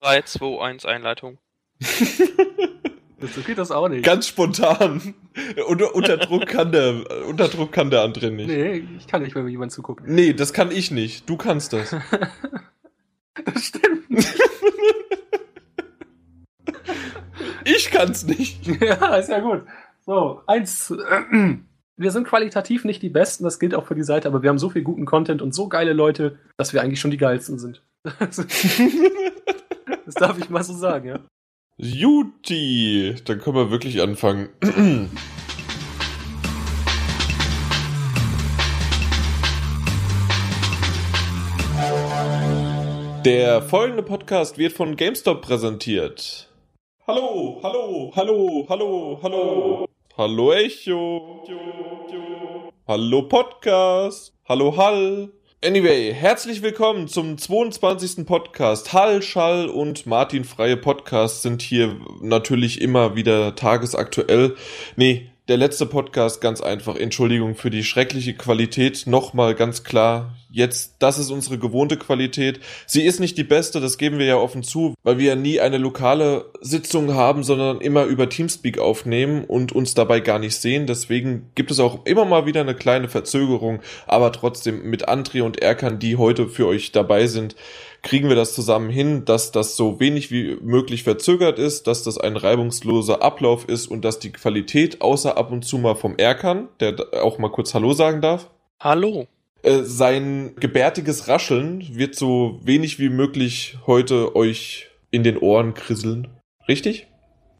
3, 2, 1 Einleitung. so geht das auch nicht. Ganz spontan. Unter, unter, Druck kann der, unter Druck kann der andere nicht. Nee, ich kann nicht, wenn mir jemand zuguckt. Nee, das kann ich nicht. Du kannst das. das stimmt. ich kann's nicht. Ja, ist ja gut. So, eins. Wir sind qualitativ nicht die Besten, das gilt auch für die Seite, aber wir haben so viel guten Content und so geile Leute, dass wir eigentlich schon die geilsten sind. Das darf ich mal so sagen, ja. Juti, dann können wir wirklich anfangen. Der folgende Podcast wird von GameStop präsentiert. Hallo, hallo, hallo, hallo, hallo. Hallo Echo. Hallo Podcast. Hallo Hall. Anyway, herzlich willkommen zum 22. Podcast. Hall, Schall und Martin Freie Podcast sind hier natürlich immer wieder tagesaktuell. Nee, der letzte Podcast ganz einfach. Entschuldigung für die schreckliche Qualität. Nochmal ganz klar. Jetzt, das ist unsere gewohnte Qualität. Sie ist nicht die beste, das geben wir ja offen zu, weil wir ja nie eine lokale Sitzung haben, sondern immer über Teamspeak aufnehmen und uns dabei gar nicht sehen. Deswegen gibt es auch immer mal wieder eine kleine Verzögerung, aber trotzdem mit André und Erkan, die heute für euch dabei sind, kriegen wir das zusammen hin, dass das so wenig wie möglich verzögert ist, dass das ein reibungsloser Ablauf ist und dass die Qualität außer ab und zu mal vom Erkan, der auch mal kurz Hallo sagen darf. Hallo. Äh, sein gebärtiges Rascheln wird so wenig wie möglich heute euch in den Ohren krisseln. Richtig?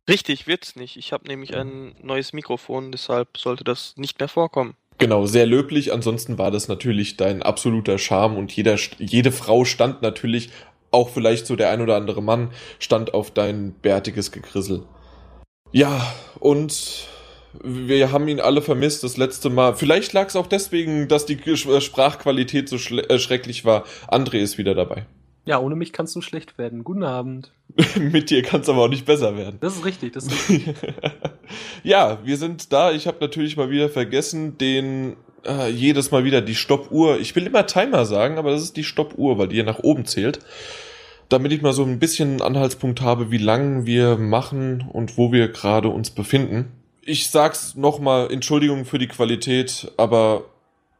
Richtig wird's nicht. Ich habe nämlich ein neues Mikrofon, deshalb sollte das nicht mehr vorkommen. Genau, sehr löblich. Ansonsten war das natürlich dein absoluter Charme und jeder, jede Frau stand natürlich, auch vielleicht so der ein oder andere Mann, stand auf dein bärtiges Gegrissel. Ja, und wir haben ihn alle vermisst das letzte Mal. Vielleicht lag es auch deswegen, dass die Sprachqualität so äh, schrecklich war. André ist wieder dabei. Ja, ohne mich kannst du schlecht werden. Guten Abend. Mit dir kann es aber auch nicht besser werden. Das ist richtig, das ist richtig. ja, wir sind da. Ich habe natürlich mal wieder vergessen, den äh, jedes Mal wieder die Stoppuhr. Ich will immer Timer sagen, aber das ist die Stoppuhr, weil die ja nach oben zählt. Damit ich mal so ein bisschen einen Anhaltspunkt habe, wie lang wir machen und wo wir gerade uns befinden. Ich sag's nochmal, Entschuldigung für die Qualität, aber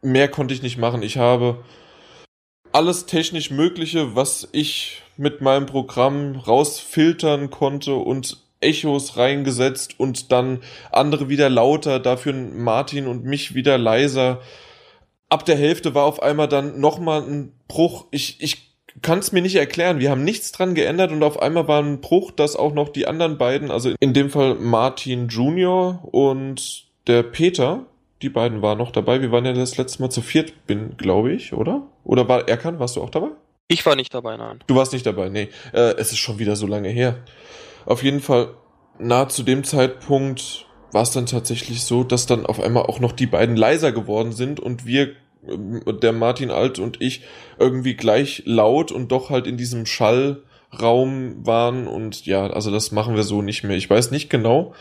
mehr konnte ich nicht machen. Ich habe alles technisch Mögliche, was ich mit meinem Programm rausfiltern konnte und Echos reingesetzt und dann andere wieder lauter, dafür Martin und mich wieder leiser. Ab der Hälfte war auf einmal dann nochmal ein Bruch. Ich, ich kann es mir nicht erklären. Wir haben nichts dran geändert und auf einmal war ein Bruch, dass auch noch die anderen beiden, also in dem Fall Martin Junior und der Peter, die beiden waren noch dabei. Wir waren ja das letzte Mal zu viert, bin, glaube ich, oder? Oder war Erkan, warst du auch dabei? Ich war nicht dabei, nein. Du warst nicht dabei, nee. Äh, es ist schon wieder so lange her. Auf jeden Fall, nahe zu dem Zeitpunkt war es dann tatsächlich so, dass dann auf einmal auch noch die beiden leiser geworden sind und wir, der Martin Alt und ich, irgendwie gleich laut und doch halt in diesem Schallraum waren und ja, also das machen wir so nicht mehr. Ich weiß nicht genau,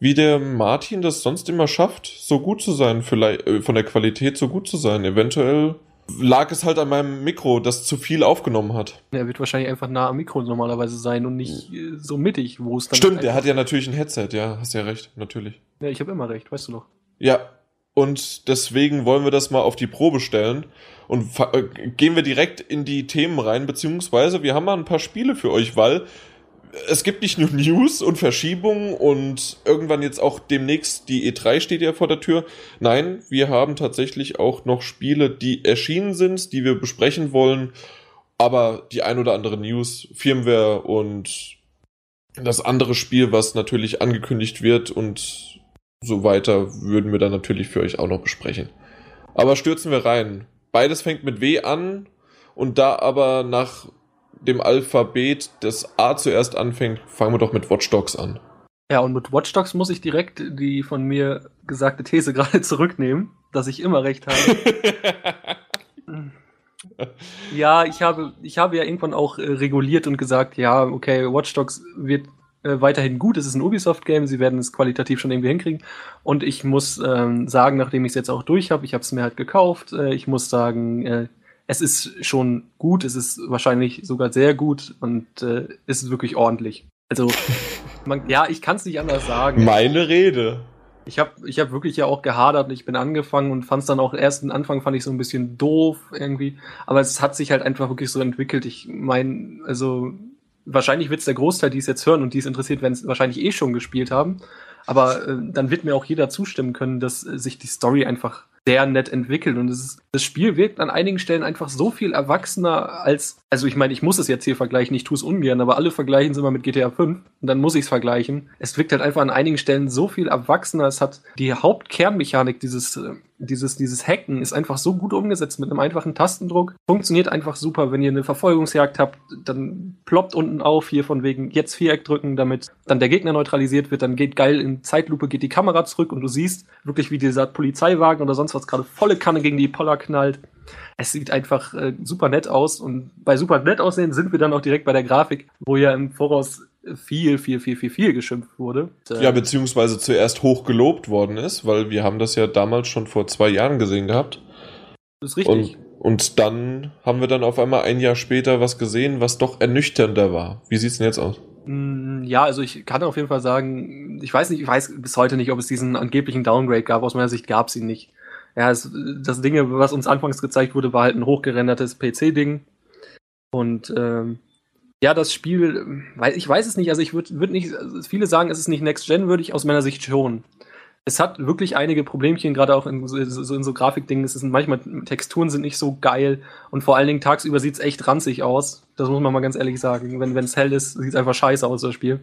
wie der Martin das sonst immer schafft, so gut zu sein, vielleicht äh, von der Qualität so gut zu sein. Eventuell lag es halt an meinem Mikro, das zu viel aufgenommen hat. Er wird wahrscheinlich einfach nah am Mikro normalerweise sein und nicht äh, so mittig, wo es dann. Stimmt, er hat ja natürlich ein Headset, ja, hast ja recht, natürlich. Ja, ich habe immer recht, weißt du doch. Ja, und deswegen wollen wir das mal auf die Probe stellen und äh, gehen wir direkt in die Themen rein, beziehungsweise wir haben mal ein paar Spiele für euch, weil es gibt nicht nur News und Verschiebungen und irgendwann jetzt auch demnächst die E3 steht ja vor der Tür. Nein, wir haben tatsächlich auch noch Spiele, die erschienen sind, die wir besprechen wollen. Aber die ein oder andere News, Firmware und das andere Spiel, was natürlich angekündigt wird und so weiter, würden wir dann natürlich für euch auch noch besprechen. Aber stürzen wir rein. Beides fängt mit W an und da aber nach dem Alphabet das A zuerst anfängt, fangen wir doch mit Watch Dogs an. Ja, und mit Watch Dogs muss ich direkt die von mir gesagte These gerade zurücknehmen, dass ich immer recht habe. ja, ich habe, ich habe ja irgendwann auch äh, reguliert und gesagt, ja, okay, Watch Dogs wird äh, weiterhin gut. Es ist ein Ubisoft-Game, sie werden es qualitativ schon irgendwie hinkriegen. Und ich muss ähm, sagen, nachdem ich es jetzt auch durch habe, ich habe es mir halt gekauft, äh, ich muss sagen, äh, es ist schon gut, es ist wahrscheinlich sogar sehr gut und äh, es ist wirklich ordentlich. Also, man, ja, ich kann es nicht anders sagen. Meine Rede. Ich habe ich hab wirklich ja auch gehadert und ich bin angefangen und fand es dann auch erst am Anfang fand ich so ein bisschen doof irgendwie. Aber es hat sich halt einfach wirklich so entwickelt. Ich meine, also wahrscheinlich wird es der Großteil, die es jetzt hören und die es interessiert, werden es wahrscheinlich eh schon gespielt haben. Aber äh, dann wird mir auch jeder zustimmen können, dass äh, sich die Story einfach sehr nett entwickelt. Und ist, das Spiel wirkt an einigen Stellen einfach so viel erwachsener als, also ich meine, ich muss es jetzt hier vergleichen, ich tue es ungern, aber alle vergleichen es immer mit GTA 5 und dann muss ich es vergleichen. Es wirkt halt einfach an einigen Stellen so viel erwachsener. Es hat die Hauptkernmechanik dieses äh, dieses, dieses Hacken ist einfach so gut umgesetzt mit einem einfachen Tastendruck. Funktioniert einfach super. Wenn ihr eine Verfolgungsjagd habt, dann ploppt unten auf, hier von wegen jetzt Viereck drücken, damit dann der Gegner neutralisiert wird. Dann geht geil in Zeitlupe, geht die Kamera zurück und du siehst wirklich, wie dieser Polizeiwagen oder sonst was gerade volle Kanne gegen die Poller knallt. Es sieht einfach äh, super nett aus und bei super nett aussehen sind wir dann auch direkt bei der Grafik, wo ja im Voraus viel, viel, viel, viel, viel geschimpft wurde. Ja, beziehungsweise zuerst hoch gelobt worden ist, weil wir haben das ja damals schon vor zwei Jahren gesehen gehabt. Das ist richtig. Und, und dann haben wir dann auf einmal ein Jahr später was gesehen, was doch ernüchternder war. Wie sieht's denn jetzt aus? Mm, ja, also ich kann auf jeden Fall sagen, ich weiß nicht, ich weiß bis heute nicht, ob es diesen angeblichen Downgrade gab. Aus meiner Sicht gab es ihn nicht. Ja, es, das Ding, was uns anfangs gezeigt wurde, war halt ein hochgerendertes PC-Ding. Und ähm, ja, das Spiel, ich weiß es nicht, also ich würde würd nicht, viele sagen, es ist nicht Next Gen, würde ich aus meiner Sicht schon. Es hat wirklich einige Problemchen, gerade auch in so, in so Grafikdingen. Es sind manchmal Texturen sind nicht so geil und vor allen Dingen tagsüber sieht es echt ranzig aus. Das muss man mal ganz ehrlich sagen. Wenn es hell ist, sieht es einfach scheiße aus, das Spiel.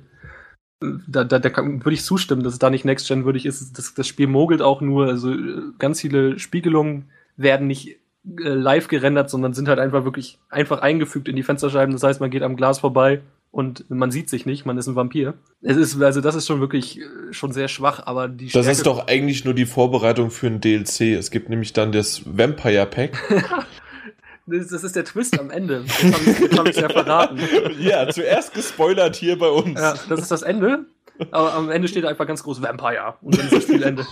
Da, da, da würde ich zustimmen, dass es da nicht Next Gen würdig ist. Das, das Spiel mogelt auch nur, also ganz viele Spiegelungen werden nicht äh, live gerendert, sondern sind halt einfach wirklich einfach eingefügt in die Fensterscheiben. Das heißt, man geht am Glas vorbei und man sieht sich nicht, man ist ein Vampir. Es ist, also das ist schon wirklich äh, schon sehr schwach, aber die Das ist doch eigentlich nur die Vorbereitung für ein DLC. Es gibt nämlich dann das Vampire Pack. das, ist der Twist am Ende. Jetzt habe ich es ja verraten. Ja, zuerst gespoilert hier bei uns. Ja, das ist das Ende. Aber am Ende steht einfach ganz groß Vampire und dann ist das Spielende.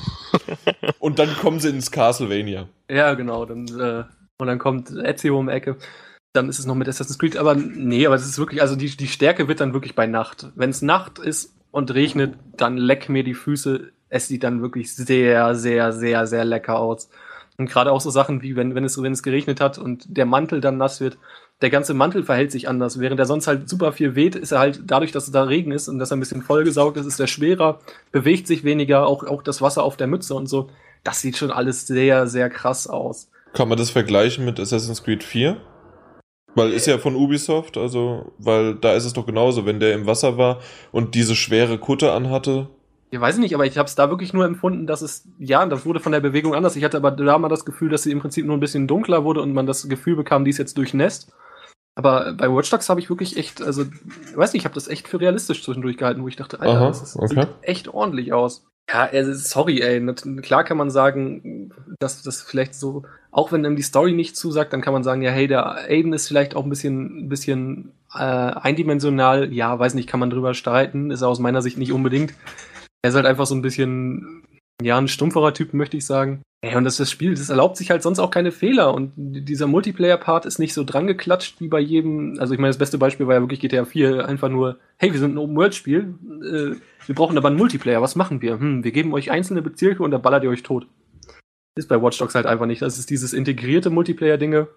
und dann kommen sie ins Castlevania. Ja, genau. Dann, äh, und dann kommt Ezio um die Ecke. Dann ist es noch mit Assassin's Creed. Aber nee, aber es ist wirklich, also die, die Stärke wird dann wirklich bei Nacht. Wenn es Nacht ist und regnet, dann leck mir die Füße. Es sieht dann wirklich sehr, sehr, sehr, sehr lecker aus. Und gerade auch so Sachen wie, wenn, wenn, es, wenn es geregnet hat und der Mantel dann nass wird, der ganze Mantel verhält sich anders. Während er sonst halt super viel weht, ist er halt dadurch, dass es da Regen ist und dass er ein bisschen vollgesaugt ist, ist er schwerer, bewegt sich weniger, auch, auch das Wasser auf der Mütze und so. Das sieht schon alles sehr, sehr krass aus. Kann man das vergleichen mit Assassin's Creed 4? Weil ist ja von Ubisoft, also, weil da ist es doch genauso, wenn der im Wasser war und diese schwere Kutte anhatte, ich weiß nicht, aber ich habe es da wirklich nur empfunden, dass es, ja, das wurde von der Bewegung anders. Ich hatte aber da mal das Gefühl, dass sie im Prinzip nur ein bisschen dunkler wurde und man das Gefühl bekam, die ist jetzt durchnässt. Aber bei Watch Dogs habe ich wirklich echt, also, ich weiß nicht, ich habe das echt für realistisch zwischendurch gehalten, wo ich dachte, Alter, Aha, das okay. sieht echt ordentlich aus. Ja, sorry, ey. Klar kann man sagen, dass das vielleicht so, auch wenn einem die Story nicht zusagt, dann kann man sagen, ja, hey, der Aiden ist vielleicht auch ein bisschen, ein bisschen äh, eindimensional. Ja, weiß nicht, kann man drüber streiten. Ist aus meiner Sicht nicht unbedingt. Er ist halt einfach so ein bisschen, ja, ein stumpferer Typ, möchte ich sagen. Ey, und das, das Spiel, das erlaubt sich halt sonst auch keine Fehler. Und dieser Multiplayer-Part ist nicht so dran geklatscht wie bei jedem. Also ich meine, das beste Beispiel war ja wirklich GTA 4. Einfach nur, hey, wir sind ein Open-World-Spiel. Äh, wir brauchen aber einen Multiplayer. Was machen wir? Hm, wir geben euch einzelne Bezirke und da ballert ihr euch tot. Ist bei Watch Dogs halt einfach nicht. Das ist dieses integrierte Multiplayer-Dinge.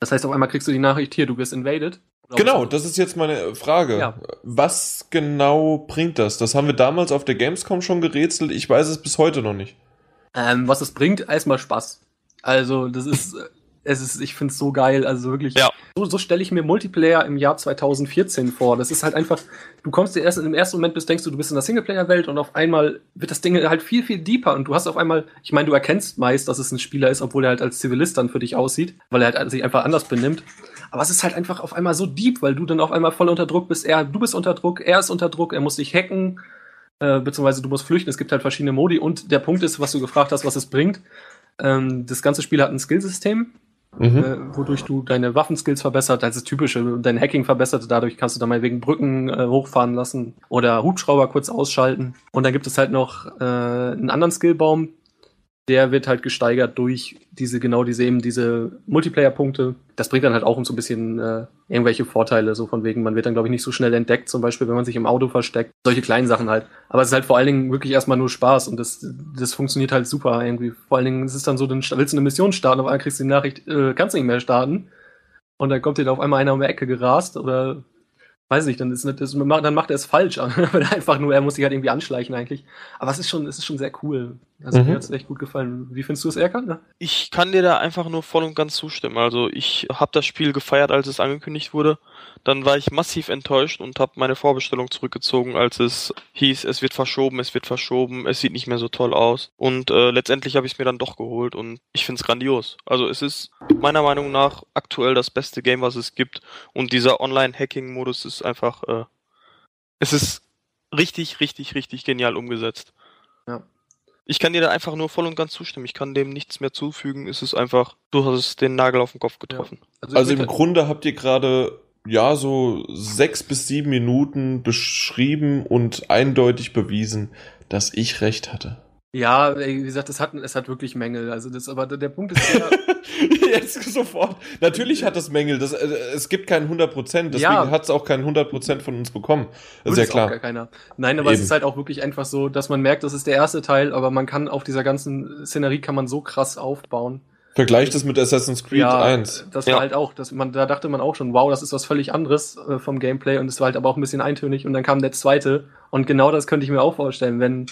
Das heißt, auf einmal kriegst du die Nachricht, hier, du wirst invaded. Genau, das ist jetzt meine Frage. Ja. Was genau bringt das? Das haben wir damals auf der Gamescom schon gerätselt. Ich weiß es bis heute noch nicht. Ähm, was es bringt, erstmal Spaß. Also, das ist, es ist, ich finde es so geil. Also wirklich, ja. so, so stelle ich mir Multiplayer im Jahr 2014 vor. Das ist halt einfach, du kommst dir erst im ersten Moment bis denkst du, du bist in der Singleplayer-Welt und auf einmal wird das Ding halt viel, viel deeper und du hast auf einmal, ich meine, du erkennst meist, dass es ein Spieler ist, obwohl er halt als Zivilist dann für dich aussieht, weil er halt sich einfach anders benimmt. Aber es ist halt einfach auf einmal so deep, weil du dann auf einmal voll unter Druck bist. Er, du bist unter Druck, er ist unter Druck, er muss dich hacken, äh, beziehungsweise du musst flüchten. Es gibt halt verschiedene Modi. Und der Punkt ist, was du gefragt hast, was es bringt. Ähm, das ganze Spiel hat ein Skillsystem, mhm. äh, wodurch du deine Waffenskills verbessert, als das typische, dein Hacking verbessert. Dadurch kannst du dann mal wegen Brücken äh, hochfahren lassen oder Hubschrauber kurz ausschalten. Und dann gibt es halt noch äh, einen anderen Skillbaum, der wird halt gesteigert durch diese, genau diese eben diese Multiplayer-Punkte. Das bringt dann halt auch so ein bisschen äh, irgendwelche Vorteile, so von wegen, man wird dann, glaube ich, nicht so schnell entdeckt, zum Beispiel, wenn man sich im Auto versteckt. Solche kleinen Sachen halt. Aber es ist halt vor allen Dingen wirklich erstmal nur Spaß und das, das funktioniert halt super irgendwie. Vor allen Dingen ist es dann so, dann willst du eine Mission starten, auf einmal kriegst du die Nachricht, äh, kannst du nicht mehr starten. Und dann kommt dir da auf einmal einer um die Ecke gerast oder weiß nicht, dann, ist nicht, das, dann macht er es falsch. einfach nur, er muss sich halt irgendwie anschleichen eigentlich. Aber es ist schon, es ist schon sehr cool. Also mhm. mir hat es echt gut gefallen. Wie findest du es, Erkan? Ne? Ich kann dir da einfach nur voll und ganz zustimmen. Also ich habe das Spiel gefeiert, als es angekündigt wurde. Dann war ich massiv enttäuscht und habe meine Vorbestellung zurückgezogen, als es hieß, es wird verschoben, es wird verschoben, es sieht nicht mehr so toll aus. Und äh, letztendlich habe ich es mir dann doch geholt und ich finde es grandios. Also es ist meiner Meinung nach aktuell das beste Game, was es gibt. Und dieser Online-Hacking-Modus ist einfach, äh, es ist richtig, richtig, richtig genial umgesetzt. Ja. Ich kann dir da einfach nur voll und ganz zustimmen. Ich kann dem nichts mehr zufügen. Es ist einfach, du hast es den Nagel auf den Kopf getroffen. Ja. Also, also im Grunde habt ihr gerade ja so sechs bis sieben Minuten beschrieben und eindeutig bewiesen, dass ich recht hatte. Ja, wie gesagt, es hat, es hat wirklich Mängel. Also das, aber der Punkt ist ja. Jetzt sofort. Natürlich hat es Mängel. Das, äh, es gibt keinen 100%, deswegen ja. hat es auch keinen 100% von uns bekommen. Das ist ja klar. Auch keiner. Nein, aber Eben. es ist halt auch wirklich einfach so, dass man merkt, das ist der erste Teil, aber man kann auf dieser ganzen Szenerie kann man so krass aufbauen. Vergleicht es mit Assassin's Creed ja, 1. Das war ja. halt auch, dass man, da dachte man auch schon, wow, das ist was völlig anderes äh, vom Gameplay und es war halt aber auch ein bisschen eintönig und dann kam der zweite und genau das könnte ich mir auch vorstellen, wenn,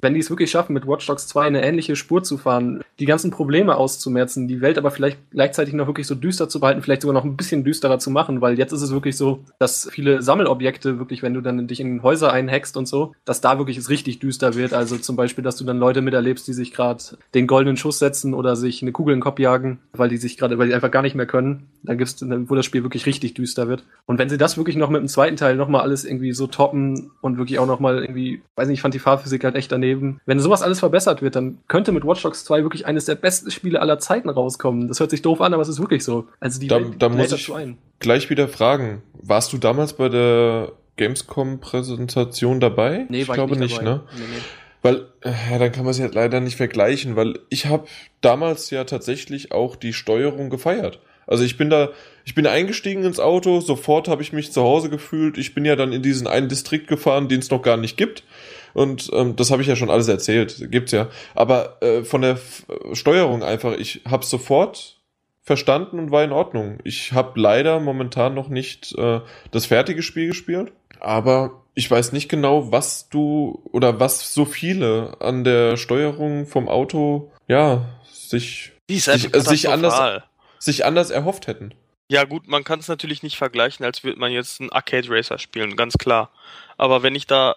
wenn die es wirklich schaffen, mit Watch Dogs 2 eine ähnliche Spur zu fahren, die ganzen Probleme auszumerzen, die Welt aber vielleicht gleichzeitig noch wirklich so düster zu behalten, vielleicht sogar noch ein bisschen düsterer zu machen, weil jetzt ist es wirklich so, dass viele Sammelobjekte wirklich, wenn du dann dich in Häuser einhackst und so, dass da wirklich es richtig düster wird. Also zum Beispiel, dass du dann Leute miterlebst, die sich gerade den goldenen Schuss setzen oder sich eine Kugel in den Kopf jagen, weil die sich gerade, weil die einfach gar nicht mehr können. Dann gibt's, wo das Spiel wirklich richtig düster wird. Und wenn sie das wirklich noch mit dem zweiten Teil nochmal alles irgendwie so toppen und wirklich auch nochmal irgendwie, weiß nicht, ich fand die Fahrphysik halt echt daneben. Wenn sowas alles verbessert wird, dann könnte mit Watch Dogs 2 wirklich eines der besten Spiele aller Zeiten rauskommen. Das hört sich doof an, aber es ist wirklich so. Also die da, Welt, da muss ich gleich wieder fragen. Warst du damals bei der Gamescom-Präsentation dabei? Nee, ich war glaube ich nicht, nicht ne? Nee, nee. Weil, ja, dann kann man sie halt leider nicht vergleichen, weil ich habe damals ja tatsächlich auch die Steuerung gefeiert. Also ich bin da, ich bin eingestiegen ins Auto, sofort habe ich mich zu Hause gefühlt. Ich bin ja dann in diesen einen Distrikt gefahren, den es noch gar nicht gibt. Und ähm, das habe ich ja schon alles erzählt, gibt's ja. Aber äh, von der F Steuerung einfach, ich habe sofort verstanden und war in Ordnung. Ich habe leider momentan noch nicht äh, das fertige Spiel gespielt, aber ich weiß nicht genau, was du oder was so viele an der Steuerung vom Auto ja sich sich, äh, sich anders sich anders erhofft hätten. Ja gut, man kann es natürlich nicht vergleichen, als würde man jetzt einen Arcade Racer spielen, ganz klar. Aber wenn ich da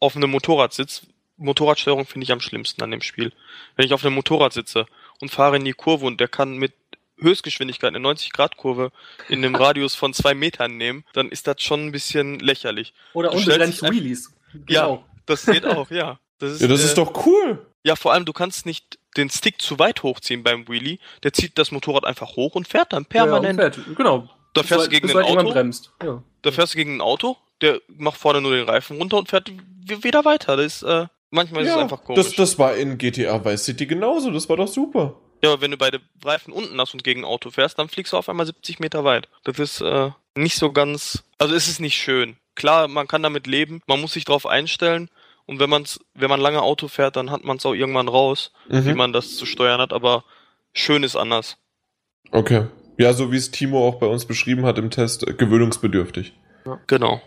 auf einem Motorrad sitze, Motorradsteuerung finde ich am schlimmsten an dem Spiel. Wenn ich auf einem Motorrad sitze und fahre in die Kurve und der kann mit Höchstgeschwindigkeit eine 90-Grad-Kurve in einem Radius von zwei Metern nehmen, dann ist das schon ein bisschen lächerlich. Oder unbegrenzt Wheelies. Genau. Ja, das geht auch, ja. Das ist, ja, das äh, ist doch cool. Ja, vor allem, du kannst nicht den Stick zu weit hochziehen beim Wheelie. Der zieht das Motorrad einfach hoch und fährt dann permanent. Ja, fährt. Genau. Da fährst du gegen ein Auto. Bremst. Ja. Da fährst du gegen ein Auto, der macht vorne nur den Reifen runter und fährt wieder weiter. Das ist, äh, manchmal ja, ist es einfach komisch. Das, das war in GTA Vice City genauso. Das war doch super. Ja, aber wenn du beide Reifen unten hast und gegen Auto fährst, dann fliegst du auf einmal 70 Meter weit. Das ist äh, nicht so ganz. Also es ist nicht schön. Klar, man kann damit leben, man muss sich darauf einstellen, und wenn man's, wenn man lange Auto fährt, dann hat man es auch irgendwann raus, mhm. wie man das zu steuern hat, aber schön ist anders. Okay. Ja, so wie es Timo auch bei uns beschrieben hat im Test, äh, gewöhnungsbedürftig. Ja. Genau.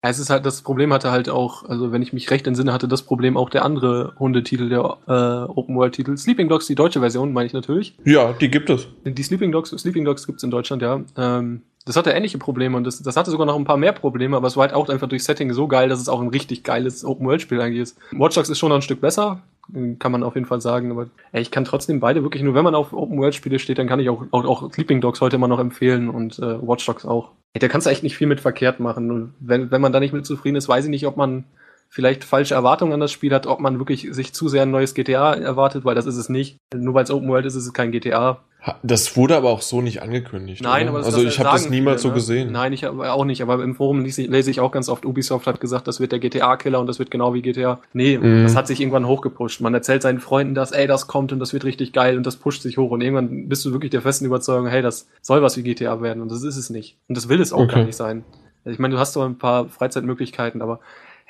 Es ist halt, das Problem hatte halt auch, also wenn ich mich recht entsinne, hatte das Problem auch der andere Hundetitel, der äh, Open World Titel. Sleeping Dogs, die deutsche Version, meine ich natürlich. Ja, die gibt es. Die Sleeping Dogs, Sleeping Dogs gibt es in Deutschland, ja. Ähm, das hatte ähnliche Probleme und das, das hatte sogar noch ein paar mehr Probleme, aber es war halt auch einfach durch Setting so geil, dass es auch ein richtig geiles Open-World-Spiel eigentlich ist. Watch Dogs ist schon noch ein Stück besser, kann man auf jeden Fall sagen, aber ey, ich kann trotzdem beide wirklich, nur wenn man auf Open-World-Spiele steht, dann kann ich auch, auch, auch Sleeping Dogs heute immer noch empfehlen und äh, Watch Dogs auch. Ey, da kannst du echt nicht viel mit verkehrt machen und wenn, wenn man da nicht mit zufrieden ist, weiß ich nicht, ob man vielleicht falsche Erwartungen an das Spiel hat, ob man wirklich sich zu sehr ein neues GTA erwartet, weil das ist es nicht. Nur weil es Open World ist, ist es kein GTA. Das wurde aber auch so nicht angekündigt. Nein, oder? aber also ich habe das niemals so ne? gesehen. Nein, ich auch nicht. Aber im Forum lese ich- auch ganz oft, Ubisoft hat gesagt, das wird der GTA-Killer und das wird genau wie GTA. Nee, Mhm. das hat sich irgendwann hochgepusht. Man erzählt seinen Freunden das, ey, das kommt und das wird richtig geil und das pusht sich hoch und irgendwann bist du wirklich der festen Überzeugung, hey, das soll was wie GTA werden und das ist es nicht. Und das will es auch Okay. gar nicht sein. Also ich meine, du hast doch ein paar Freizeitmöglichkeiten, aber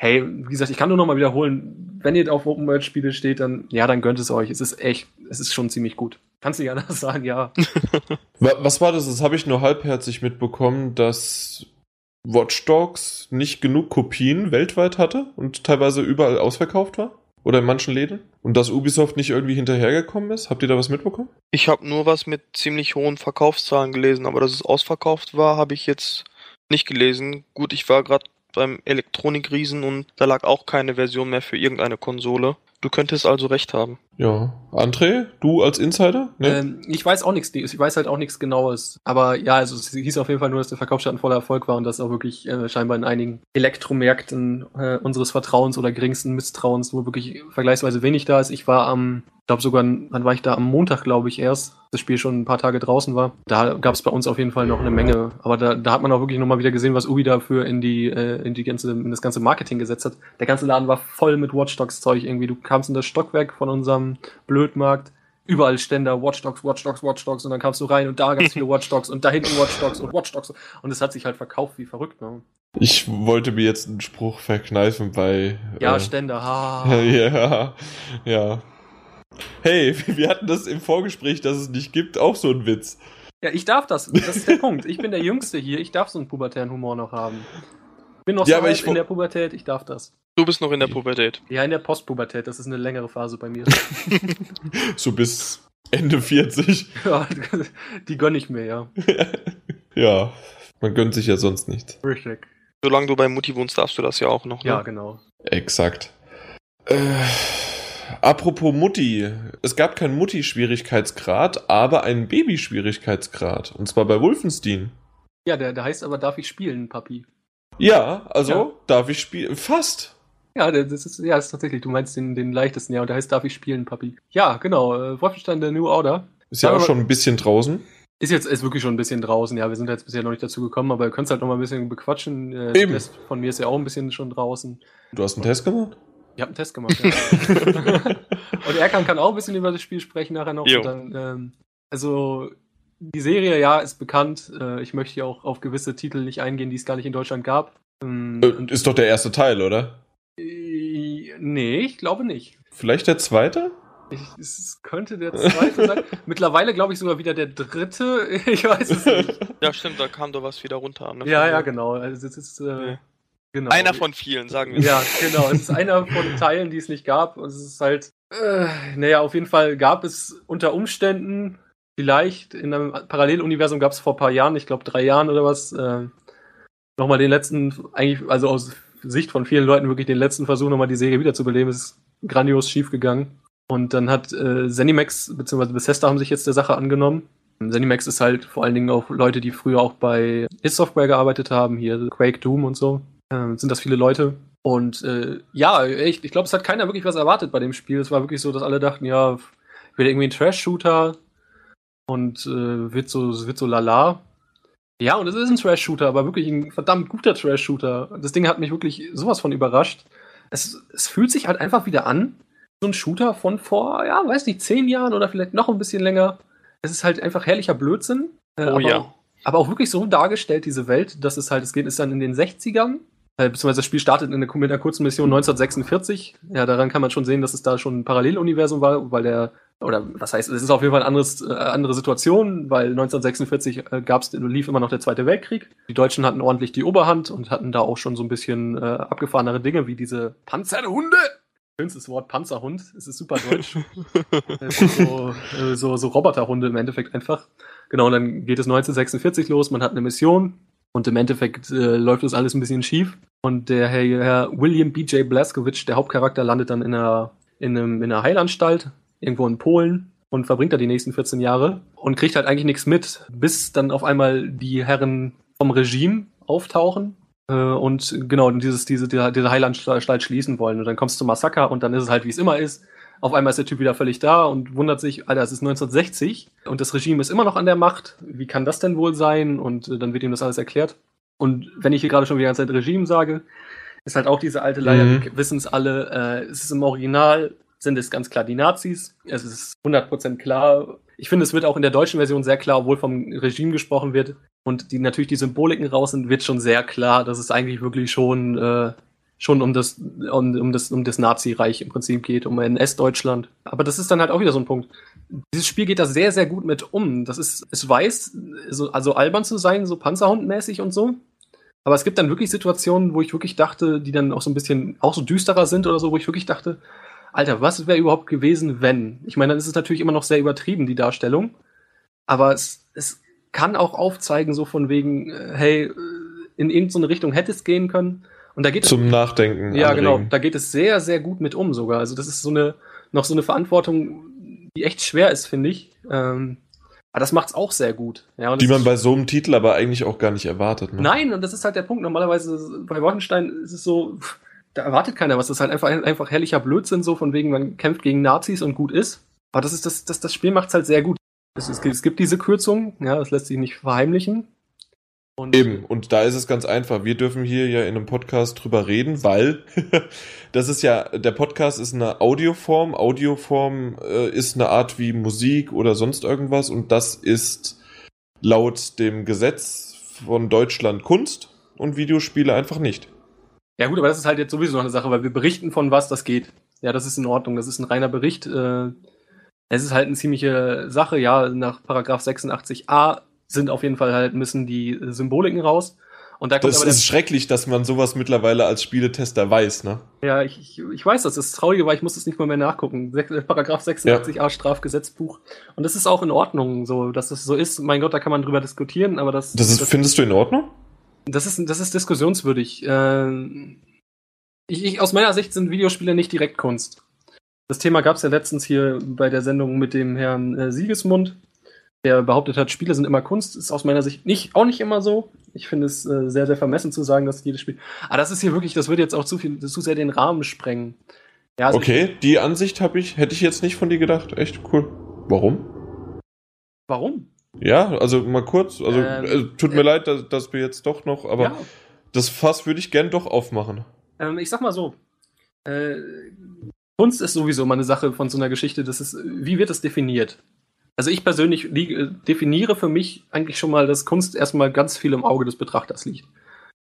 hey, wie gesagt, ich kann nur noch mal wiederholen, wenn ihr auf Open World Spiele steht, dann ja, dann gönnt es euch. Es ist echt, es ist schon ziemlich gut. Kannst du nicht anders sagen, ja. Wa- Was war das? Das habe ich nur halbherzig mitbekommen, dass Watch Dogs nicht genug Kopien weltweit hatte und teilweise überall ausverkauft war? Oder in manchen Läden? Und dass Ubisoft nicht irgendwie hinterhergekommen ist? Habt ihr da was mitbekommen? Ich habe nur was mit ziemlich hohen Verkaufszahlen gelesen, aber dass es ausverkauft war, habe ich jetzt nicht gelesen. Gut, ich war gerade beim Elektronikriesen und da lag auch keine Version mehr für irgendeine Konsole. Du könntest also recht haben. Ja. André, du als Insider? Nee? Ähm, ich weiß auch nichts, ich weiß halt auch nichts Genaues. Aber ja, also es hieß auf jeden Fall nur, dass der Verkaufsstand ein voller Erfolg war und dass auch wirklich äh, scheinbar in einigen Elektromärkten äh, unseres Vertrauens oder geringsten Misstrauens nur wirklich vergleichsweise wenig da ist. Ich war am, glaube sogar, wann war ich da? Am Montag, glaube ich, erst. Das Spiel schon ein paar Tage draußen war. Da gab es bei uns auf jeden Fall noch eine Menge. Aber da, da hat man auch wirklich nochmal wieder gesehen, was Ubi dafür in die, äh, in die ganze, in das ganze Marketing gesetzt hat. Der ganze Laden war voll mit Watch Dogs Zeug irgendwie. Du kamst in das Stockwerk von unserem Blödmarkt überall Ständer, Watch Dogs, Watch Dogs, Watch Dogs und dann kamst du rein und da ganz viele Watch Dogs und da hinten Watch Dogs und Watch Dogs und es hat sich halt verkauft wie verrückt. Ne? Ich wollte mir jetzt einen Spruch verkneifen bei. Ja, äh, Ständer, ha. Ja, ja. Hey, wir hatten das im Vorgespräch, dass es nicht gibt, auch so ein Witz. Ja, ich darf das. Das ist der Punkt. Ich bin der Jüngste hier. Ich darf so einen pubertären Humor noch haben. Bin noch Ja, so aber ich in der Pubertät, ich darf das. Du bist noch in der Pubertät. Ja, in der Postpubertät, das ist eine längere Phase bei mir. So bis Ende 40. ja, die gönn ich mir, ja. Ja, man gönnt sich ja sonst nichts. Richtig. Solange du bei Mutti wohnst, darfst du das ja auch noch. Ne? Ja, genau. Exakt. Äh, apropos Mutti. Es gab keinen Mutti-Schwierigkeitsgrad, aber einen Baby-Schwierigkeitsgrad. Und zwar bei Wolfenstein. Ja, der, der heißt aber, darf ich spielen, Papi? Ja, also Ja. darf ich spielen. Fast. Ja, das ist, ja, das ist tatsächlich, du meinst den, den leichtesten, ja, und der heißt, darf ich spielen, Papi? Ja, genau, äh, Wolfenstein, der New Order. Ist ja Aber- auch schon ein bisschen draußen. Ist jetzt ist wirklich schon ein bisschen draußen, ja, wir sind jetzt bisher noch nicht dazu gekommen, aber ihr könnt es halt noch mal ein bisschen bequatschen. Äh, Eben. Der Test von mir ist ja auch ein bisschen schon draußen. Du hast einen Test gemacht? Ihr habt einen Test gemacht, ja. und Erkan kann auch ein bisschen über das Spiel sprechen nachher noch. Dann, ähm, also, die Serie, ja, ist bekannt. Äh, ich möchte hier auch auf gewisse Titel nicht eingehen, die es gar nicht in Deutschland gab. Ähm, Äh, ist doch der erste Teil, oder? äh, nee, ich glaube nicht. Vielleicht der zweite? Ich, es könnte der zweite sein. Mittlerweile glaube ich sogar wieder der dritte. Ich weiß es nicht. Ja, stimmt, da kam doch was wieder runter. Ne? Ja, ja, genau. Also es ist äh, Ja. Genau. Einer von vielen, sagen wir. Ja, genau. Es ist einer von Teilen, die es nicht gab. Und es ist halt, äh, naja, auf jeden Fall gab es unter Umständen vielleicht in einem Paralleluniversum gab es vor ein paar Jahren, ich glaube drei Jahren oder was, äh, nochmal den letzten, eigentlich, also aus Sicht von vielen Leuten wirklich den letzten Versuch, nochmal die Serie wiederzubeleben. Es ist grandios schief gegangen. Und dann hat äh, Zenimax bzw. Bethesda haben sich jetzt der Sache angenommen. Zenimax ist halt vor allen Dingen auch Leute, die früher auch bei id Software gearbeitet haben, hier Quake, Doom und so. Ähm, sind das viele Leute. Und äh, ja, echt, ich glaube, es hat keiner wirklich was erwartet bei dem Spiel. Es war wirklich so, dass alle dachten, ja, wird irgendwie ein Trash-Shooter und äh, wird so, es wird so lala. Ja, und es ist ein Trash-Shooter, aber wirklich ein verdammt guter Trash-Shooter. Das Ding hat mich wirklich sowas von überrascht. Es, es fühlt sich halt einfach wieder an, so ein Shooter von vor, ja, weiß nicht, zehn Jahren oder vielleicht noch ein bisschen länger. Es ist halt einfach herrlicher Blödsinn. Äh, Oh aber, ja. aber auch wirklich so dargestellt, diese Welt, dass es halt, es geht, ist dann in den 60ern. Äh, beziehungsweise das Spiel startet in einer, mit einer kurzen Mission 1946. Ja, daran kann man schon sehen, dass es da schon ein Paralleluniversum war, weil der, oder was heißt, es ist auf jeden Fall eine anderes, äh, andere Situation, weil 1946 äh, gab's, lief immer noch der Zweite Weltkrieg. Die Deutschen hatten ordentlich die Oberhand und hatten da auch schon so ein bisschen äh, abgefahrenere Dinge, wie diese Panzerhunde. Schönstes Wort, Panzerhund. Es ist super deutsch. Ist so, äh, so, so Roboterhunde im Endeffekt einfach. Genau, und dann geht es 1946 los, man hat eine Mission und im Endeffekt äh, läuft das alles ein bisschen schief. Und der Herr, Herr William B.J. Blazkowicz, der Hauptcharakter, landet dann in einer, in, einem, in einer Heilanstalt, irgendwo in Polen und verbringt da die nächsten 14 Jahre und kriegt halt eigentlich nichts mit, bis dann auf einmal die Herren vom Regime auftauchen. Äh, und genau, dieses, diese, diese, diese Heilanstalt schließen wollen. Und dann kommst du zum Massaker und dann ist es halt, wie es immer ist. Auf einmal ist der Typ wieder völlig da und wundert sich, Alter, es ist 1960 und das Regime ist immer noch an der Macht. Wie kann das denn wohl sein? Und äh, dann wird ihm das alles erklärt. Und wenn ich hier gerade schon die ganze Zeit Regime sage, ist halt auch diese alte Leier, mhm. wissen es alle, äh, es ist im Original, sind es ganz klar die Nazis. Es ist 100% klar. Ich finde, es wird auch in der deutschen Version sehr klar, obwohl vom Regime gesprochen wird und die natürlich die Symboliken raus sind, wird schon sehr klar, dass es eigentlich wirklich schon, äh, schon um das, um, um das, um das Nazireich im Prinzip geht, um NS-Deutschland. Aber das ist dann halt auch wieder so ein Punkt. Dieses Spiel geht da sehr, sehr gut mit um. Das ist, es weiß, so, also albern zu sein, so Panzerhundmäßig und so. Aber es gibt dann wirklich Situationen, wo ich wirklich dachte, die dann auch so ein bisschen, auch so düsterer sind oder so, wo ich wirklich dachte, Alter, was wäre überhaupt gewesen, wenn? Ich meine, dann ist es natürlich immer noch sehr übertrieben, die Darstellung. Aber es, es kann auch aufzeigen, so von wegen, äh, hey, äh, in irgendeine Richtung hätte es gehen können. Und da geht Zum es, Nachdenken. Ja, anregen. genau. Da geht es sehr, sehr gut mit um sogar. Also das ist so eine, noch so eine Verantwortung, die echt schwer ist, finde ich. Ähm, aber das macht es auch sehr gut. Ja, die man bei so einem Titel aber eigentlich auch gar nicht erwartet. Ne? Nein, und das ist halt der Punkt. Normalerweise bei Wolfenstein ist es so, da erwartet keiner was. Das ist halt einfach, einfach herrlicher Blödsinn, so von wegen, man kämpft gegen Nazis und gut ist. Aber das ist das, das, das Spiel macht es halt sehr gut. Es, es, es, gibt diese Kürzung, ja, das lässt sich nicht verheimlichen. Und Eben, und da ist es ganz einfach. Wir dürfen hier ja in einem Podcast drüber reden, weil das ist ja, der Podcast ist eine Audioform. Audioform äh, ist eine Art wie Musik oder sonst irgendwas und das ist laut dem Gesetz von Deutschland Kunst und Videospiele einfach nicht. Ja gut, aber das ist halt jetzt sowieso noch eine Sache, weil wir berichten von was das geht. Ja, das ist in Ordnung. Das ist ein reiner Bericht. Äh, es ist halt eine ziemliche Sache. Ja, nach Paragraph 86a sind auf jeden Fall halt, müssen die Symboliken raus. Und da kommt das ist schrecklich, dass man sowas mittlerweile als Spieletester weiß, ne? Ja, ich, ich, ich weiß das. Das Traurige war, ich muss es nicht mal mehr nachgucken. Paragraph 86a ja. Strafgesetzbuch. Und das ist auch in Ordnung, so, dass es so ist. Mein Gott, da kann man drüber diskutieren, aber das. Das, ist, das findest du in Ordnung? Das ist, das ist diskussionswürdig. Äh, ich, ich, aus meiner Sicht sind Videospiele nicht direkt Kunst. Das Thema gab es ja letztens hier bei der Sendung mit dem Herrn äh, Siegesmund, der behauptet hat, Spiele sind immer Kunst. Ist aus meiner Sicht nicht, auch nicht immer so. Ich finde es äh, sehr, sehr vermessen zu sagen, dass jedes Spiel. Aber das ist hier wirklich, das würde jetzt auch zu viel, zu sehr den Rahmen sprengen. Ja, also okay, ich, die Ansicht habe ich, hätte ich jetzt nicht von dir gedacht. Echt cool. Warum? Warum? Ja, also mal kurz. Also ähm, äh, tut mir äh, leid, dass, dass, wir jetzt doch noch, aber ja. das Fass würde ich gern doch aufmachen. Ähm, ich sag mal so. Äh, Kunst ist sowieso mal eine Sache von so einer Geschichte. Das ist, wie wird das definiert? Also ich persönlich liege, definiere für mich eigentlich schon mal, dass Kunst erstmal ganz viel im Auge des Betrachters liegt.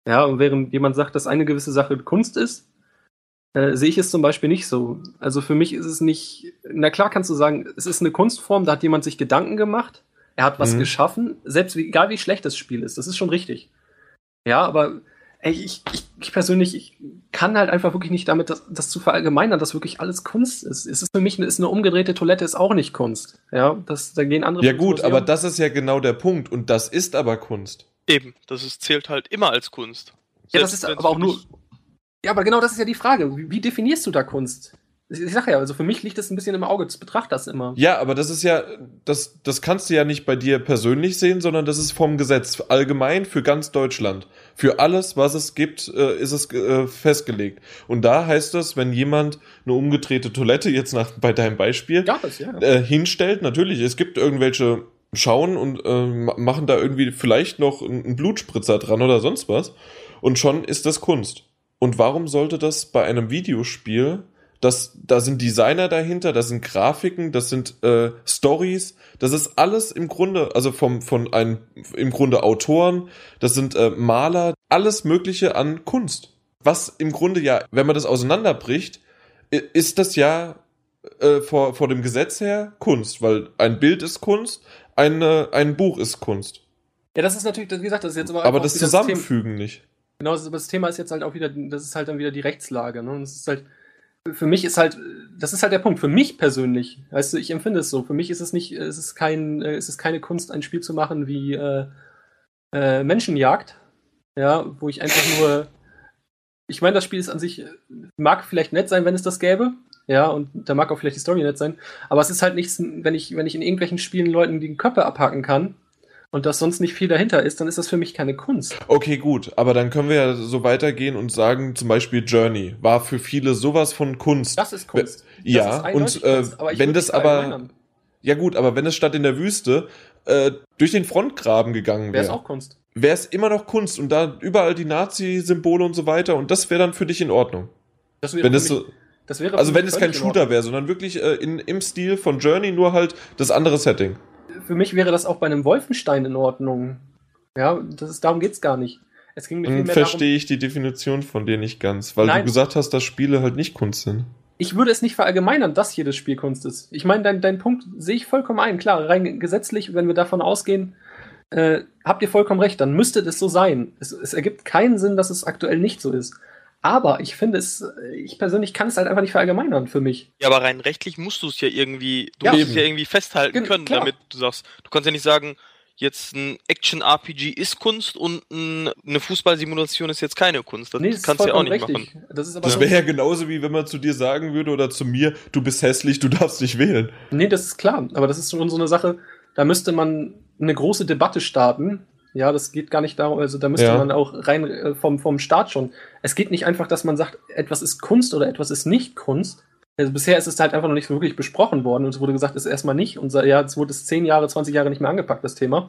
Ja, und während jemand sagt, dass eine gewisse Sache Kunst ist, äh, sehe ich es zum Beispiel nicht so. Also für mich ist es nicht, na klar kannst du sagen, es ist eine Kunstform, da hat jemand sich Gedanken gemacht, er hat was mhm. geschaffen, selbst wie, egal wie schlecht das Spiel ist, das ist schon richtig. Ja, aber ey, ich, ich, ich persönlich ich kann halt einfach wirklich nicht damit das, das, zu verallgemeinern, dass wirklich alles Kunst ist. Es ist für mich ist eine umgedrehte Toilette ist auch nicht Kunst. Ja, das, da gehen andere. Ja gut, aber das ist ja genau der Punkt und das ist aber Kunst. Eben, das ist, zählt halt immer als Kunst. Selbst ja, das ist aber auch nur. Ja, aber genau das ist ja die Frage. Wie, wie definierst du da Kunst? Ich sag ja, also für mich liegt das ein bisschen im Auge des Betrachters immer. Ja, aber das ist ja, das, das kannst du ja nicht bei dir persönlich sehen, sondern das ist vom Gesetz allgemein für ganz Deutschland. Für alles, was es gibt, äh, ist es äh, festgelegt. Und da heißt es, wenn jemand eine umgedrehte Toilette, jetzt nach, bei deinem Beispiel, es, ja. äh, hinstellt, natürlich, es gibt irgendwelche schauen und äh, machen da irgendwie vielleicht noch einen Blutspritzer dran oder sonst was. Und schon ist das Kunst. Und warum sollte das bei einem Videospiel das, da sind Designer dahinter, da sind Grafiken, das sind äh, Stories, das ist alles im Grunde, also vom, von einem, im Grunde Autoren, das sind äh, Maler, alles Mögliche an Kunst. Was im Grunde ja, wenn man das auseinanderbricht, ist das ja äh, vor, vor dem Gesetz her Kunst, weil ein Bild ist Kunst, eine, ein Buch ist Kunst. Ja, das ist natürlich, wie gesagt, das ist jetzt aber. Aber das Zusammenfügen das nicht. Genau, das, das Thema ist jetzt halt auch wieder, das ist halt dann wieder die Rechtslage. Ne? Und das ist halt, für mich ist halt, das ist halt der Punkt. Für mich persönlich, weißt du, ich empfinde es so. Für mich ist es nicht, es ist kein, es ist keine Kunst, ein Spiel zu machen wie äh, äh, Menschenjagd, ja, wo ich einfach nur, ich meine, das Spiel ist an sich, mag vielleicht nett sein, wenn es das gäbe, ja, und da mag auch vielleicht die Story nett sein, aber es ist halt nichts, wenn ich, wenn ich in irgendwelchen Spielen Leuten die Köpfe abhacken kann und dass sonst nicht viel dahinter ist, dann ist das für mich keine Kunst. Okay, gut, aber dann können wir ja so weitergehen und sagen, zum Beispiel Journey war für viele sowas von Kunst. Das ist Kunst. Das ja, ist und äh, Kunst, wenn das aber, ja gut, aber wenn es statt in der Wüste äh, durch den Frontgraben gegangen wäre, wäre es auch Kunst. Wäre es immer noch Kunst und da überall die Nazi-Symbole und so weiter und das wäre dann für dich in Ordnung. Das wäre wenn das so, das wäre also wenn es kein Shooter wäre, sondern wirklich äh, in, im Stil von Journey, nur halt das andere Setting. Für mich wäre das auch bei einem Wolfenstein in Ordnung. Ja, das ist, darum geht's gar nicht. Es ging mir darum, verstehe ich die Definition von dir nicht ganz, weil Nein. du gesagt hast, dass Spiele halt nicht Kunst sind. ich würde es nicht verallgemeinern, dass jedes Spiel Kunst ist. Ich meine, dein, dein Punkt sehe ich vollkommen ein. Klar, rein gesetzlich, wenn wir davon ausgehen, äh, habt ihr vollkommen recht, dann müsste das so sein. Es, es ergibt keinen Sinn, dass es aktuell nicht so ist. Aber ich finde es, ich persönlich kann es halt einfach nicht verallgemeinern für mich. Ja, aber rein rechtlich musst du es ja irgendwie, du Ja. musst Eben. es ja irgendwie festhalten Gen- können, klar. damit du sagst, du kannst ja nicht sagen, jetzt ein Action-RPG ist Kunst und ein, eine Fußballsimulation ist jetzt keine Kunst. Das Nee, das kannst du ja auch nicht machen. Das ist aber Das wäre ja genauso wie wenn man zu dir sagen würde oder zu mir, du bist hässlich, du darfst nicht wählen. Nee, das ist klar. Aber das ist schon so eine Sache, da müsste man eine große Debatte starten. Ja, das geht gar nicht darum, also da müsste Ja. man auch rein äh, vom, vom Start schon. Es geht nicht einfach, dass man sagt, etwas ist Kunst oder etwas ist nicht Kunst. Also bisher ist es halt einfach noch nicht so wirklich besprochen worden und es wurde gesagt, es ist erstmal nicht. Und ja, jetzt wurde es 10 Jahre, 20 Jahre nicht mehr angepackt, das Thema.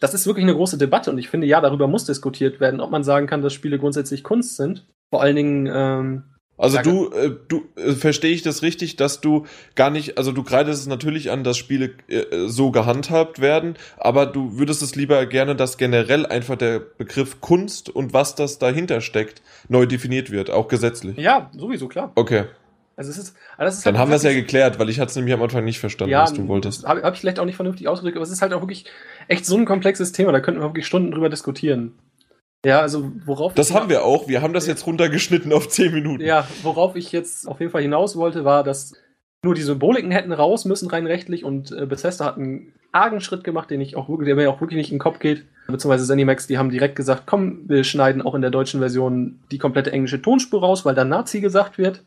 Das ist wirklich eine große Debatte und ich finde, ja, darüber muss diskutiert werden, ob man sagen kann, dass Spiele grundsätzlich Kunst sind. Vor allen Dingen, ähm, Also Danke. du, äh, du äh, verstehe ich das richtig, dass du gar nicht, also du kreidest es natürlich an, dass Spiele äh, so gehandhabt werden, aber du würdest es lieber gerne, dass generell einfach der Begriff Kunst und was das dahinter steckt neu definiert wird, auch gesetzlich. ja, sowieso, klar. Okay, Also es ist, aber das ist dann halt haben wir es ja geklärt, weil ich hatte es nämlich am Anfang nicht verstanden, ja, was du wolltest. Habe hab ich vielleicht auch nicht vernünftig ausgedrückt, aber es ist halt auch wirklich echt so ein komplexes Thema, da könnten wir wirklich Stunden drüber diskutieren. Ja, also worauf Das haben wir auch, wir haben das jetzt runtergeschnitten auf 10 Minuten. Ja, worauf ich jetzt auf jeden Fall hinaus wollte, war, dass nur die Symboliken hätten raus müssen rein rechtlich und äh, Bethesda hat einen argen Schritt gemacht, den ich auch wirklich, der mir auch wirklich nicht in den Kopf geht. Beziehungsweise Zenimax, die haben direkt gesagt, komm, wir schneiden auch in der deutschen Version die komplette englische Tonspur raus, weil da Nazi gesagt wird.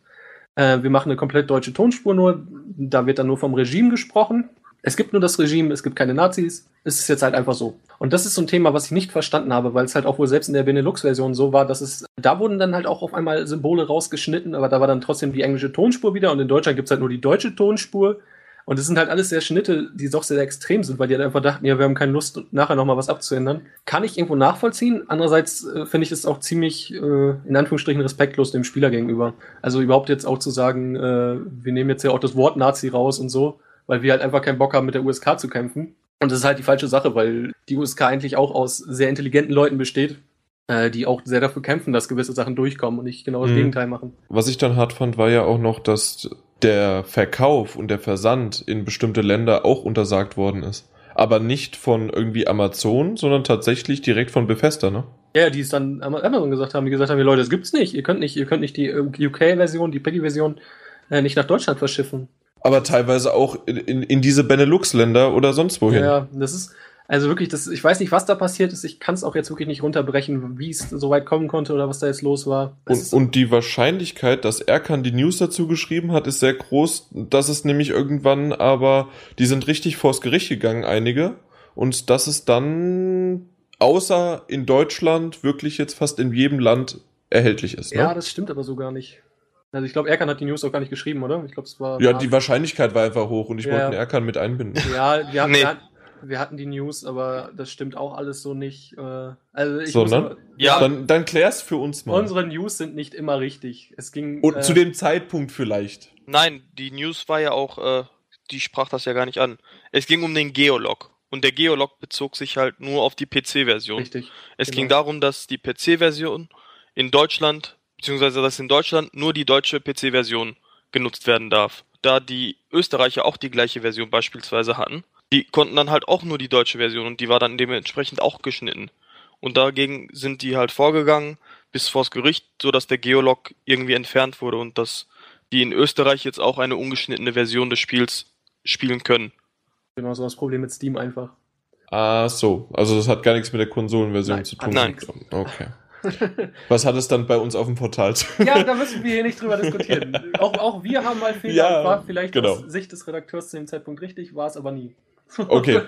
Äh, wir machen eine komplett deutsche Tonspur nur, da wird dann nur vom Regime gesprochen. Es gibt nur das Regime, es gibt keine Nazis. Es ist jetzt halt einfach so. Und das ist so ein Thema, was ich nicht verstanden habe, weil es halt auch wohl selbst in der Benelux-Version so war, dass es, da wurden dann halt auch auf einmal Symbole rausgeschnitten, aber da war dann trotzdem die englische Tonspur wieder und in Deutschland gibt es halt nur die deutsche Tonspur. Und es sind halt alles sehr Schnitte, die doch sehr extrem sind, weil die halt einfach dachten, ja, wir haben keine Lust, nachher nochmal was abzuändern. Kann ich irgendwo nachvollziehen. Andererseits äh, finde ich es auch ziemlich, äh, in Anführungsstrichen, respektlos dem Spieler gegenüber. Also überhaupt jetzt auch zu sagen, äh, wir nehmen jetzt ja auch das Wort Nazi raus und so, weil wir halt einfach keinen Bock haben, mit der USK zu kämpfen. Und das ist halt die falsche Sache, weil die USK eigentlich auch aus sehr intelligenten Leuten besteht, äh, die auch sehr dafür kämpfen, dass gewisse Sachen durchkommen und nicht genau das Mhm. Gegenteil machen. Was ich dann hart fand, war ja auch noch, dass der Verkauf und der Versand in bestimmte Länder auch untersagt worden ist. Aber nicht von irgendwie Amazon, sondern tatsächlich direkt von Bethesda, ne? Ja, die es dann am Amazon gesagt haben, die gesagt haben, Leute, das gibt's nicht. Ihr könnt nicht, ihr könnt nicht die UK-Version, die PEGI-Version äh, nicht nach Deutschland verschiffen. Aber teilweise auch in, in, in diese Benelux-Länder oder sonst wohin. Ja, das ist, also wirklich, das, ich weiß nicht, was da passiert ist. Ich kann es auch jetzt wirklich nicht runterbrechen, wie es so weit kommen konnte oder was da jetzt los war. Und, ist- und die Wahrscheinlichkeit, dass Erkan die News dazu geschrieben hat, ist sehr groß. dass es nämlich irgendwann, aber die sind richtig vors Gericht gegangen, einige. Und dass es dann, außer in Deutschland, wirklich jetzt fast in jedem Land erhältlich ist. Ne? ja, das stimmt aber so gar nicht. Also ich glaube, Erkan hat die News auch gar nicht geschrieben, oder? Ich glaube, es war. Ja, die Wahrscheinlichkeit war einfach hoch und ich Ja. wollte den Erkan mit einbinden. Ja, wir, haben, Nee. wir, hatten, wir hatten die News, aber das stimmt auch alles so nicht. Äh, also ich So, muss ne? Ja. Dann, dann klär's für uns mal. Unsere News sind nicht immer richtig. Es ging. und äh, zu dem Zeitpunkt vielleicht. Nein, die News war ja auch, äh, die sprach das ja gar nicht an. Es ging um den Geolog. Und der Geolog bezog sich halt nur auf die PC-Version. Richtig. Es genau. ging darum, dass die PC-Version in Deutschland, beziehungsweise dass in Deutschland nur die deutsche PC-Version genutzt werden darf. Da die Österreicher auch die gleiche Version beispielsweise hatten, die konnten dann halt auch nur die deutsche Version und die war dann dementsprechend auch geschnitten. Und dagegen sind die halt vorgegangen bis vors Gericht, so dass der Geolog irgendwie entfernt wurde und dass die in Österreich jetzt auch eine ungeschnittene Version des Spiels spielen können. Genau, so das Problem mit Steam einfach. Ah, so. Also das hat gar nichts mit der Konsolenversion Nein, zu tun. nein. Okay. Was hat es dann bei uns auf dem Portal zu ja, da müssen wir hier nicht drüber diskutieren. Auch, auch wir haben mal Fehler, Ja, war vielleicht genau. aus Sicht des Redakteurs zu dem Zeitpunkt richtig, war es aber nie. Okay.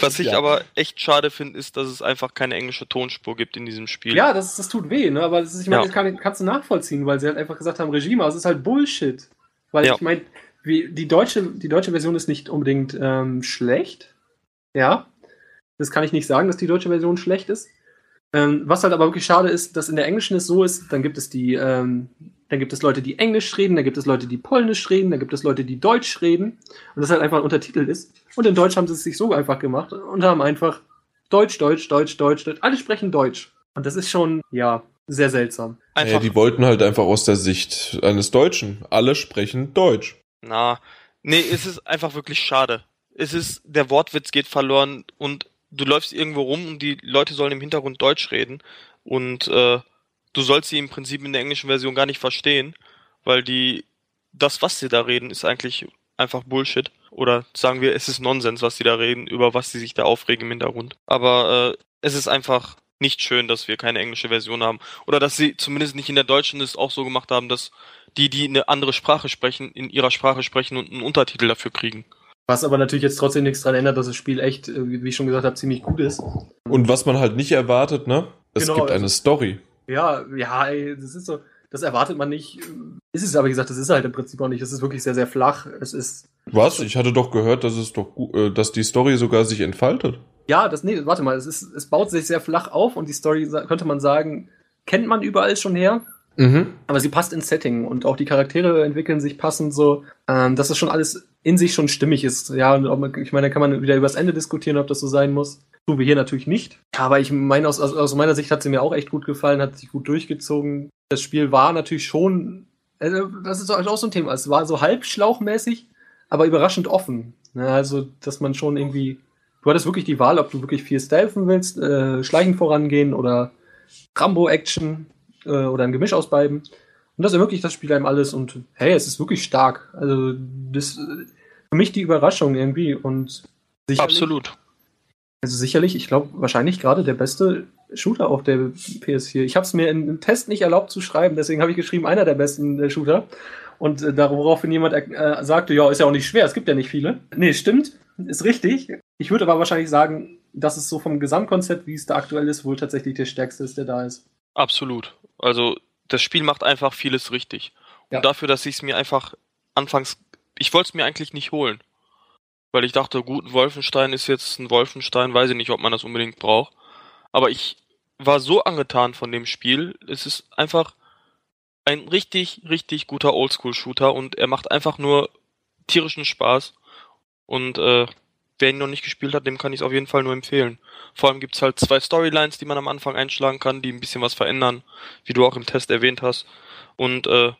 Was ich Ja. aber echt schade finde, ist, dass es einfach keine englische Tonspur gibt in diesem Spiel. Ja, das, das tut weh, ne? aber das ist, ich meine, Ja. das kann, kannst du nachvollziehen, weil sie halt einfach gesagt haben, Regime, aber es ist halt Bullshit. Weil Ja. ich meine, die deutsche, die deutsche Version ist nicht unbedingt ähm, schlecht. Ja. Das kann ich nicht sagen, dass die deutsche Version schlecht ist. Ähm, was halt aber wirklich schade ist, dass in der englischen es so ist, dann gibt es die, ähm, dann gibt es Leute, die Englisch reden, dann gibt es Leute, die Polnisch reden, dann gibt es Leute, die Deutsch reden und das halt einfach untertitelt ist. Und in Deutsch haben sie es sich so einfach gemacht und haben einfach Deutsch, Deutsch, Deutsch, Deutsch, Deutsch. Alle sprechen Deutsch. Und das ist schon, ja, sehr seltsam. Einfach, Ja, die wollten halt einfach aus der Sicht eines Deutschen. Alle sprechen Deutsch. na, nee, es ist einfach wirklich schade. Es ist, der Wortwitz geht verloren und du läufst irgendwo rum und die Leute sollen im Hintergrund Deutsch reden und äh, du sollst sie im Prinzip in der englischen Version gar nicht verstehen, weil die, das, was sie da reden, ist eigentlich einfach Bullshit. Oder sagen wir, es ist Nonsens, was sie da reden, über was sie sich da aufregen im Hintergrund. Aber äh, es ist einfach nicht schön, dass wir keine englische Version haben. Oder dass sie zumindest nicht in der deutschen es auch so gemacht haben, dass die, die eine andere Sprache sprechen, in ihrer Sprache sprechen und einen Untertitel dafür kriegen. Was aber natürlich jetzt trotzdem nichts daran ändert, dass das Spiel echt, äh, wie ich schon gesagt habe, ziemlich gut ist. Und was man halt nicht erwartet, ne? Es Genau, gibt also- eine Story. Ja, ja, ey, das ist so, das erwartet man nicht. Ist es aber, wie gesagt, das ist halt im Prinzip auch nicht. Es ist wirklich sehr, sehr flach. Es ist, Was? Ich hatte doch gehört, dass es doch äh, dass die Story sogar sich entfaltet. ja, das, nee, warte mal, es ist, es baut sich sehr flach auf und die Story, könnte man sagen, kennt man überall schon her. Mhm. Aber sie passt ins Setting und auch die Charaktere entwickeln sich passend so, ähm, das schon alles in sich schon stimmig ist. Ja, man, ich meine, da kann man wieder übers Ende diskutieren, ob das so sein muss. Tun wir hier natürlich nicht. Aber ich meine, aus, aus, meiner Sicht hat sie mir auch echt gut gefallen, hat sich gut durchgezogen. Das Spiel war natürlich schon, also das ist auch so ein Thema. Es war so halb schlauchmäßig, aber überraschend offen. Also, dass man schon irgendwie, du hattest wirklich die Wahl, ob du wirklich viel stealthen willst, äh, schleichend vorangehen oder Rambo-Action äh, oder ein Gemisch aus beiden. Und das ermöglicht das Spiel einem alles und hey, es ist wirklich stark. Also das für mich die Überraschung irgendwie und Absolut. Also sicherlich, ich glaube wahrscheinlich gerade der beste Shooter auf der PS4. Ich habe es mir im Test nicht erlaubt zu schreiben, deswegen habe ich geschrieben einer der besten äh, Shooter. Und äh, daraufhin jemand äh, sagte, ja, ist ja auch nicht schwer, es gibt ja nicht viele. Nee, stimmt, ist richtig. Ich würde aber wahrscheinlich sagen, dass es so vom Gesamtkonzept, wie es da aktuell ist, wohl tatsächlich der stärkste ist, der da ist. Absolut. Also das Spiel macht einfach vieles richtig. Ja. Und dafür, dass ich es mir einfach anfangs, ich wollte es mir eigentlich nicht holen. Weil ich dachte, gut, ein Wolfenstein ist jetzt ein Wolfenstein, weiß ich nicht, ob man das unbedingt braucht. Aber ich war so angetan von dem Spiel. Es ist einfach ein richtig, richtig guter Oldschool-Shooter und er macht einfach nur tierischen Spaß. Und äh, wer ihn noch nicht gespielt hat, dem kann ich es auf jeden Fall nur empfehlen. Vor allem gibt's halt zwei Storylines, die man am Anfang einschlagen kann, die ein bisschen was verändern, wie du auch im Test erwähnt hast. Und äh,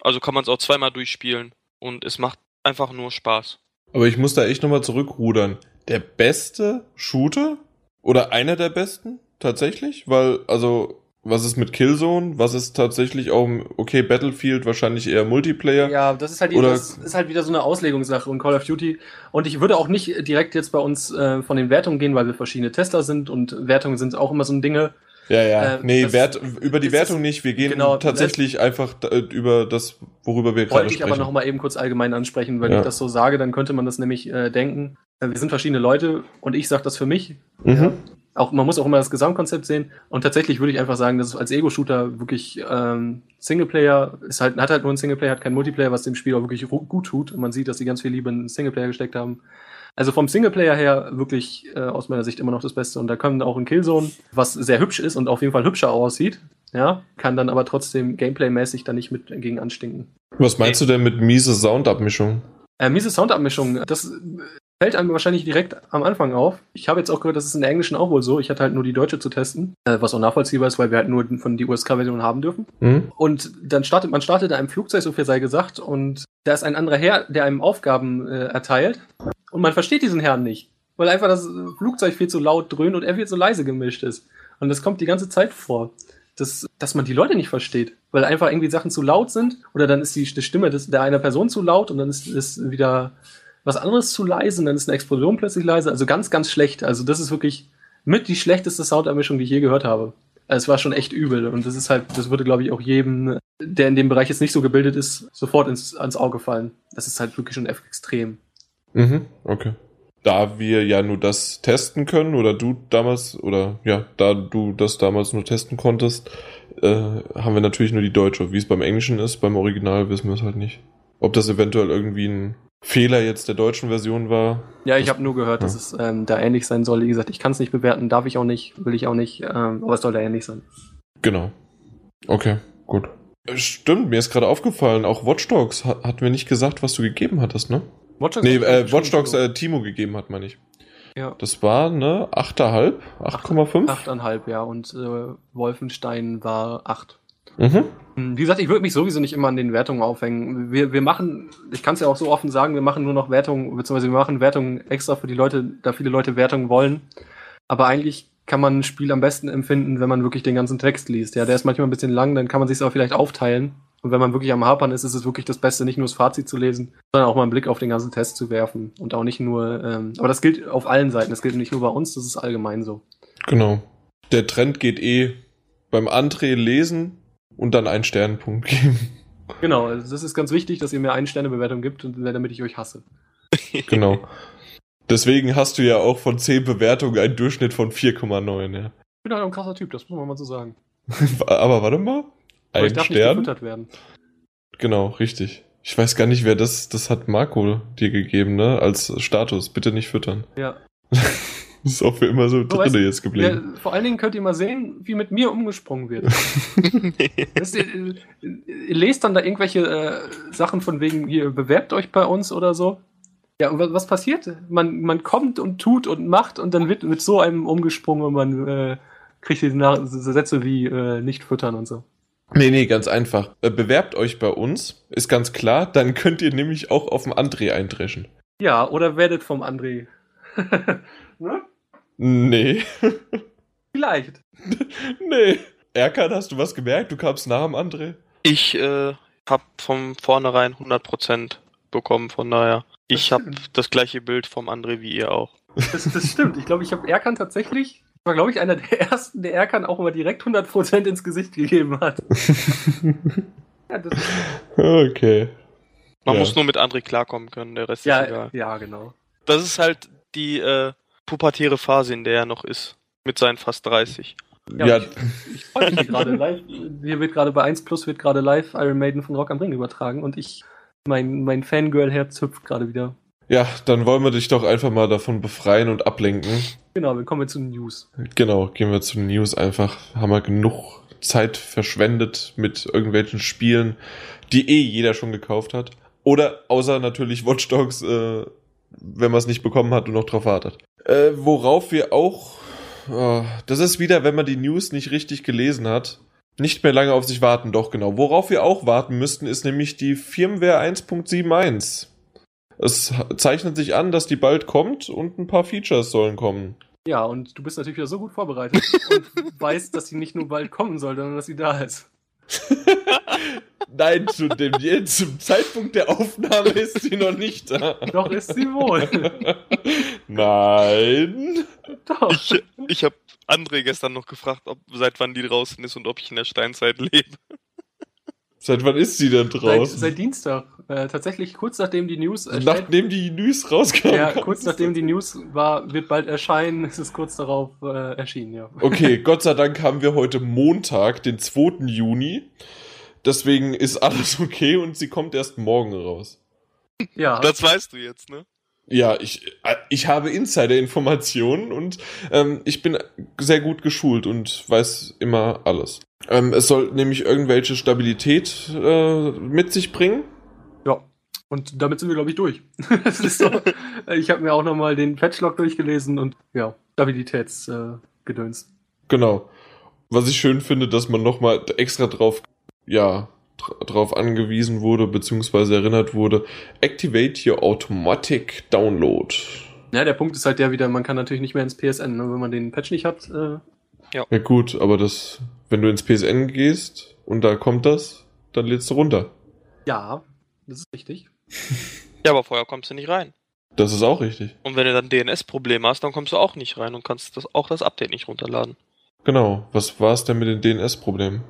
also kann man es auch zweimal durchspielen und es macht einfach nur Spaß. Aber ich muss da echt nochmal zurückrudern. Der beste Shooter? Oder einer der besten? Tatsächlich? Weil, also, was ist mit Killzone? Was ist tatsächlich auch, okay, Battlefield wahrscheinlich eher Multiplayer? Ja, das ist halt, die, Oder- das ist halt wieder so eine Auslegungssache und Call of Duty. Und ich würde auch nicht direkt jetzt bei uns äh, von den Wertungen gehen, weil wir verschiedene Tester sind und Wertungen sind auch immer so ein Dinge. Ja, ja. Äh, nee, Wert, über die Wertung nicht. Wir gehen genau, tatsächlich einfach über das, worüber wir gerade Wollte ich sprechen. aber noch mal eben kurz allgemein ansprechen, wenn Ja. ich das so sage, dann könnte man das nämlich äh, denken. Äh, wir sind verschiedene Leute und ich sage das für mich. Mhm. Auch, man muss auch immer das Gesamtkonzept sehen. Und tatsächlich würde ich einfach sagen, dass es als Ego-Shooter wirklich ähm, Singleplayer ist halt, hat halt nur einen Singleplayer, hat keinen Multiplayer, was dem Spiel auch wirklich gut tut. Und man sieht, dass sie ganz viel Liebe in Singleplayer gesteckt haben. Also vom Singleplayer her wirklich äh, aus meiner Sicht immer noch das Beste. Und da können auch ein Killzone, was sehr hübsch ist und auf jeden Fall hübscher aussieht, ja, kann dann aber trotzdem Gameplay-mäßig da nicht mit gegen anstinken. Was meinst du denn mit miese Soundabmischung? Äh, miese Soundabmischung, das äh, fällt einem wahrscheinlich direkt am Anfang auf. Ich habe jetzt auch gehört, das ist in der Englischen auch wohl so. Ich hatte halt nur die deutsche zu testen, äh, was auch nachvollziehbar ist, weil wir halt nur von die USK-Version haben dürfen. Hm? Und dann startet man startet in einem Flugzeug, so viel sei gesagt, und da ist ein anderer Herr, der einem Aufgaben äh, erteilt. Und man versteht diesen Herrn nicht, weil einfach das Flugzeug viel zu laut dröhnt und er viel zu leise gemischt ist. Und das kommt die ganze Zeit vor. Dass, dass man die Leute nicht versteht, weil einfach irgendwie Sachen zu laut sind oder dann ist die, die Stimme des, der einer Person zu laut und dann ist, ist wieder was anderes zu leise und dann ist eine Explosion plötzlich leise. Also ganz, ganz schlecht. Also das ist wirklich mit die schlechteste Soundermischung, die ich je gehört habe. Also es war schon echt übel und das ist halt, das würde glaube ich auch jedem, der in dem Bereich jetzt nicht so gebildet ist, sofort ins, ans Auge fallen. Das ist halt wirklich schon extrem. Mhm. Okay. da wir ja nur das testen können oder du damals oder ja, da du das damals nur testen konntest, äh, haben wir natürlich nur die deutsche. Wie es beim Englischen ist, beim Original wissen wir es halt nicht. Ob das eventuell irgendwie ein Fehler jetzt der deutschen Version war. Ja, ich habe nur gehört, ja. dass es ähm, da ähnlich sein soll. Wie gesagt, ich kann es nicht bewerten, darf ich auch nicht, will ich auch nicht, ähm, aber es soll da ähnlich sein. Genau. Okay, gut. Stimmt, mir ist gerade aufgefallen, auch Watch Dogs hat, hatten wir nicht gesagt, was du gegeben hattest, ne? Watch Dogs nee, äh, Watch Dogs äh, Timo gegeben hat, meine ich. Ja. Das war, ne, 8,5? 8,5? 8,5, ja, und äh, Wolfenstein war 8. Mhm. Hm, wie gesagt, ich würde mich sowieso nicht immer an den Wertungen aufhängen. Wir, wir machen, ich kann es ja auch so offen sagen, wir machen nur noch Wertungen, beziehungsweise wir machen Wertungen extra für die Leute, da viele Leute Wertungen wollen. Aber eigentlich kann man ein Spiel am besten empfinden, wenn man wirklich den ganzen Text liest. Ja, der ist manchmal ein bisschen lang, dann kann man sich auch vielleicht aufteilen. Und wenn man wirklich am Hapern ist, ist es wirklich das Beste, nicht nur das Fazit zu lesen, sondern auch mal einen Blick auf den ganzen Test zu werfen. Und auch nicht nur, ähm, aber das gilt auf allen Seiten, das gilt nicht nur bei uns, das ist allgemein so. Genau. Der Trend geht eh beim André lesen und dann einen Sternpunkt geben. Genau, also das ist ganz wichtig, dass ihr mir eine Sternebewertung gibt, damit ich euch hasse. Genau. Deswegen hast du ja auch von 10 Bewertungen einen Durchschnitt von 4,9, ja. Ich bin halt ein krasser Typ, das muss man mal so sagen. Aber warte mal. Ein Stern. Nicht werden. Genau, richtig. Ich weiß gar nicht, wer das, das hat Marco dir gegeben, ne? Als Status. Bitte nicht füttern. Ja. Das ist auch für immer so, drin jetzt geblieben. Ja, vor allen Dingen könnt ihr mal sehen, wie mit mir umgesprungen wird. das, ihr, ihr, lest dann da irgendwelche äh, Sachen von wegen, ihr bewerbt euch bei uns oder so. Ja, und was passiert? Man, man kommt und tut und macht und dann wird mit so einem umgesprungen und man äh, kriegt diese Sätze wie äh, nicht füttern und so. Nee, nee, ganz einfach. Äh, bewerbt euch bei uns, ist ganz klar, dann könnt ihr nämlich auch auf dem André eindreschen. Ja, oder werdet vom André. ne? Nee. Vielleicht. nee. Erkan, hast du was gemerkt? Du kamst nah am André? Ich äh, hab von vornherein 100% bekommen, von daher. Ich habe das gleiche Bild vom André wie ihr auch. Das, das stimmt. Ich glaube, ich habe Erkan tatsächlich, war glaube ich einer der ersten, der Erkan auch immer direkt 100% ins Gesicht gegeben hat. ja, okay. Man ja. muss nur mit André klarkommen können, der Rest ja, ist egal. Ja, genau. Das ist halt die äh, pubertäre Phase, in der er noch ist. Mit seinen fast 30. Ja, ja. ich, ich freue mich gerade live. Hier wird gerade bei 1 Plus wird gerade live Iron Maiden von Rock am Ring übertragen und ich mein, mein Fangirl-Herz hüpft gerade wieder. Ja, dann wollen wir dich doch einfach mal davon befreien und ablenken. Genau, dann kommen wir zu den News. Genau, gehen wir zu den News einfach. Haben wir genug Zeit verschwendet mit irgendwelchen Spielen, die eh jeder schon gekauft hat. Oder außer natürlich Watch Dogs, äh, wenn man es nicht bekommen hat und noch drauf wartet. Äh, worauf wir auch, oh, das ist wieder, wenn man die News nicht richtig gelesen hat, nicht mehr lange auf sich warten, doch genau. Worauf wir auch warten müssten, ist nämlich die Firmware 1.71. Es zeichnet sich an, dass die bald kommt und ein paar Features sollen kommen. Ja, und du bist natürlich wieder so gut vorbereitet und weißt, dass sie nicht nur bald kommen soll, sondern dass sie da ist. Nein, zu dem, zum Zeitpunkt der Aufnahme ist sie noch nicht da. Doch ist sie wohl. Nein. Doch. Ich, ich habe André gestern noch gefragt, ob seit wann die draußen ist und ob ich in der Steinzeit lebe. Seit wann ist sie denn draußen? Seit, seit Dienstag. Äh, tatsächlich kurz nachdem die News äh, Nachdem die News rauskam. Ja, kurz nachdem die News war, wird bald erscheinen, ist es kurz darauf äh, erschienen, ja. Okay, Gott sei Dank haben wir heute Montag, den 2. Juni. Deswegen ist alles okay und sie kommt erst morgen raus. Ja. Das weißt du jetzt, ne? Ja, ich, ich habe Insider-Informationen und ähm, ich bin sehr gut geschult und weiß immer alles. Ähm, es soll nämlich irgendwelche Stabilität äh, mit sich bringen. Ja, und damit sind wir, glaube ich, durch. so, ich habe mir auch nochmal den Patchlog durchgelesen und ja, Stabilitätsgedöns. Äh, genau. Was ich schön finde, dass man nochmal extra drauf, ja, darauf angewiesen wurde, beziehungsweise erinnert wurde, Activate your Automatic Download. Ja, der Punkt ist halt der wieder, man kann natürlich nicht mehr ins PSN, ne? wenn man den Patch nicht hat. Äh ja. ja gut, aber das, wenn du ins PSN gehst und da kommt das, dann lädst du runter. Ja, das ist richtig. ja, aber vorher kommst du nicht rein. Das ist auch richtig. Und wenn du dann DNS-Probleme hast, dann kommst du auch nicht rein und kannst das, auch das Update nicht runterladen. Genau. Was war es denn mit den DNS-Problemen?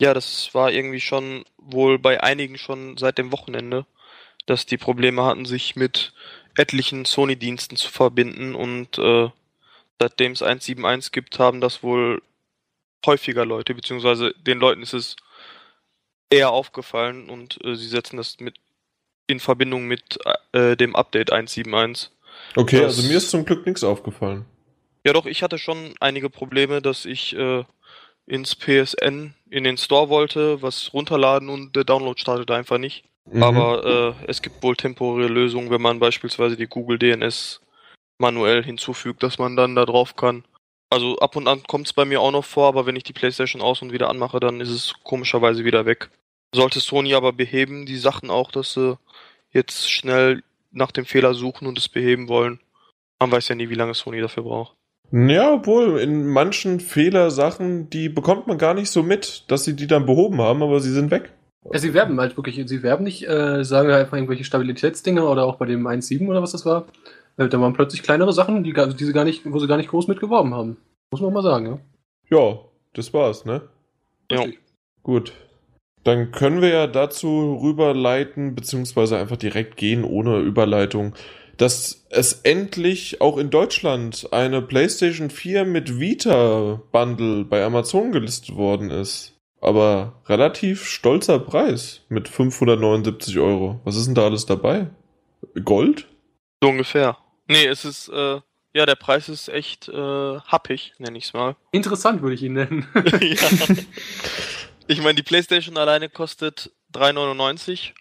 Ja, das war irgendwie schon wohl bei einigen schon seit dem Wochenende, dass die Probleme hatten, sich mit etlichen Sony-Diensten zu verbinden und äh, seitdem es 171 gibt, haben das wohl häufiger Leute, beziehungsweise den Leuten ist es eher aufgefallen und äh, sie setzen das mit in Verbindung mit äh, dem Update 171. Okay, das, also mir ist zum Glück nichts aufgefallen. Ja, doch, ich hatte schon einige Probleme, dass ich äh, ins PSN in den Store wollte, was runterladen und der Download startet einfach nicht. Mhm. Aber äh, es gibt wohl temporäre Lösungen, wenn man beispielsweise die Google DNS manuell hinzufügt, dass man dann da drauf kann. Also ab und an kommt es bei mir auch noch vor, aber wenn ich die PlayStation aus und wieder anmache, dann ist es komischerweise wieder weg. Sollte Sony aber beheben, die Sachen auch, dass sie jetzt schnell nach dem Fehler suchen und es beheben wollen. Man weiß ja nie, wie lange Sony dafür braucht. Ja, obwohl in manchen Fehlersachen, die bekommt man gar nicht so mit, dass sie die dann behoben haben, aber sie sind weg. Ja, sie werben halt wirklich, sie werben nicht, äh, sagen einfach irgendwelche Stabilitätsdinge oder auch bei dem 1.7 oder was das war. Äh, da waren plötzlich kleinere Sachen, die, die sie gar nicht, wo sie gar nicht groß mitgeworben haben. Muss man mal sagen, ja. Ja, das war's, ne? Ja. Gut. Dann können wir ja dazu rüberleiten, beziehungsweise einfach direkt gehen ohne Überleitung, dass es endlich auch in Deutschland eine PlayStation 4 mit Vita Bundle bei Amazon gelistet worden ist. Aber relativ stolzer Preis mit 579 Euro. Was ist denn da alles dabei? Gold? So ungefähr. Nee, es ist, äh, ja, der Preis ist echt äh, happig, nenne ich es mal. Interessant würde ich ihn nennen. ja. Ich meine, die PlayStation alleine kostet 3,99.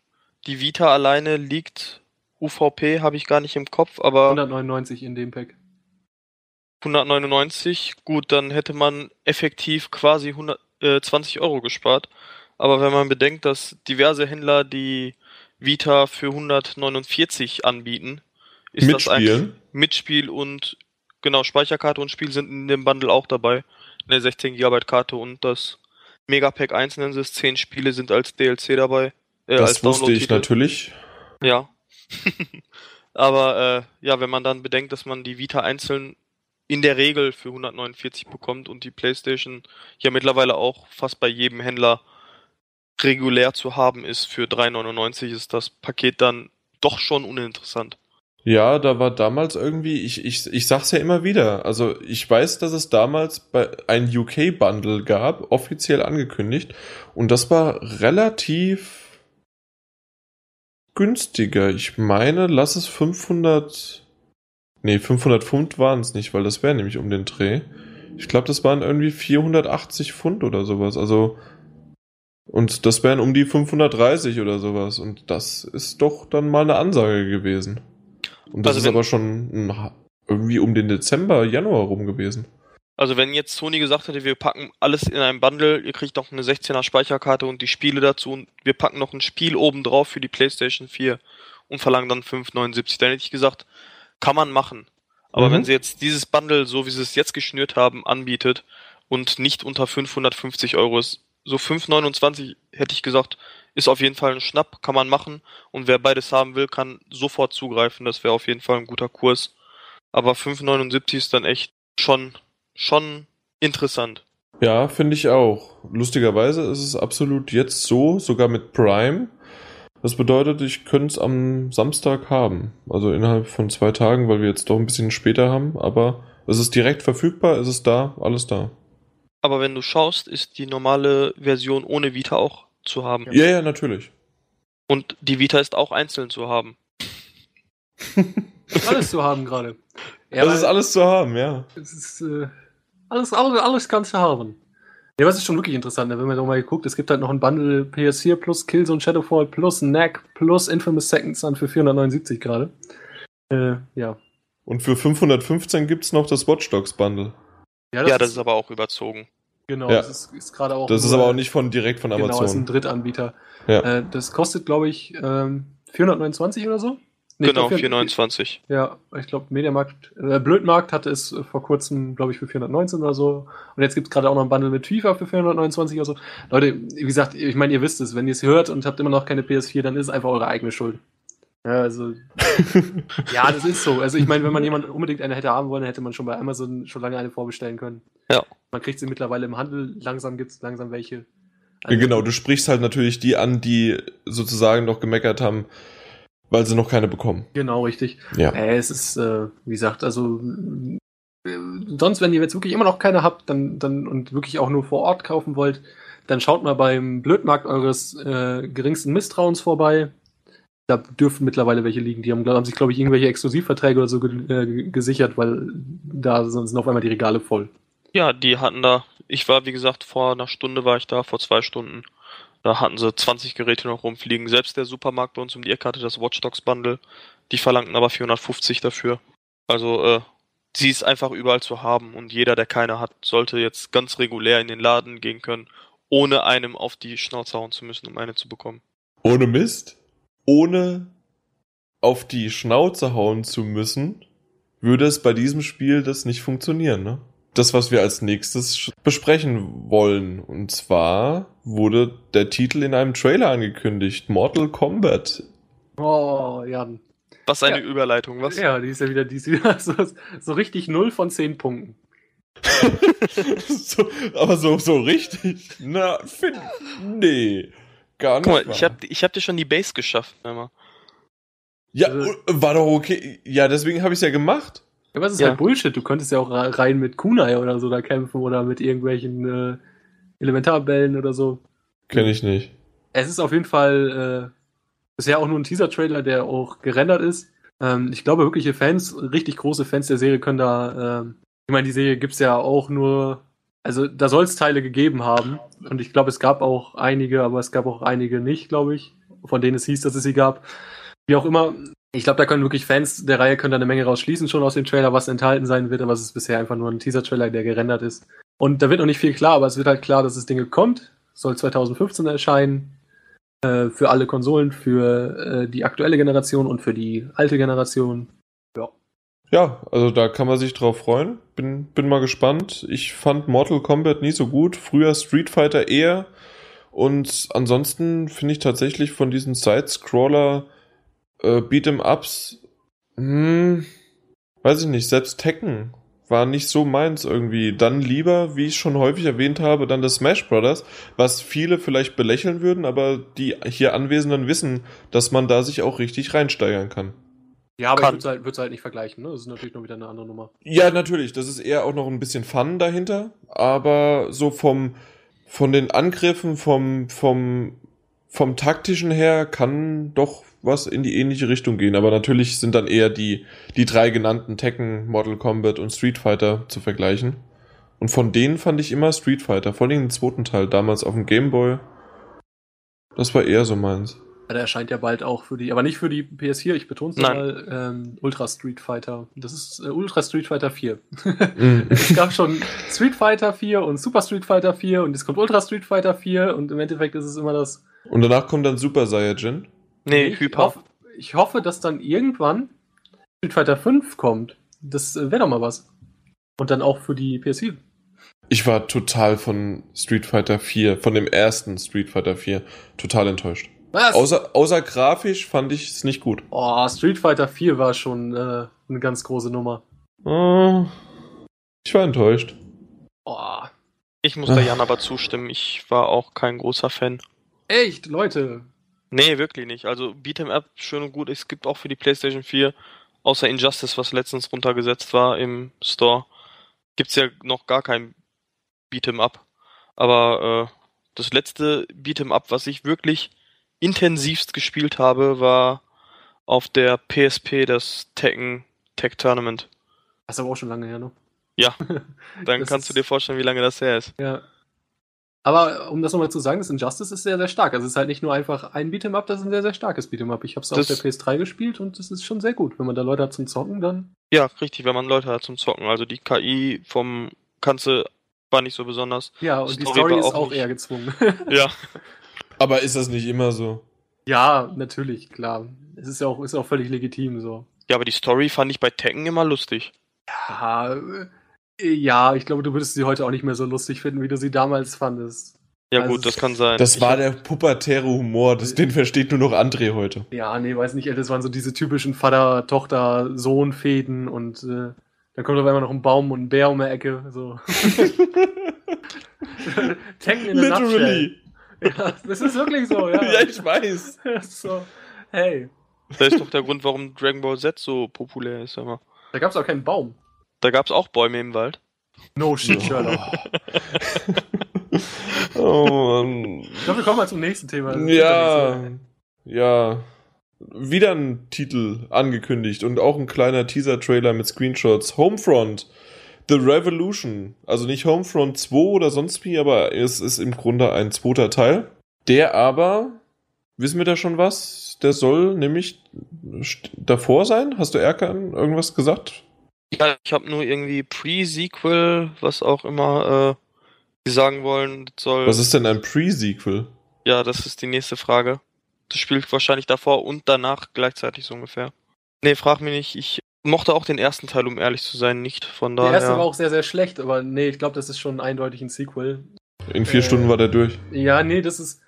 Die Vita alleine liegt UVP, habe ich gar nicht im Kopf, aber. 199 in dem Pack. 199, gut, dann hätte man effektiv quasi 120 äh, Euro gespart. Aber wenn man bedenkt, dass diverse Händler die Vita für 149 anbieten, ist das eigentlich Mitspiel und genau Speicherkarte und Spiel sind in dem Bundle auch dabei. Eine 16 GB Karte und das Megapack 1 nennen sie es, 10 Spiele sind als DLC dabei. Äh, das wusste ich natürlich. Ja. Aber äh, ja, wenn man dann bedenkt, dass man die Vita einzeln in der Regel für 149 bekommt und die PlayStation ja mittlerweile auch fast bei jedem Händler regulär zu haben ist für 3,99 ist das Paket dann doch schon uninteressant. Ja, da war damals irgendwie, ich, ich, ich sag's ja immer wieder, also ich weiß, dass es damals bei ein UK-Bundle gab, offiziell angekündigt, und das war relativ günstiger. Ich meine, lass es 500, nee, 500 Pfund waren es nicht, weil das wäre nämlich um den Dreh. Ich glaube, das waren irgendwie 480 Pfund oder sowas, also und das wären um die 530 oder sowas. Und das ist doch dann mal eine Ansage gewesen. Und das also ist aber schon irgendwie um den Dezember, Januar rum gewesen. Also wenn jetzt Sony gesagt hätte, wir packen alles in einem Bundle, ihr kriegt noch eine 16er Speicherkarte und die Spiele dazu und wir packen noch ein Spiel oben drauf für die PlayStation 4 und verlangen dann 5,79, dann hätte ich gesagt, kann man machen. Aber mhm. wenn sie jetzt dieses Bundle, so wie sie es jetzt geschnürt haben, anbietet und nicht unter 550 Euro ist, so 5,29 hätte ich gesagt, ist auf jeden Fall ein Schnapp, kann man machen. Und wer beides haben will, kann sofort zugreifen. Das wäre auf jeden Fall ein guter Kurs. Aber 5,79 ist dann echt schon, schon interessant. Ja, finde ich auch. Lustigerweise ist es absolut jetzt so, sogar mit Prime. Das bedeutet, ich könnte es am Samstag haben. Also innerhalb von zwei Tagen, weil wir jetzt doch ein bisschen später haben. Aber es ist direkt verfügbar, es ist da, alles da. Aber wenn du schaust, ist die normale Version ohne Vita auch zu haben. Ja, ja, natürlich. Und die Vita ist auch einzeln zu haben. alles zu haben gerade. Ja, das ist alles zu haben, ja. Es ist äh, alles, alles, alles kannst du haben. Ja, was ist schon wirklich interessant, ne? wenn man da mal guckt, es gibt halt noch ein Bundle PS4 plus Killzone Shadowfall plus Knack plus Infamous Second Son für 479 gerade. Äh, ja. Und für 515 gibt es noch das Watch Dogs Bundle. Ja, das, ja, das ist, ist aber auch überzogen. Genau, ja. das ist, ist gerade auch. Das ist aber auch nicht von direkt von Amazon. Genau, das ist ein Drittanbieter. Ja. Äh, das kostet, glaube ich, ähm, 429 oder so. Nee, genau, 429. Ja, ich glaube, Mediamarkt, äh, Blödmarkt hatte es äh, vor kurzem, glaube ich, für 419 oder so. Und jetzt gibt es gerade auch noch ein Bundle mit FIFA für 429 oder so. Leute, wie gesagt, ich meine, ihr wisst es, wenn ihr es hört und habt immer noch keine PS4, dann ist es einfach eure eigene Schuld. Ja, also. ja, das ist so. Also ich meine, wenn man jemand unbedingt eine hätte haben wollen, hätte man schon bei Amazon schon lange eine vorbestellen können. Ja. Man kriegt sie mittlerweile im Handel, langsam gibt es langsam welche. Also, genau, du sprichst halt natürlich die an, die sozusagen noch gemeckert haben, Weil sie noch keine bekommen. Genau, richtig. Ja. Äh, es ist, äh, wie gesagt, also äh, sonst, wenn ihr jetzt wirklich immer noch keine habt, dann, dann und wirklich auch nur vor Ort kaufen wollt, dann schaut mal beim Blödmarkt eures äh, geringsten Misstrauens vorbei. Da dürften mittlerweile welche liegen. Die haben, haben sich, glaube ich, irgendwelche Exklusivverträge oder so ge äh, gesichert, weil da sind sind auf einmal die Regale voll. Ja, die hatten da, ich war wie gesagt vor einer Stunde war ich da, vor zwei Stunden. Da hatten sie 20 Geräte noch rumfliegen. Selbst der Supermarkt bei uns um die Ecke hatte das Watch Dogs Bundle. Die verlangten aber 450 dafür. Also, äh, sie ist einfach überall zu haben und jeder, der keine hat, sollte jetzt ganz regulär in den Laden gehen können, ohne einem auf die Schnauze hauen zu müssen, um eine zu bekommen. Ohne Mist, ohne auf die Schnauze hauen zu müssen, würde es bei diesem Spiel das nicht funktionieren, ne? Das, was wir als nächstes besprechen wollen. Und zwar wurde der Titel in einem Trailer angekündigt. Mortal Kombat. Oh, Jan. Was eine Ja. Überleitung, was? Ja, die ist ja wieder, die ist wieder so, so richtig 0 von 10 Punkten. so, aber so, so richtig? Na, find, nee. Gar nicht. Guck mal, ich hab, ich hab dir schon die Base geschafft, einmal. ja, Also- war doch okay. Ja, deswegen habe ich es ja gemacht. Ja, aber es ist Ja. halt Bullshit. Du könntest ja auch rein mit Kunai oder so da kämpfen oder mit irgendwelchen äh, Elementarbällen oder so. Kenne ich nicht. Es ist auf jeden Fall äh, bisher auch nur ein Teaser-Trailer, der auch gerendert ist. Ähm, ich glaube, wirkliche Fans, richtig große Fans der Serie können da, ähm, ich meine, die Serie gibt's ja auch nur, also da soll es Teile gegeben haben. Und ich glaube, es gab auch einige, aber es gab auch einige nicht, glaube ich, von denen es hieß, dass es sie gab. Wie auch immer, ich glaube, da können wirklich Fans der Reihe können da eine Menge rausschließen schon aus dem Trailer, was enthalten sein wird, aber es ist bisher einfach nur ein Teaser-Trailer, der gerendert ist. Und da wird noch nicht viel klar, aber es wird halt klar, dass das Ding kommt. Soll 2015 erscheinen. Äh, für alle Konsolen, für äh, die aktuelle Generation und für die alte Generation. Ja, also da kann man sich drauf freuen. Bin, bin mal gespannt. Ich fand Mortal Kombat nie so gut. Früher Street Fighter eher. Und ansonsten finde ich tatsächlich von diesen Side-Scroller äh, Beat'em-Ups, hm, weiß ich nicht, selbst Tekken war nicht so meins irgendwie. Dann lieber, wie ich schon häufig erwähnt habe, dann das Smash Brothers, was viele vielleicht belächeln würden, aber die hier Anwesenden wissen, dass man da sich auch richtig reinsteigern kann. Ja, aber Kann. ich würde es halt, würd's halt nicht vergleichen, ne? Das ist natürlich noch wieder eine andere Nummer. Ja, natürlich. Das ist eher auch noch ein bisschen Fun dahinter. Aber so vom, von den Angriffen, vom, vom, vom taktischen her kann doch was in die ähnliche Richtung gehen. Aber natürlich sind dann eher die, die drei genannten Tekken, Mortal Kombat und Street Fighter zu vergleichen. Und von denen fand ich immer Street Fighter, vor allem den zweiten Teil, damals auf dem Game Boy. Das war eher so meins. Ja, der erscheint ja bald auch für die, aber nicht für die PS4, ich betone es mal, ähm, Ultra Street Fighter. Das ist äh, Ultra Street Fighter 4. Mhm. es gab schon Street Fighter 4 und Super Street Fighter 4 und es kommt Ultra Street Fighter 4 und im Endeffekt ist es immer das. Und danach kommt dann Super Saiyajin. Nee, ich, Hyper. Hoffe, ich hoffe, dass dann irgendwann Street Fighter 5 kommt. Das äh, wäre doch mal was. Und dann auch für die PS4. Ich war total von Street Fighter 4, von dem ersten Street Fighter 4, total enttäuscht. Was? Außer, außer grafisch fand ich es nicht gut. oh, Street Fighter 4 war schon äh, eine ganz große Nummer. Oh, ich war enttäuscht. Oh, Ich muss da Jan aber zustimmen, ich war auch kein großer Fan. echt, Leute. Nee, wirklich nicht. Also Beat'em Up schön und gut. Es gibt auch für die PlayStation 4, außer Injustice, was letztens runtergesetzt war im Store, gibt's ja noch gar kein Beat'em Up. Aber äh, das letzte Beat'em Up, was ich wirklich intensivst gespielt habe, war auf der PSP das Tekken Tech Tournament. Das ist aber auch schon lange her, ne? Ja, Dann kannst du dir vorstellen, wie lange das her ist. Ja. Aber um das nochmal zu sagen, das Injustice ist sehr, sehr stark. Also es ist halt nicht nur einfach ein Beat'em-up, das ist ein sehr, sehr starkes Beat'em-up. Ich habe es auf der PS3 gespielt und das ist schon sehr gut. Wenn man da Leute hat zum Zocken, dann. Ja, richtig, wenn man Leute hat zum Zocken. Also die KI vom Kanze war nicht so besonders. Ja, und die Story Story war ist auch auch nicht- eher gezwungen. Ja. Aber ist das nicht immer so? ja, natürlich, klar. Es ist ja auch, ist auch völlig legitim so. Ja, aber die Story fand ich bei Tekken immer lustig. Ja, äh, ja, ich glaube, du würdest sie heute auch nicht mehr so lustig finden, wie du sie damals fandest. Ja Also gut, das kann sein. Das Ich war hab- der pubertäre Humor, das, den versteht nur noch André heute. Ja, nee, weiß nicht, das waren so diese typischen Vater-Tochter-Sohn-Fäden und äh, dann kommt auf einmal noch ein Baum und ein Bär um die Ecke. So. Literally. Ja, das ist wirklich so, ja. Ja, ich weiß. so, hey. Das ist doch der Grund, warum Dragon Ball Z so populär ist, immer. Da gab es auch keinen Baum. Da gab es auch Bäume im Wald. No shit, Sherlock. oh Mann. Ich glaube, wir kommen mal zum nächsten Thema. Ja, ja. Wieder ein Titel angekündigt und auch ein kleiner Teaser-Trailer mit Screenshots. Homefront. The Revolution. Also nicht Homefront 2 oder sonst wie, aber es ist im Grunde ein zweiter Teil. Der aber, wissen wir da schon was? Der soll nämlich davor sein? Hast du Erkan irgendwas gesagt? Ja, ich habe nur irgendwie Pre-Sequel, was auch immer äh, sie sagen wollen. Soll was ist denn ein Pre-Sequel? Ja, das ist die nächste Frage. Das spielt wahrscheinlich davor und danach gleichzeitig so ungefähr. Nee, frag mich nicht. Ich mochte auch den ersten Teil, um ehrlich zu sein, nicht. Von daher. Der erste war auch sehr, sehr schlecht, aber nee, ich glaube, das ist schon eindeutig ein Sequel. In vier äh, Stunden war der durch. Ja, nee, das ist.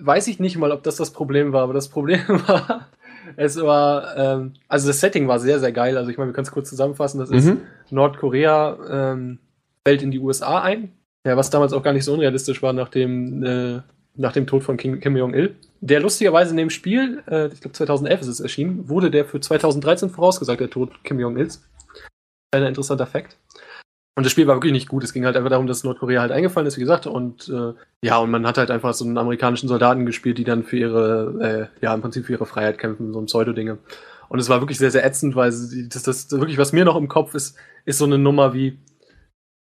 Weiß ich nicht mal, ob das das Problem war, aber das Problem war, es war, ähm, also das Setting war sehr, sehr geil. Also ich meine, wir können es kurz zusammenfassen. Das mhm. ist Nordkorea ähm, fällt in die USA ein. Ja, was damals auch gar nicht so unrealistisch war, nachdem äh, nach dem Tod von Kim, Kim Jong-il. Der lustigerweise in dem Spiel, äh, ich glaube 2011 ist es erschienen, wurde der für 2013 vorausgesagt, der Tod Kim Jong-ils. Ein interessanter Fakt. Und das Spiel war wirklich nicht gut. Es ging halt einfach darum, dass Nordkorea halt eingefallen ist, wie gesagt. Und äh, ja, und man hat halt einfach so einen amerikanischen Soldaten gespielt, die dann für ihre, äh, ja, im Prinzip für ihre Freiheit kämpfen, so ein Pseudo-Dinge. Und es war wirklich sehr, sehr ätzend, weil das, das wirklich, was mir noch im Kopf ist, ist so eine Nummer wie,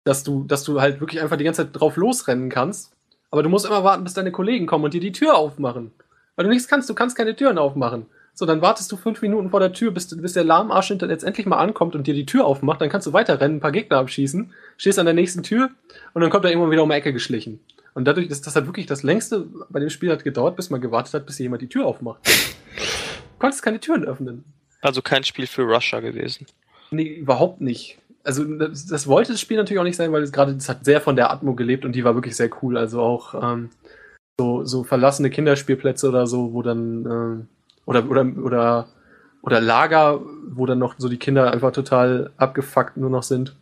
dass du, dass du halt wirklich einfach die ganze Zeit drauf losrennen kannst aber du musst immer warten, bis deine Kollegen kommen und dir die Tür aufmachen. Weil du nichts kannst, du kannst keine Türen aufmachen. So, dann wartest du fünf Minuten vor der Tür, bis, bis der Lahmarsch jetzt endlich mal ankommt und dir die Tür aufmacht. Dann kannst du weiterrennen, ein paar Gegner abschießen, stehst an der nächsten Tür und dann kommt er irgendwann wieder um die Ecke geschlichen. Und dadurch ist das halt wirklich das längste bei dem Spiel hat gedauert, bis man gewartet hat, bis jemand die Tür aufmacht. Du konntest keine Türen öffnen. Also kein Spiel für Russia gewesen. Nee, überhaupt nicht also das, das, wollte das Spiel natürlich auch nicht sein, weil es gerade, das hat sehr von der Atmo gelebt und die war wirklich sehr cool. Also auch ähm, so, so verlassene Kinderspielplätze oder so, wo dann ähm, oder oder oder oder Lager, wo dann noch so die Kinder einfach total abgefuckt nur noch sind,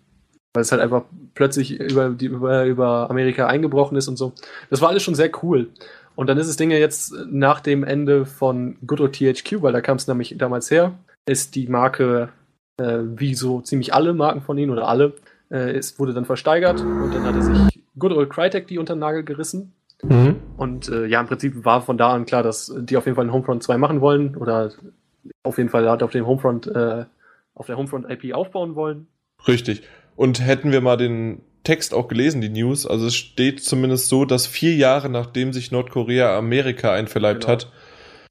weil es halt einfach plötzlich über die über, über Amerika eingebrochen ist und so. Das war alles schon sehr cool. Und dann ist das Ding ja jetzt nach dem Ende von Good Old THQ, weil da kam es nämlich damals her, ist die Marke äh, wie so ziemlich alle Marken von ihnen oder alle, äh, es wurde dann versteigert und dann hatte sich Good Old Crytek die unter den Nagel gerissen. Mhm. Und äh, ja, im Prinzip war von da an klar, dass die auf jeden Fall einen Homefront 2 machen wollen oder auf jeden Fall auf dem Homefront, äh, auf der Homefront IP aufbauen wollen. Richtig. Und hätten wir mal den Text auch gelesen, die News, also es steht zumindest so, dass vier Jahre nachdem sich Nordkorea Amerika einverleibt genau. hat,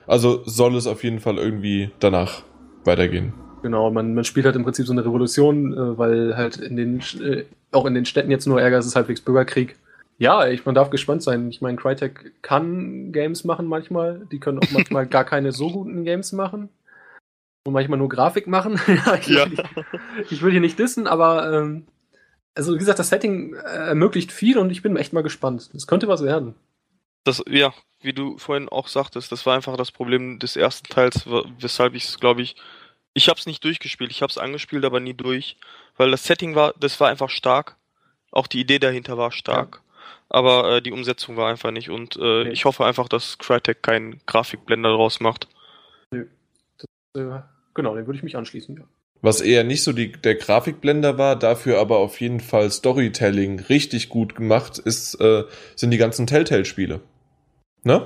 also soll es auf jeden Fall irgendwie danach weitergehen. Genau, man, man spielt halt im Prinzip so eine Revolution, äh, weil halt in den, äh, auch in den Städten jetzt nur Ärger, es ist halbwegs Bürgerkrieg. Ja, ich, man darf gespannt sein. Ich meine, Crytek kann Games machen manchmal. Die können auch manchmal gar keine so guten Games machen. Und manchmal nur Grafik machen. ich, ja. Ich, ich, will hier nicht dissen, aber ähm, also wie gesagt, das Setting äh, ermöglicht viel und ich bin echt mal gespannt. Das könnte was werden. Das, ja, wie du vorhin auch sagtest, das war einfach das Problem des ersten Teils, weshalb ich es, glaube ich, ich habe es nicht durchgespielt. Ich habe es angespielt, aber nie durch, weil das Setting war, das war einfach stark. Auch die Idee dahinter war stark. Ja. Aber äh, die Umsetzung war einfach nicht. Und äh, nee. ich hoffe einfach, dass Crytek keinen Grafikblender draus macht. Nö. Das, äh, genau, den würde ich mich anschließen, ja. Was eher nicht so die, der Grafikblender war, dafür aber auf jeden Fall Storytelling richtig gut gemacht ist, äh, sind die ganzen Telltale-Spiele. Ne?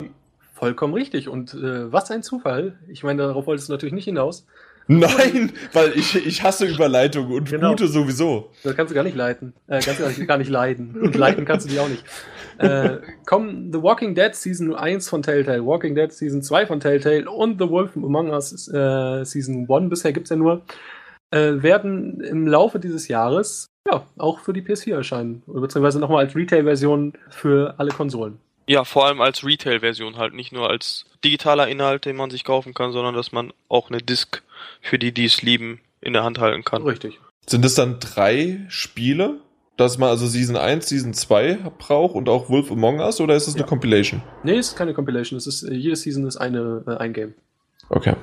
Vollkommen richtig. Und äh, was ein Zufall. Ich meine, darauf wolltest du natürlich nicht hinaus. Nein, weil ich, ich hasse Überleitungen und genau. gute sowieso. Das kannst du gar nicht leiten. Äh, kannst du gar nicht leiden. Und leiten kannst du die auch nicht. Äh, komm, The Walking Dead Season 1 von Telltale, Walking Dead Season 2 von Telltale und The Wolf Among Us äh, Season 1, bisher gibt's ja nur, äh, werden im Laufe dieses Jahres ja auch für die PS4 erscheinen. Beziehungsweise nochmal als Retail-Version für alle Konsolen. Ja, vor allem als Retail-Version halt, nicht nur als digitaler Inhalt, den man sich kaufen kann, sondern dass man auch eine Disc für die, die es lieben, in der Hand halten kann. Richtig. Sind es dann drei Spiele, dass man also Season 1, Season 2 braucht und auch Wolf Among Us oder ist es ja. eine Compilation? Nee, es ist keine Compilation. Es ist, äh, jede Season ist eine, äh, ein Game. Okay.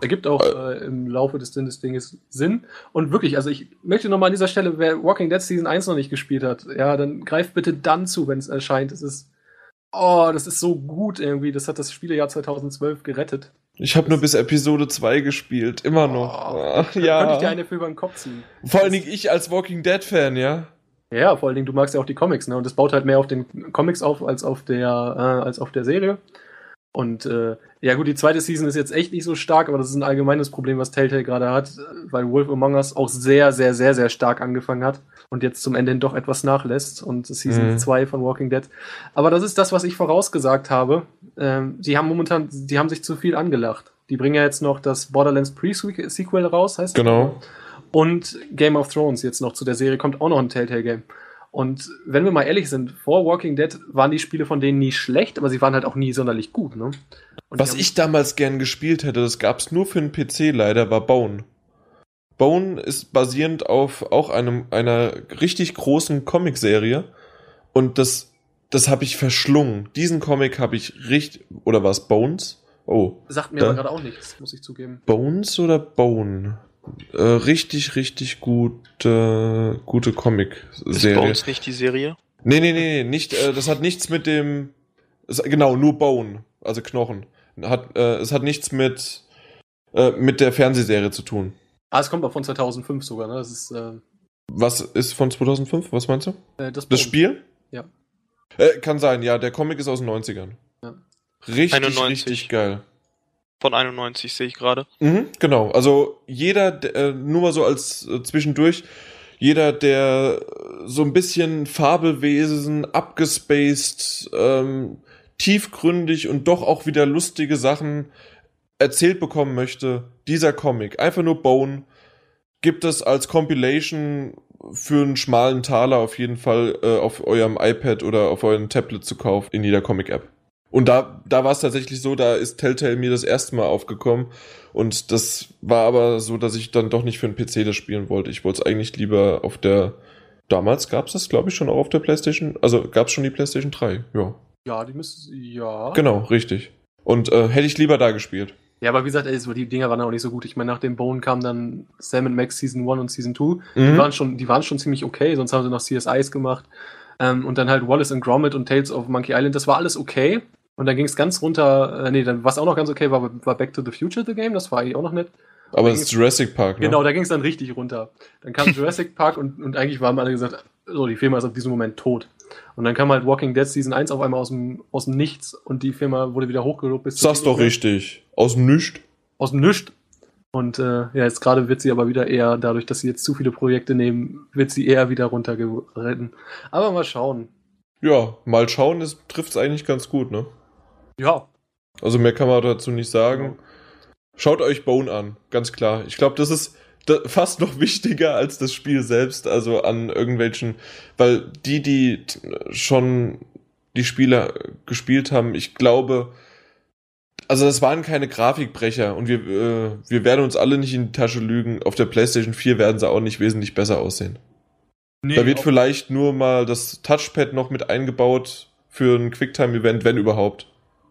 Ergibt auch äh, im Laufe des, des Dinges Sinn. Und wirklich, also ich möchte nochmal an dieser Stelle, wer Walking Dead Season 1 noch nicht gespielt hat, ja, dann greift bitte dann zu, wenn es erscheint. Es ist Oh, das ist so gut irgendwie. Das hat das Spielejahr 2012 gerettet. Ich habe nur bis Episode 2 gespielt, immer noch. Oh, Ach, Könnte ich dir ja. eine für über den Kopf ziehen. Vor allen Dingen ich als Walking Dead Fan, ja. Ja, vor allen Dingen, du magst ja auch die Comics, ne? Und das baut halt mehr auf den Comics auf als auf der, äh, als auf der Serie. Und äh, ja gut, die zweite Season ist jetzt echt nicht so stark, aber das ist ein allgemeines Problem, was Telltale gerade hat, weil Wolf Among Us auch sehr, sehr, sehr, sehr stark angefangen hat und jetzt zum Ende hin doch etwas nachlässt und Season Mhm. 2 von Walking Dead. Aber das ist das, was ich vorausgesagt habe. Ähm, die haben momentan, die haben sich zu viel angelacht. Die bringen ja jetzt noch das Borderlands Pre-Sequel raus, heißt das? Genau. Und Game of Thrones jetzt noch zu der Serie kommt auch noch ein Telltale-Game. Und wenn wir mal ehrlich sind, vor Walking Dead waren die Spiele von denen nie schlecht, aber sie waren halt auch nie sonderlich gut, ne? Und Was ich damals gern gespielt hätte, das gab's nur für den PC leider, war Bone. Bone ist basierend auf auch einem, einer richtig großen Comicserie. Und das, das habe ich verschlungen. Diesen Comic habe ich richtig, oder war es Bones? Oh. sagt mir da- aber gerade auch nichts, muss ich zugeben. Bones oder Bone? Äh, richtig, richtig gute, gute Ist bei Comic-Serie. uns nicht die Serie? Nee, nee, nee, nee, nicht, äh, das hat nichts mit dem, es, genau, nur Bone, also Knochen. Hat, äh, es hat nichts mit, äh, mit der Fernsehserie zu tun. Ah, es kommt auch von 2005 sogar, ne? Das ist äh, Was ist von 2005? Was meinst du? äh, das, Das. Spiel? Ja. Äh, kann sein, ja, der Comic ist aus den 90ern. Ja. Richtig, 91. richtig geil. Von 91 sehe ich gerade. Mhm, genau, also jeder, der- äh, nur mal so als äh, zwischendurch, jeder, der äh, so ein bisschen Fabelwesen, abgespaced, ähm, tiefgründig und doch auch wieder lustige Sachen erzählt bekommen möchte, dieser Comic, einfach nur Bone, gibt es als Compilation für einen schmalen Taler auf jeden Fall äh, auf eurem iPad oder auf eurem Tablet zu kaufen in jeder Comic-App. Und da, da war es tatsächlich so, da ist Telltale mir das erste Mal aufgekommen. Und das war aber so, dass ich dann doch nicht für einen PC das spielen wollte. Ich wollte es eigentlich lieber auf der. Damals gab es das, glaube ich, schon auch auf der PlayStation. Also gab es schon die PlayStation 3. Ja. Ja, die müsste, ja. Genau, richtig. Und äh, hätte ich lieber da gespielt. Ja, aber wie gesagt, ey, die Dinger waren auch nicht so gut. Ich meine, nach dem Bone kam dann Sam Max Season 1 und Season 2. Die, Mhm. waren schon, die waren schon ziemlich okay, sonst haben sie noch CSIs gemacht. Ähm, und dann halt Wallace and Gromit und Tales of Monkey Island, das war alles okay. Und dann ging es ganz runter, äh, nee, dann, was auch noch ganz okay war, war Back to the Future the Game, das war eigentlich auch noch nett. Aber es ist Jurassic Park, ne? Genau, da ging es dann richtig runter. Dann kam Jurassic Park und, und eigentlich waren alle gesagt, so, die Firma ist ab diesem Moment tot. Und dann kam halt Walking Dead Season 1 auf einmal aus dem, aus dem Nichts und die Firma wurde wieder hochgelobt bis Sag's doch richtig. Aus dem Nüscht. Aus dem Nichts. Und äh, ja, jetzt gerade wird sie aber wieder eher, dadurch, dass sie jetzt zu viele Projekte nehmen, wird sie eher wieder runtergeritten. Aber mal schauen. Ja, mal schauen, es trifft's eigentlich ganz gut, ne? Ja. Also mehr kann man dazu nicht sagen. Genau. Schaut euch Bone an, ganz klar. Ich glaube, das ist fast noch wichtiger als das Spiel selbst, also an irgendwelchen, weil die, die schon die Spiele gespielt haben, ich glaube, also das waren keine Grafikbrecher und wir, äh, wir werden uns alle nicht in die Tasche lügen. Auf der PlayStation 4 werden sie auch nicht wesentlich besser aussehen. Nee, Da wird vielleicht nur mal das Touchpad noch mit eingebaut für ein Quicktime-Event, wenn überhaupt.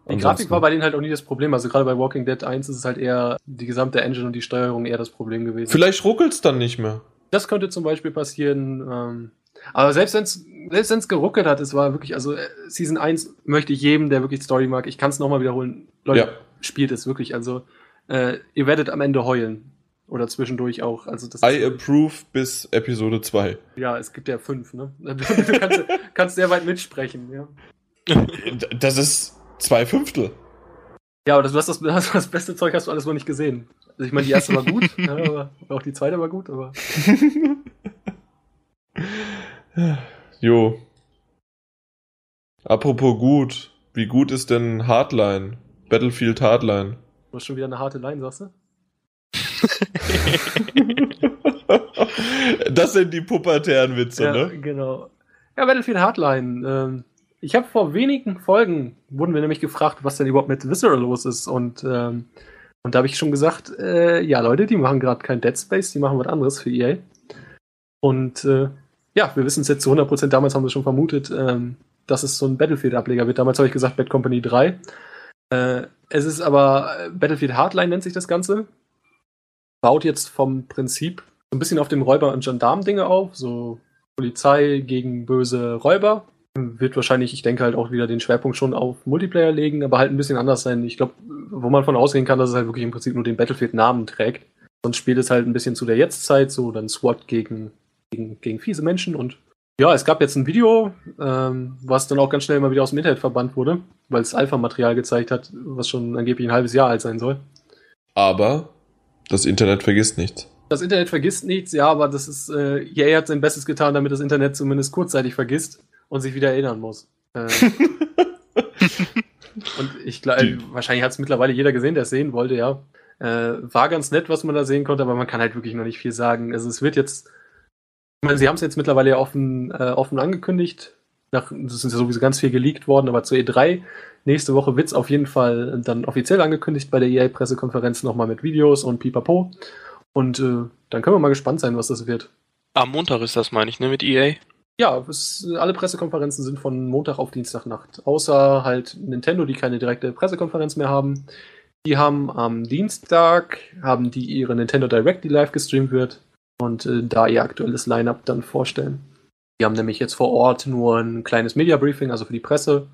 Die Grafik Ansonsten- war bei denen halt auch nie das Problem. Also gerade bei Walking Dead 1 ist es halt eher die gesamte Engine und die Steuerung eher das Problem gewesen. Vielleicht ruckelt's dann nicht mehr. Das könnte zum Beispiel passieren. Ähm, aber selbst wenn es selbst wenn's geruckelt hat, es war wirklich, also äh, Season 1 möchte ich jedem, der wirklich Story mag, ich kann es nochmal wiederholen. Leute, Ja. spielt es wirklich. Also äh, ihr werdet am Ende heulen. Oder zwischendurch auch. Also das I approve bis Episode 2. ja, es gibt ja fünf, ne? Du kannst, kannst sehr weit mitsprechen, ja. Das ist zwei Fünftel. Ja, aber das, du hast das, das, das beste Zeug hast du alles noch nicht gesehen. Also ich meine, die erste war gut, ja, aber auch die zweite war gut, aber. jo. Apropos gut. Wie gut ist denn Hardline? Battlefield Hardline. Du hast schon wieder eine harte Line, sagst du? das sind die pubertären Witze, ja, ne? genau. Ja, Battlefield Hardline. Ähm, ich habe vor wenigen Folgen, wurden wir nämlich gefragt, was denn überhaupt mit Visceral los ist. Und, ähm, und da habe ich schon gesagt, äh, ja Leute, die machen gerade kein Dead Space, die machen was anderes für EA. Und äh, ja, wir wissen es jetzt zu 100%, damals haben wir schon vermutet, ähm, dass es so ein Battlefield-Ableger wird. Damals habe ich gesagt Bad Company 3. Äh, es ist aber äh, Battlefield Hardline nennt sich das Ganze. Baut jetzt vom Prinzip so ein bisschen auf dem Räuber- und Gendarm-Dinge auf, so Polizei gegen böse Räuber. Wird wahrscheinlich, ich denke halt auch wieder den Schwerpunkt schon auf Multiplayer legen, aber halt ein bisschen anders sein. Ich glaube, wo man von ausgehen kann, dass es halt wirklich im Prinzip nur den Battlefield-Namen trägt. Sonst spielt es halt ein bisschen zu der Jetztzeit, so dann SWAT gegen, gegen, gegen fiese Menschen und ja, es gab jetzt ein Video, ähm, was dann auch ganz schnell mal wieder aus dem Internet verbannt wurde, weil es Alpha-Material gezeigt hat, was schon angeblich ein halbes Jahr alt sein soll. Aber das Internet vergisst nichts. Das Internet vergisst nichts, ja, aber das ist, äh, EA hat sein Bestes getan, damit das Internet zumindest kurzzeitig vergisst und sich wieder erinnern muss. Äh, und ich glaube, wahrscheinlich hat es mittlerweile jeder gesehen, der es sehen wollte, ja. Äh, war ganz nett, was man da sehen konnte, aber man kann halt wirklich noch nicht viel sagen. Also es wird jetzt ich meine, sie haben es jetzt mittlerweile ja offen, äh, offen angekündigt. Nach, das ist ja sowieso ganz viel geleakt worden, aber zur E3 nächste Woche wird es auf jeden Fall dann offiziell angekündigt bei der EA-Pressekonferenz nochmal mit Videos und pipapo. Und äh, dann können wir mal gespannt sein, was das wird. Am Montag ist das, meine ich, ne, mit EA? Ja, es, alle Pressekonferenzen sind von Montag auf Dienstagnacht. Außer halt Nintendo, die keine direkte Pressekonferenz mehr haben. Die haben am Dienstag, haben die ihre Nintendo Direct, die live gestreamt wird und äh, da ihr aktuelles Line-up dann vorstellen. Die haben nämlich jetzt vor Ort nur ein kleines Media-Briefing, also für die Presse.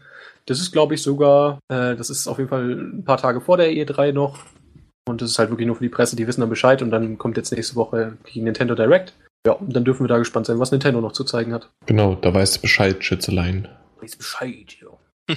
Das ist, glaube ich, sogar, äh, das ist auf jeden Fall ein paar Tage vor der E3 noch. Und das ist halt wirklich nur für die Presse, die wissen dann Bescheid. Und dann kommt jetzt nächste Woche die Nintendo Direct. Ja, und dann dürfen wir da gespannt sein, was Nintendo noch zu zeigen hat. Genau, da weiß Bescheid, Schätzelein. Weiß Bescheid, ja.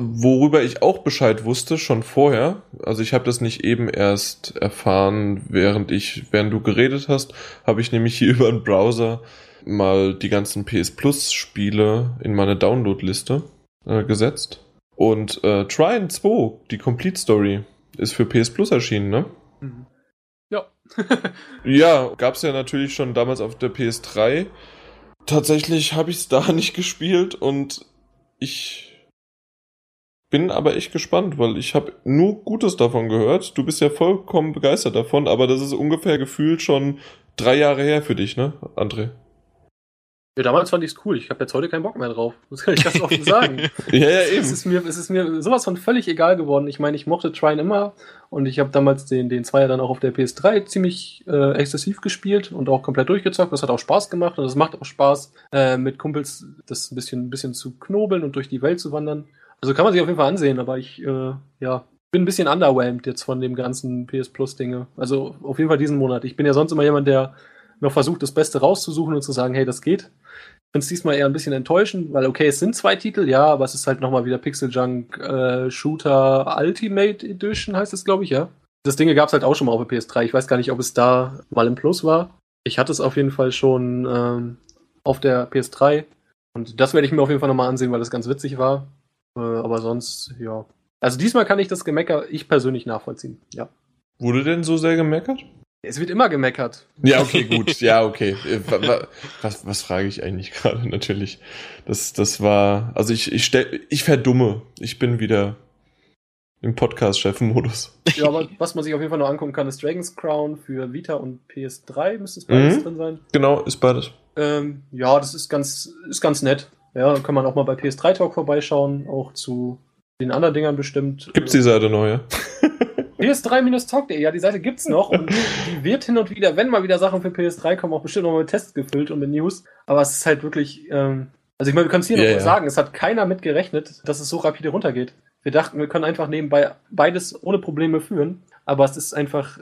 Worüber ich auch Bescheid wusste, schon vorher, also ich habe das nicht eben erst erfahren, während ich, während du geredet hast, habe ich nämlich hier über einen Browser mal die ganzen PS Plus Spiele in meine Download-Liste äh, gesetzt. Und äh, Trine 2, die Complete Story, ist für PS Plus erschienen, ne? Mhm. Ja. ja, gab's ja natürlich schon damals auf der PS3. Tatsächlich habe ich es da nicht gespielt und ich bin aber echt gespannt, weil ich habe nur Gutes davon gehört. Du bist ja vollkommen begeistert davon, aber das ist ungefähr gefühlt schon drei Jahre her für dich, ne, André? Ja, damals fand ich es cool. Ich habe jetzt heute keinen Bock mehr drauf. Das kann ich ganz offen sagen. ja, ja, eben. Es ist, mir, es ist mir sowas von völlig egal geworden. Ich meine, ich mochte Trine immer und ich habe damals den, den Zweier dann auch auf der PS3 ziemlich äh, exzessiv gespielt und auch komplett durchgezockt. Das hat auch Spaß gemacht und es macht auch Spaß, äh, mit Kumpels das ein bisschen, ein bisschen zu knobeln und durch die Welt zu wandern. Also kann man sich auf jeden Fall ansehen, aber ich äh, ja, bin ein bisschen underwhelmed jetzt von dem ganzen PS Plus Dinge. Also auf jeden Fall diesen Monat. Ich bin ja sonst immer jemand, der noch versucht, das Beste rauszusuchen und zu sagen, hey, das geht. Finde es diesmal eher ein bisschen enttäuschend, weil okay, es sind zwei Titel, ja, aber es ist halt nochmal wieder Pixel Junk äh, Shooter Ultimate Edition, heißt es, glaube ich, ja. Das Ding gab es halt auch schon mal auf der PS3. Ich weiß gar nicht, ob es da mal im Plus war. Ich hatte es auf jeden Fall schon ähm, auf der PS3. Und das werde ich mir auf jeden Fall nochmal ansehen, weil das ganz witzig war. Äh, aber sonst, ja. Also diesmal kann ich das Gemecker ich persönlich nachvollziehen, ja. Wurde denn so sehr gemeckert? Es wird immer gemeckert. Ja, okay, gut. Ja, okay. Äh, was, was frage ich eigentlich gerade? Natürlich. Das, das war, also ich, ich stell, ich verdumme. Ich bin wieder im Podcast-Chef-Modus. Ja, aber was man sich auf jeden Fall noch angucken kann, ist Dragon's Crown für Vita und PS3. Müsste es beides mhm. drin sein? Genau, ist beides. Ähm, ja, das ist ganz, ist ganz nett. Ja, kann man auch mal bei PS3 Talk vorbeischauen, auch zu den anderen Dingern bestimmt. Gibt's die Seite neu, ja? PS3-Talk.de, ja, die Seite gibt's noch und die wird hin und wieder, wenn mal wieder Sachen für PS3 kommen, auch bestimmt noch mal mit Tests gefüllt und mit News. Aber es ist halt wirklich, ähm, also ich meine, wir können es hier yeah, noch ja. sagen, es hat keiner mit gerechnet, dass es so rapide runtergeht. Wir dachten, wir können einfach nebenbei beides ohne Probleme führen, aber es ist einfach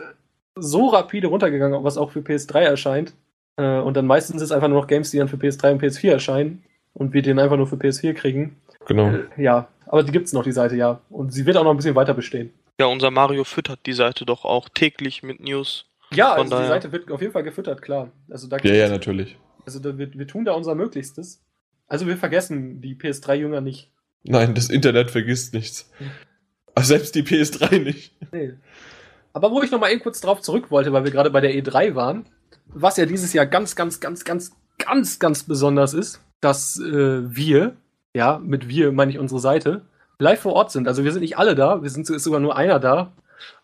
so rapide runtergegangen, was auch für PS3 erscheint. Äh, und dann meistens ist es einfach nur noch Games, die dann für PS3 und PS4 erscheinen und wir den einfach nur für PS4 kriegen. Genau. Äh, ja, aber die gibt es noch, die Seite, ja. Und sie wird auch noch ein bisschen weiter bestehen. Ja, unser Mario füttert die Seite doch auch täglich mit News. Ja, also die Seite wird auf jeden Fall gefüttert, klar. Also da ja, ja, natürlich. Also da, wir, wir tun da unser Möglichstes. Also wir vergessen die PS3-Jünger nicht. Nein, das Internet vergisst nichts. Selbst die PS3 nicht. Nee. Aber wo ich noch mal eben kurz drauf zurück wollte, weil wir gerade bei der E3 waren, was ja dieses Jahr ganz, ganz, ganz, ganz, ganz, ganz besonders ist, dass äh, wir, ja, mit wir meine ich unsere Seite, live vor Ort sind. Also wir sind nicht alle da, wir sind ist sogar nur einer da.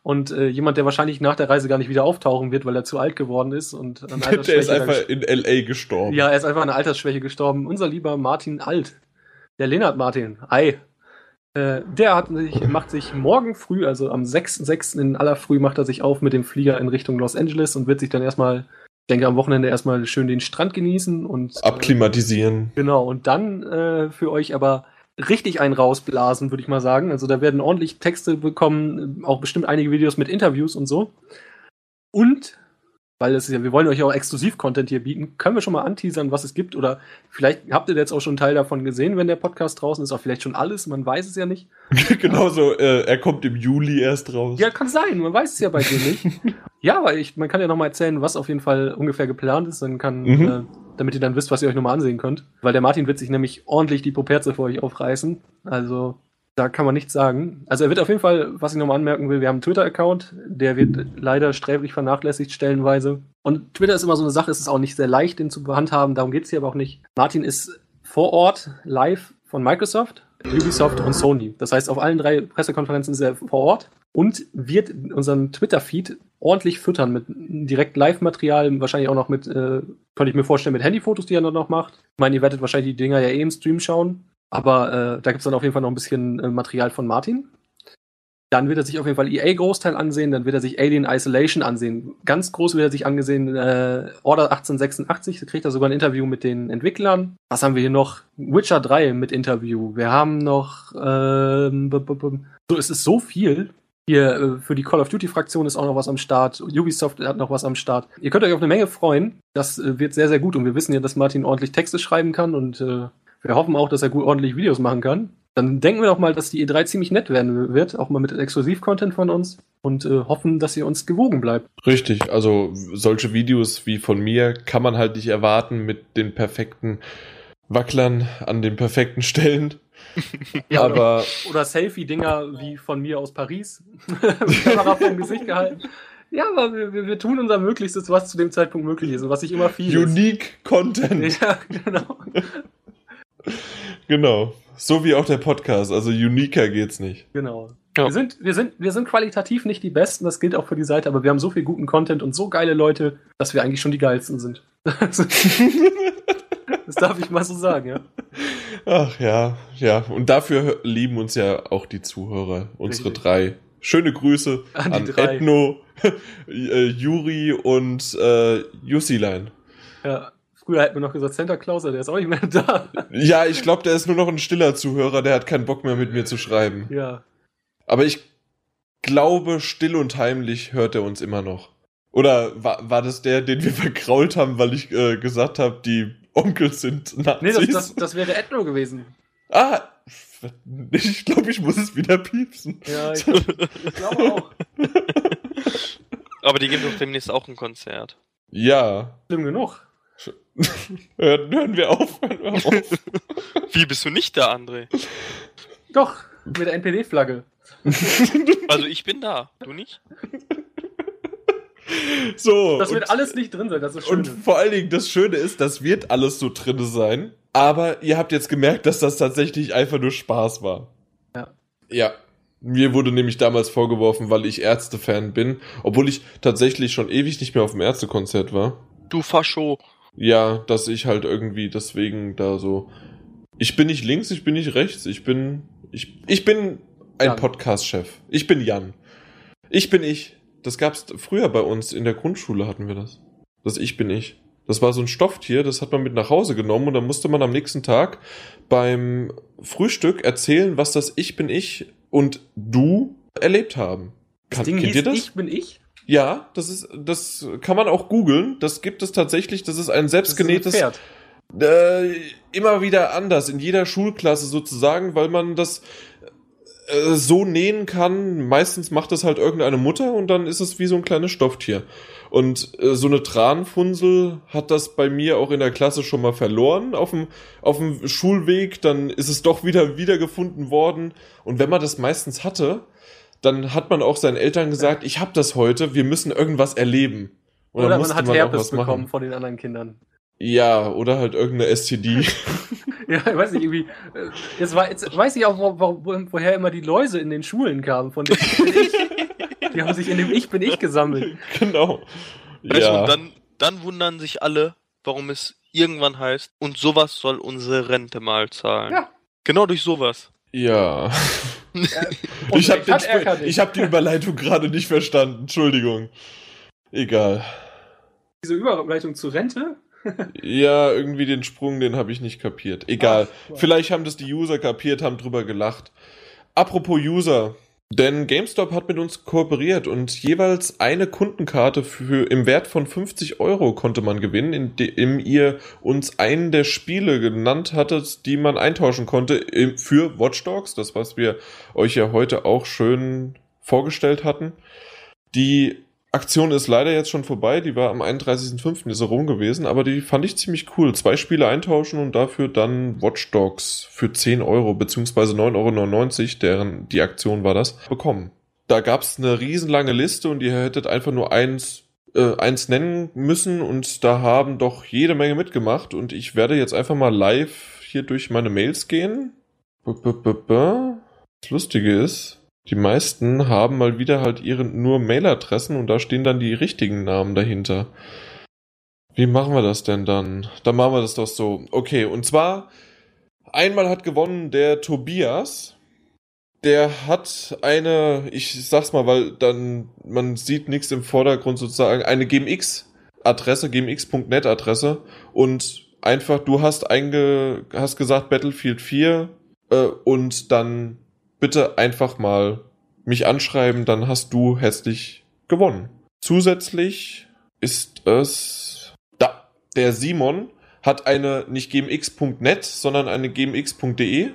Und äh, jemand, der wahrscheinlich nach der Reise gar nicht wieder auftauchen wird, weil er zu alt geworden ist und an Der ist einfach in LA gestorben. Ja, er ist einfach an einer Altersschwäche gestorben. Unser lieber Martin Alt. Der Lennart Martin. Ei. Äh, der hat sich, macht sich morgen früh, also am 6.6. in aller Früh, macht er sich auf mit dem Flieger in Richtung Los Angeles und wird sich dann erstmal denke, am Wochenende erstmal schön den Strand genießen und. Abklimatisieren. Äh, genau, und dann äh, für euch aber richtig einen rausblasen, würde ich mal sagen. Also da werden ordentlich Texte bekommen, auch bestimmt einige Videos mit Interviews und so. Und weil es ist ja, wir wollen euch auch Exklusiv-Content hier bieten, können wir schon mal anteasern, was es gibt oder vielleicht habt ihr jetzt auch schon einen Teil davon gesehen, wenn der Podcast draußen ist, auch vielleicht schon alles, man weiß es ja nicht. genau so, äh, er kommt im Juli erst raus. Ja, kann sein, man weiß es ja bei dir nicht. ja, aber ich, man kann ja noch mal erzählen, was auf jeden Fall ungefähr geplant ist, dann kann, mhm. äh, damit ihr dann wisst, was ihr euch nochmal ansehen könnt. Weil der Martin wird sich nämlich ordentlich die Poperze für euch aufreißen. Also da kann man nichts sagen. Also er wird auf jeden Fall, was ich nochmal anmerken will, wir haben einen Twitter-Account, der wird leider sträflich vernachlässigt stellenweise. Und Twitter ist immer so eine Sache, es ist auch nicht sehr leicht, den zu handhaben, darum geht es hier aber auch nicht. Martin ist vor Ort live von Microsoft, Ubisoft und Sony. Das heißt, auf allen drei Pressekonferenzen ist er vor Ort und wird unseren Twitter-Feed ordentlich füttern mit direkt Live-Material, wahrscheinlich auch noch mit, äh, könnte ich mir vorstellen, mit Handyfotos, die er noch macht. Ich meine, ihr werdet wahrscheinlich die Dinger ja eh im Stream schauen. Aber äh, da gibt es dann auf jeden Fall noch ein bisschen äh, Material von Martin. Dann wird er sich auf jeden Fall EA Großteil ansehen, dann wird er sich Alien Isolation ansehen. Ganz groß wird er sich angesehen äh, Order 1886, da kriegt er sogar ein Interview mit den Entwicklern. Was haben wir hier noch? Witcher 3 mit Interview. Wir haben noch ähm, so es ist so viel. Hier äh, für die Call of Duty Fraktion ist auch noch was am Start. Ubisoft hat noch was am Start. Ihr könnt euch auf eine Menge freuen. Das äh, wird sehr sehr gut und wir wissen ja, dass Martin ordentlich Texte schreiben kann und äh, wir hoffen auch, dass er gut ordentlich Videos machen kann. Dann denken wir doch mal, dass die E3 ziemlich nett werden wird, auch mal mit Exklusiv-Content von uns und äh, hoffen, dass ihr uns gewogen bleibt. Richtig, also solche Videos wie von mir kann man halt nicht erwarten mit den perfekten Wacklern an den perfekten Stellen. ja, aber oder, oder Selfie-Dinger wie von mir aus Paris. Kamera vom Gesicht gehalten. Ja, aber wir, wir, tun unser Möglichstes, was zu dem Zeitpunkt möglich ist und was sich immer viel Unique ist. Content. Ja, genau. genau. So wie auch der Podcast. Also uniker geht's nicht. Genau. Ja. Wir, sind, wir, sind, wir sind qualitativ nicht die Besten, das gilt auch für die Seite, aber wir haben so viel guten Content und so geile Leute, dass wir eigentlich schon die geilsten sind. Das darf ich mal so sagen, ja. Ach ja, ja. Und dafür lieben uns ja auch die Zuhörer, unsere Richtig. drei. Schöne Grüße an, an Ethno, äh, Juri und äh, Jussilein. Ja, Früher hätten wir noch gesagt Santa Claus, der ist auch nicht mehr da. Ja, ich glaube, der ist nur noch ein stiller Zuhörer, der hat keinen Bock mehr mit mir zu schreiben. Ja. Aber ich glaube, still und heimlich hört er uns immer noch. Oder war, war das der, den wir verkrault haben, weil ich äh, gesagt habe, die Onkels sind Nazis? Nee, das, das, das wäre Ethno gewesen. Ah, ich glaube, ich muss es wieder piepsen. Ja, ich, ich glaube auch. Aber die geben doch demnächst auch ein Konzert. Ja. Schlimm genug. hören, hören wir auf, hören wir auf. Wie bist du nicht da, André? Doch, mit der NPD-Flagge. Also ich bin da, du nicht? So. Das wird und, alles nicht drin sein, das ist schön. Und vor allen Dingen, das Schöne ist, das wird alles so drin sein. Aber ihr habt jetzt gemerkt, dass das tatsächlich einfach nur Spaß war. Ja. Ja. Mir wurde nämlich damals vorgeworfen, weil ich Ärzte-Fan bin, obwohl ich tatsächlich schon ewig nicht mehr auf dem Ärztekonzert war. Du Fascho. Ja, dass ich halt irgendwie deswegen da so. Ich bin nicht links, ich bin nicht rechts, ich bin. Ich, ich bin ein Podcast-Chef. Ich bin Jan. Ich bin ich. Das gab's früher bei uns in der Grundschule hatten wir das. Das Ich bin ich. Das war so ein Stofftier, das hat man mit nach Hause genommen und dann musste man am nächsten Tag beim Frühstück erzählen, was das Ich bin ich und du erlebt haben. Kann, das Ding kennt hieß, ihr das? Ich bin ich? Ja, das ist, das kann man auch googeln. Das gibt es tatsächlich. Das ist ein selbstgenähtes. Das ist ein äh, immer wieder anders in jeder Schulklasse sozusagen, weil man das äh, so nähen kann. Meistens macht das halt irgendeine Mutter und dann ist es wie so ein kleines Stofftier. Und äh, so eine Tranfunsel hat das bei mir auch in der Klasse schon mal verloren auf dem, auf dem Schulweg. Dann ist es doch wieder wiedergefunden worden. Und wenn man das meistens hatte, dann hat man auch seinen Eltern gesagt, ich habe das heute, wir müssen irgendwas erleben. Und oder man hat man Herpes bekommen von den anderen Kindern. Ja, oder halt irgendeine STD. ja, ich weiß nicht, irgendwie. Äh, jetzt, war, jetzt weiß ich auch, wo, wo, woher immer die Läuse in den Schulen kamen, von dem ich bin ich. Die haben sich in dem Ich bin ich gesammelt. Genau. Ja. Und dann, dann wundern sich alle, warum es irgendwann heißt, und sowas soll unsere Rente mal zahlen. Ja. Genau durch sowas. Ja. ich habe hab die Überleitung gerade nicht verstanden. Entschuldigung. Egal. Diese Überleitung zur Rente? Ja, irgendwie den Sprung, den habe ich nicht kapiert. Egal. Ach, wow. Vielleicht haben das die User kapiert, haben drüber gelacht. Apropos User. Denn GameStop hat mit uns kooperiert und jeweils eine Kundenkarte für im Wert von 50 Euro konnte man gewinnen, indem ihr uns einen der Spiele genannt hattet, die man eintauschen konnte für Watch Dogs, das was wir euch ja heute auch schön vorgestellt hatten. Die Aktion ist leider jetzt schon vorbei, die war am 31.05. ist rum gewesen, aber die fand ich ziemlich cool. Zwei Spiele eintauschen und dafür dann Watch Dogs für 10 Euro beziehungsweise 9,99 Euro, deren die Aktion war das, bekommen. Da gab's eine riesenlange Liste und ihr hättet einfach nur eins, äh, eins nennen müssen und da haben doch jede Menge mitgemacht und ich werde jetzt einfach mal live hier durch meine Mails gehen. B -b -b -b. Das Lustige ist, die meisten haben mal wieder halt ihre nur Mailadressen und da stehen dann die richtigen Namen dahinter. Wie machen wir das denn dann? Dann machen wir das doch so. Okay, und zwar einmal hat gewonnen der Tobias. Der hat eine, ich sag's mal, weil dann man sieht nichts im Vordergrund sozusagen, eine GMX-Adresse, gmx.net-Adresse und einfach, du hast einge, hast gesagt Battlefield 4 äh, und dann bitte einfach mal mich anschreiben, dann hast du hässlich gewonnen. Zusätzlich ist es da. Der Simon hat eine nicht gmx.net, sondern eine gmx.de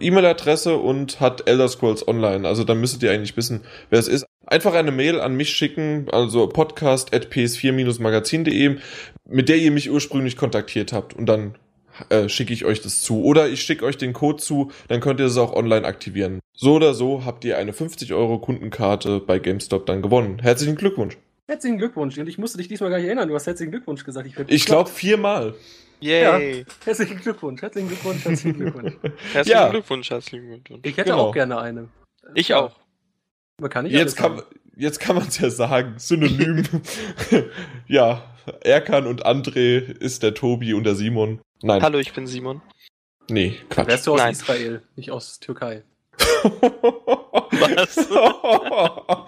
E-Mail-Adresse und hat Elder Scrolls Online. Also da müsstet ihr eigentlich wissen, wer es ist. Einfach eine Mail an mich schicken, also podcast.ps4-magazin.de, mit der ihr mich ursprünglich kontaktiert habt und dann äh, schicke ich euch das zu. Oder ich schicke euch den Code zu, dann könnt ihr es auch online aktivieren. So oder so habt ihr eine 50 Euro Kundenkarte bei GameStop dann gewonnen. Herzlichen Glückwunsch. Herzlichen Glückwunsch. Und ich musste dich diesmal gar nicht erinnern. Du hast herzlichen Glückwunsch gesagt. werd Ich glaube viermal. Yay. Herzlichen Glückwunsch. Herzlichen Glückwunsch. Herzlichen Glückwunsch. Herzlichen Ja. Glückwunsch, herzlichen Glückwunsch. Ich hätte Genau. auch gerne eine. Ich Ja, auch. Man kann nicht Jetzt kann, jetzt kann man es ja sagen. Synonym. ja, Erkan und André ist der Tobi und der Simon. Nein, Hallo, ich bin Simon. nee. Quatsch. Wärst du aus Nein. Israel, nicht aus Türkei. Was?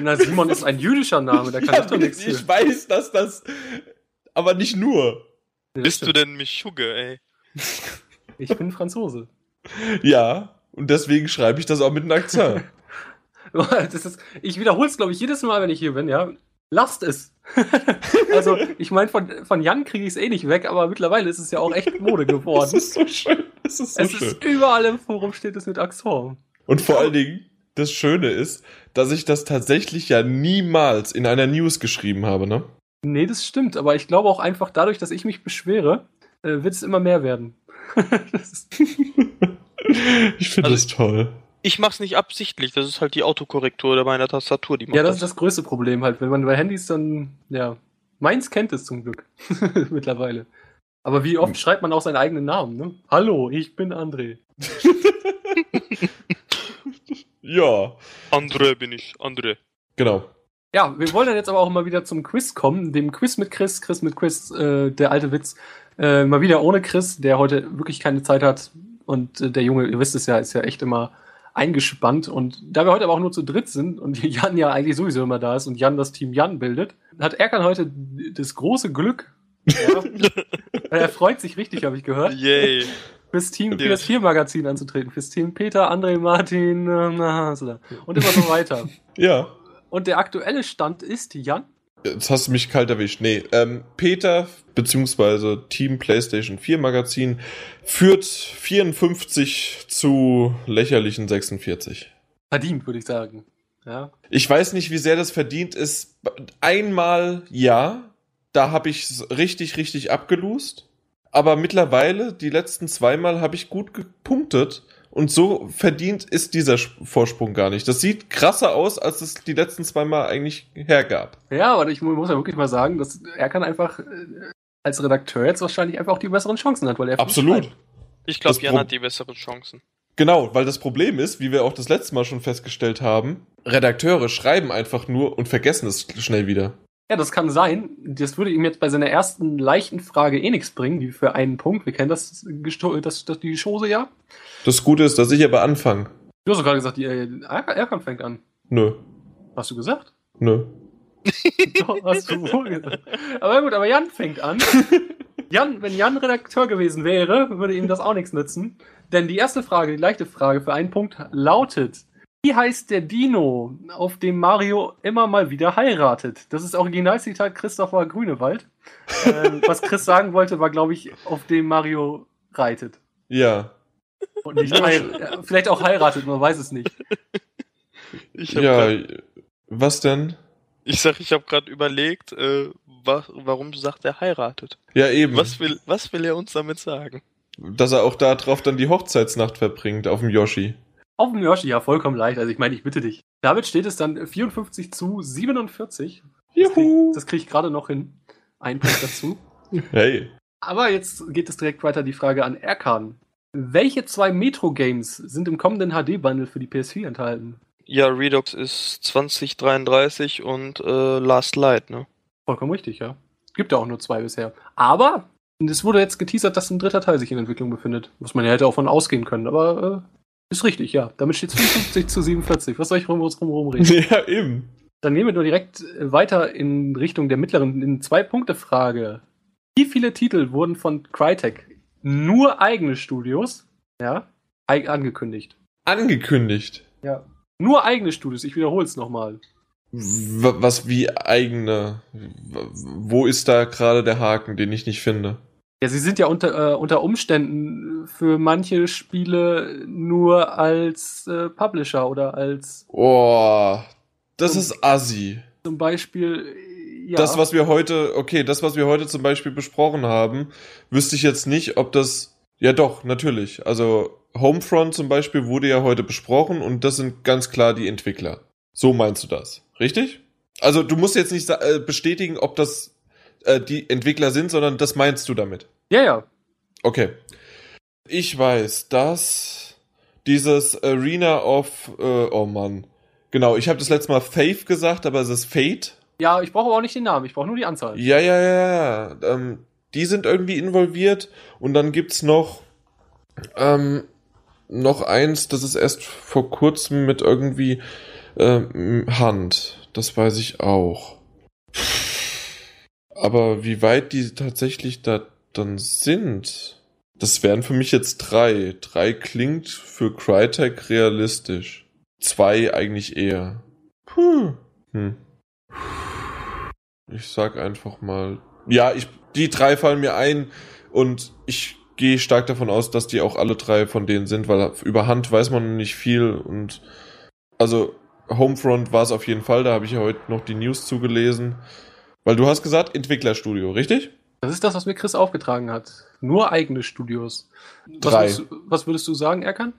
Na, Simon ist ein jüdischer Name, da kann ja, ich doch nichts ich für. weiß, dass das. Aber nicht nur. Ja, Bist du stimmt. denn Mischugge, ey? Ich bin Franzose. Ja, und deswegen schreibe ich das auch mit einem Akzent. Das ist, ich wiederhole es, glaube ich, jedes Mal, wenn ich hier bin, ja. Lasst es. also, ich meine, von, von Jan kriege ich es eh nicht weg, aber mittlerweile ist es ja auch echt Mode geworden. ist so schön. Das ist so es schön. ist überall im Forum steht es mit Axon. Und vor allen Dingen, das Schöne ist, dass ich das tatsächlich ja niemals in einer News geschrieben habe, ne? Nee, das stimmt, aber ich glaube auch einfach dadurch, dass ich mich beschwere, äh, wird es immer mehr werden. Ich finde Also- das toll. Ich mach's nicht absichtlich, das ist halt die Autokorrektur oder meiner Tastatur, die macht ja, das ist das größte Problem halt. Wenn man bei Handys dann, ja, meins kennt es zum Glück mittlerweile. Aber wie oft schreibt man auch seinen eigenen Namen, ne? Hallo, ich bin André. Ja, Andre bin ich, Andre. genau. Ja, wir wollen dann jetzt aber auch mal wieder zum Quiz kommen, dem Quiz mit Chris, Chris mit Quiz, äh, der alte Witz. Äh, mal wieder ohne Chris, der heute wirklich keine Zeit hat. Und äh, der Junge, ihr wisst es ja, ist ja echt immer eingespannt. Und da wir heute aber auch nur zu dritt sind und Jan ja eigentlich sowieso immer da ist und Jan das Team Jan bildet, hat Erkan heute das große Glück. Ja, er freut sich richtig, habe ich gehört, Yay. fürs Team Ja. PS4-Magazin anzutreten. Fürs Team Peter, André, Martin äh, Hasler und immer so weiter. Ja. Und der aktuelle Stand ist, Jan, Jetzt hast du mich kalt erwischt. Nee, ähm, Peter beziehungsweise Team PlayStation 4 Magazin führt 54 zu lächerlichen 46. verdient, würde ich sagen. Ja. Ich weiß nicht, wie sehr das verdient ist. Einmal ja, da habe ich richtig, richtig abgelust. Aber mittlerweile, die letzten zweimal, habe ich gut gepunktet. Und so verdient ist dieser Vorsprung gar nicht. Das sieht krasser aus, als es die letzten zweimal eigentlich hergab. Ja, aber ich mu- muss ja wirklich mal sagen, dass er kann einfach äh, als Redakteur jetzt wahrscheinlich einfach auch die besseren Chancen hat, weil er Absolut. schreibt. Ich glaube, Jan hat die besseren Chancen. Genau, weil das Problem ist, wie wir auch das letzte Mal schon festgestellt haben, Redakteure schreiben einfach nur und vergessen es schnell wieder. Ja, das kann sein. Das würde ihm jetzt bei seiner ersten leichten Frage eh nichts bringen, die für einen Punkt. Wir kennen das, das, das die Chose ja. Das Gute ist, dass ich aber anfange. Du hast doch gerade gesagt, die, äh, Erkan Erkan fängt an. Nö, Hast du gesagt? nö. Doch, hast du wohl gesagt. Aber gut, aber Jan fängt an. Jan, wenn Jan Redakteur gewesen wäre, würde ihm das auch nichts nützen. Denn die erste Frage, die leichte Frage für einen Punkt lautet: Wie heißt der Dino, auf dem Mario immer mal wieder heiratet? Das ist Originalzitat Christopher Grünewald. Ähm, was Chris sagen wollte, war, glaube ich, auf dem Mario reitet. Ja. Und nicht vielleicht auch heiratet, man weiß es nicht. Ja, grad, was denn? ich sag, ich habe gerade überlegt, äh, wa warum sagt er heiratet? Ja, eben. Was will, was will er uns damit sagen? Dass er auch da drauf dann die Hochzeitsnacht verbringt, auf dem Yoshi. Auf dem Yoshi, ja, vollkommen leicht. Also ich meine, ich bitte dich. Damit steht es dann 54 zu 47. Das kriege das krieg ich gerade noch hin. Ein Punkt dazu. Hey. Aber jetzt geht es direkt weiter die Frage an Erkan. Welche zwei Metro-Games sind im kommenden HD-Bundle für die PS4 enthalten? Ja, Redox ist 2033 und äh, Last Light, ne? Vollkommen richtig, ja. Gibt ja auch nur zwei bisher. Aber es wurde jetzt geteasert, dass ein dritter Teil sich in Entwicklung befindet. Muss man ja hätte auch von ausgehen können, aber äh, ist richtig, ja. Damit steht es 55 zu 47. Was soll ich rum, rum, rumreden? Ja, eben. Dann gehen wir nur direkt äh, weiter in Richtung der mittleren, in Zwei-Punkte-Frage. Wie viele Titel wurden von Crytek nur eigene Studios, ja, angekündigt? Angekündigt. Ja. Nur eigene Studios, ich wiederhole es nochmal. Was wie eigene. Wo ist da gerade der Haken, den ich nicht finde? Ja, sie sind ja unter, äh, unter Umständen für manche Spiele nur als äh, Publisher oder als Oh, das Und- ist assi. zum Beispiel, ja. Das, was wir heute, okay, das, was wir heute zum Beispiel besprochen haben, wüsste ich jetzt nicht, ob das. Ja, doch, natürlich. Also, Homefront zum Beispiel wurde ja heute besprochen und das sind ganz klar die Entwickler. So meinst du das, richtig? Also, du musst jetzt nicht äh, bestätigen, ob das äh, die Entwickler sind, sondern das meinst du damit. ja, ja. Okay. Ich weiß, dass dieses Arena of, äh, oh Mann. Genau, ich habe das letzte Mal Faith gesagt, aber es ist Fate. Ja, ich brauche aber auch nicht den Namen, ich brauche nur die Anzahl. Ja, ja, ja, ja. Ähm, die sind irgendwie involviert und dann gibt's noch ähm, noch eins, das ist erst vor kurzem mit irgendwie ähm, Hand. Das weiß ich auch. Aber wie weit die tatsächlich da dann sind, das wären für mich jetzt drei. Drei klingt für Crytek realistisch. Zwei eigentlich eher. Puh. Hm. Ich sag einfach mal. Ja, ich, die drei fallen mir ein und ich gehe stark davon aus, dass die auch alle drei von denen sind, weil über Hand weiß man nicht viel und also Homefront war es auf jeden Fall, da habe ich ja heute noch die News zugelesen. Weil du hast gesagt, Entwicklerstudio, richtig? Das ist das, was mir Chris aufgetragen hat. Nur eigene Studios. Was Drei. Würdest du, was würdest du sagen, Erkan?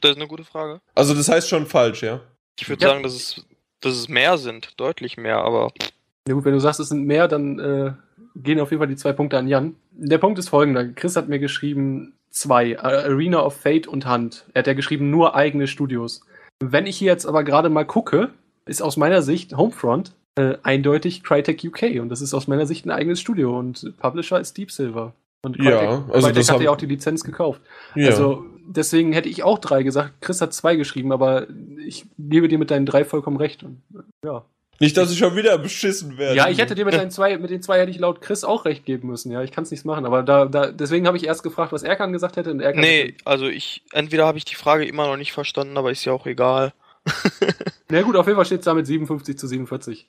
Das ist eine gute Frage. Also das heißt schon falsch, ja? Ich würde Ja. sagen, dass es, dass es mehr sind, deutlich mehr, aber Ja gut, wenn du sagst, es sind mehr, dann äh, gehen auf jeden Fall die zwei Punkte an Jan. Der Punkt ist folgender. Chris hat mir geschrieben zwei. Arena of Fate und Hand. Er hat ja geschrieben nur eigene Studios. Wenn ich hier jetzt aber gerade mal gucke, ist aus meiner Sicht Homefront äh, eindeutig Crytek UK und das ist aus meiner Sicht ein eigenes Studio und Publisher ist Deep Silver. Und Ja, also Crytek das hat ja auch die Lizenz gekauft. Ja. Also deswegen hätte ich auch drei gesagt. Chris hat zwei geschrieben, aber ich gebe dir mit deinen drei vollkommen recht. Und, ja. nicht, dass ich schon wieder beschissen werde. Ja, ich hätte dir mit den zwei, mit den zwei hätte ich laut Chris auch recht geben müssen. Ja, ich kann es nicht machen. Aber da, da, deswegen habe ich erst gefragt, was Erkan gesagt hätte. Und Erkan nee, also ich, entweder habe ich die Frage immer noch nicht verstanden, aber ist ja auch egal. Na gut, auf jeden Fall steht es damit 57 zu 47.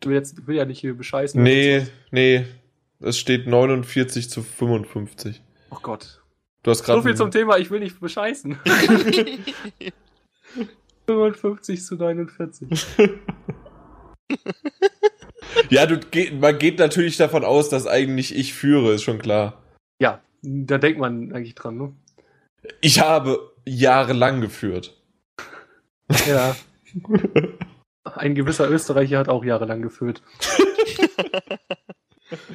Du will jetzt will ja nicht hier bescheißen. Nee, nee. Es steht 49 zu 55. Oh Gott. Du hast gerade. So viel zum Thema, ich will nicht bescheißen. 55 zu 49. Ja, du, man geht natürlich davon aus, dass eigentlich ich führe, ist schon klar. Ja, da denkt man eigentlich dran, ne? Ich habe jahrelang geführt. Ja. Ein gewisser Österreicher hat auch jahrelang geführt.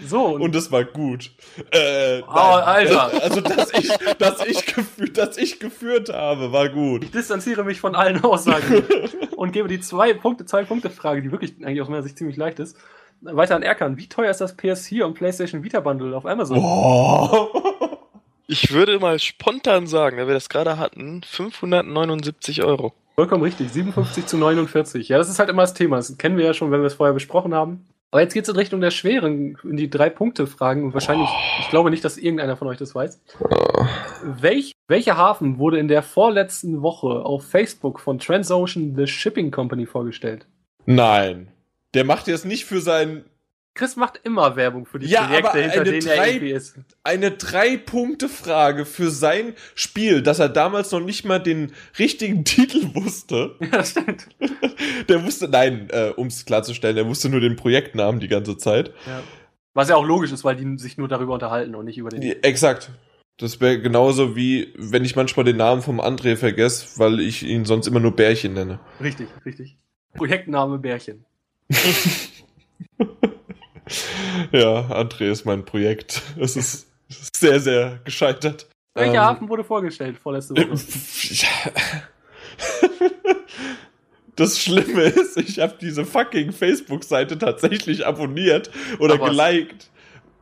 So, und, Und es war gut. Äh, Oh, Alter. Also, dass ich, dass, ich geführt, dass ich geführt habe, war gut. ich distanziere mich von allen Aussagen und gebe die zwei Punkte, zwei Punkte Frage, die wirklich eigentlich aus meiner Sicht ziemlich leicht ist. Weiter an Erkan. Wie teuer ist das PS4 und PlayStation Vita Bundle auf Amazon? Oh. Ich würde mal spontan sagen, da wir das gerade hatten, 579 Euro. Vollkommen richtig. 57 zu 49. Ja, das ist halt immer das Thema. Das kennen wir ja schon, wenn wir es vorher besprochen haben. Aber jetzt geht es in Richtung der schweren, in die drei Punkte Fragen und wahrscheinlich, ich glaube nicht, dass irgendeiner von euch das weiß. Welch, welcher Hafen wurde in der vorletzten Woche auf Facebook von Transocean The Shipping Company vorgestellt? Nein. Der macht jetzt nicht für sein Chris macht immer Werbung für die Ja, Projekte, aber hinter eine denen er drei- irgendwie ist. eine Drei-Punkte-Frage für sein Spiel, dass er damals noch nicht mal den richtigen Titel wusste. Ja, das stimmt. Der wusste, nein, äh, um es klarzustellen, er wusste nur den Projektnamen die ganze Zeit. Ja. Was ja auch logisch ist, weil die sich nur darüber unterhalten und nicht über den. Ja, Exakt. Das wäre genauso wie, wenn ich manchmal den Namen vom André vergesse, weil ich ihn sonst immer nur Bärchen nenne. Richtig, richtig. Projektname Bärchen. Ja, André ist mein Projekt. Es ist, es ist sehr, sehr gescheitert. Welcher Ähm, Hafen wurde vorgestellt vorletzte Woche? Das Schlimme ist, ich habe diese fucking Facebook-Seite tatsächlich abonniert oder Ach was. geliked.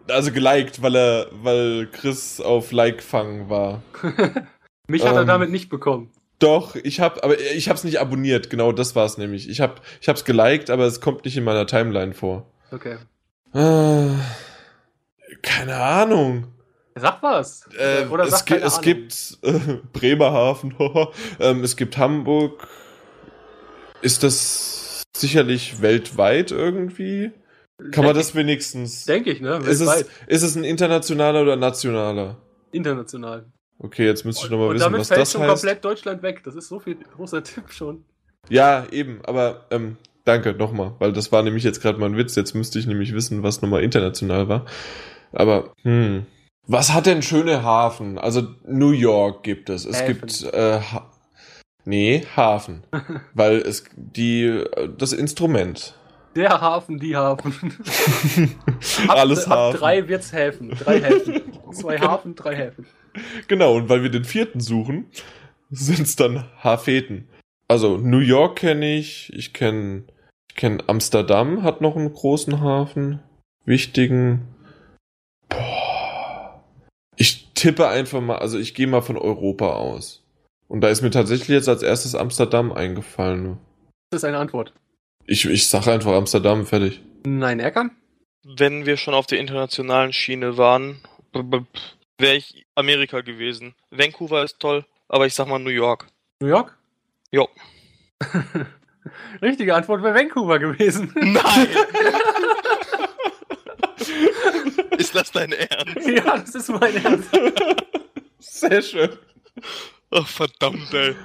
Also geliked, weil er, weil Chris auf Like-Fang war. Mich hat er ähm, damit nicht bekommen. Doch, ich habe, aber ich habe es nicht abonniert. Genau, das war's nämlich. Ich habe, ich habe es geliked, aber es kommt nicht in meiner Timeline vor. Okay. Ah, keine Ahnung. Sag was. Äh, Oder es, sag gi- keine es Ahnung. gibt äh, Bremerhaven, ähm, es gibt Hamburg. Ist das sicherlich weltweit irgendwie? Kann man das wenigstens? Denke ich, ne? Ist es, ist es ein internationaler oder nationaler? International. Okay, jetzt müsste ich nochmal und wissen, damit was fällt das schon heißt. komplett Deutschland weg. Das ist so viel großer Tipp schon. Ja, eben, aber ähm, danke nochmal, weil das war nämlich jetzt gerade mal ein Witz. Jetzt müsste ich nämlich wissen, was nochmal international war. Aber, hm. Was hat denn schöne Hafen? Also New York gibt es. Es Häfen. gibt äh, ha Nee, Hafen. weil es die das Instrument. Der Hafen, die Hafen. ab, Alles ab Hafen. drei wird's Häfen. Drei Häfen. Zwei Hafen, drei Häfen. Genau, und weil wir den vierten suchen, sind es dann Hafeten. Also New York kenne ich, ich kenne ich kenn Amsterdam, hat noch einen großen Hafen, wichtigen. Boah. Ich tippe einfach mal, also ich gehe mal von Europa aus. Und da ist mir tatsächlich jetzt als erstes Amsterdam eingefallen. Das ist eine Antwort. Ich, ich sage einfach Amsterdam, fertig. Nein, Erkan? Wenn wir schon auf der internationalen Schiene waren, wäre ich Amerika gewesen. Vancouver ist toll, aber ich sag mal New York. New York? Jo. Richtige Antwort wäre Vancouver gewesen. Nein! ist das dein Ernst? ja, das ist mein Ernst. Sehr schön. Ach, verdammt, ey.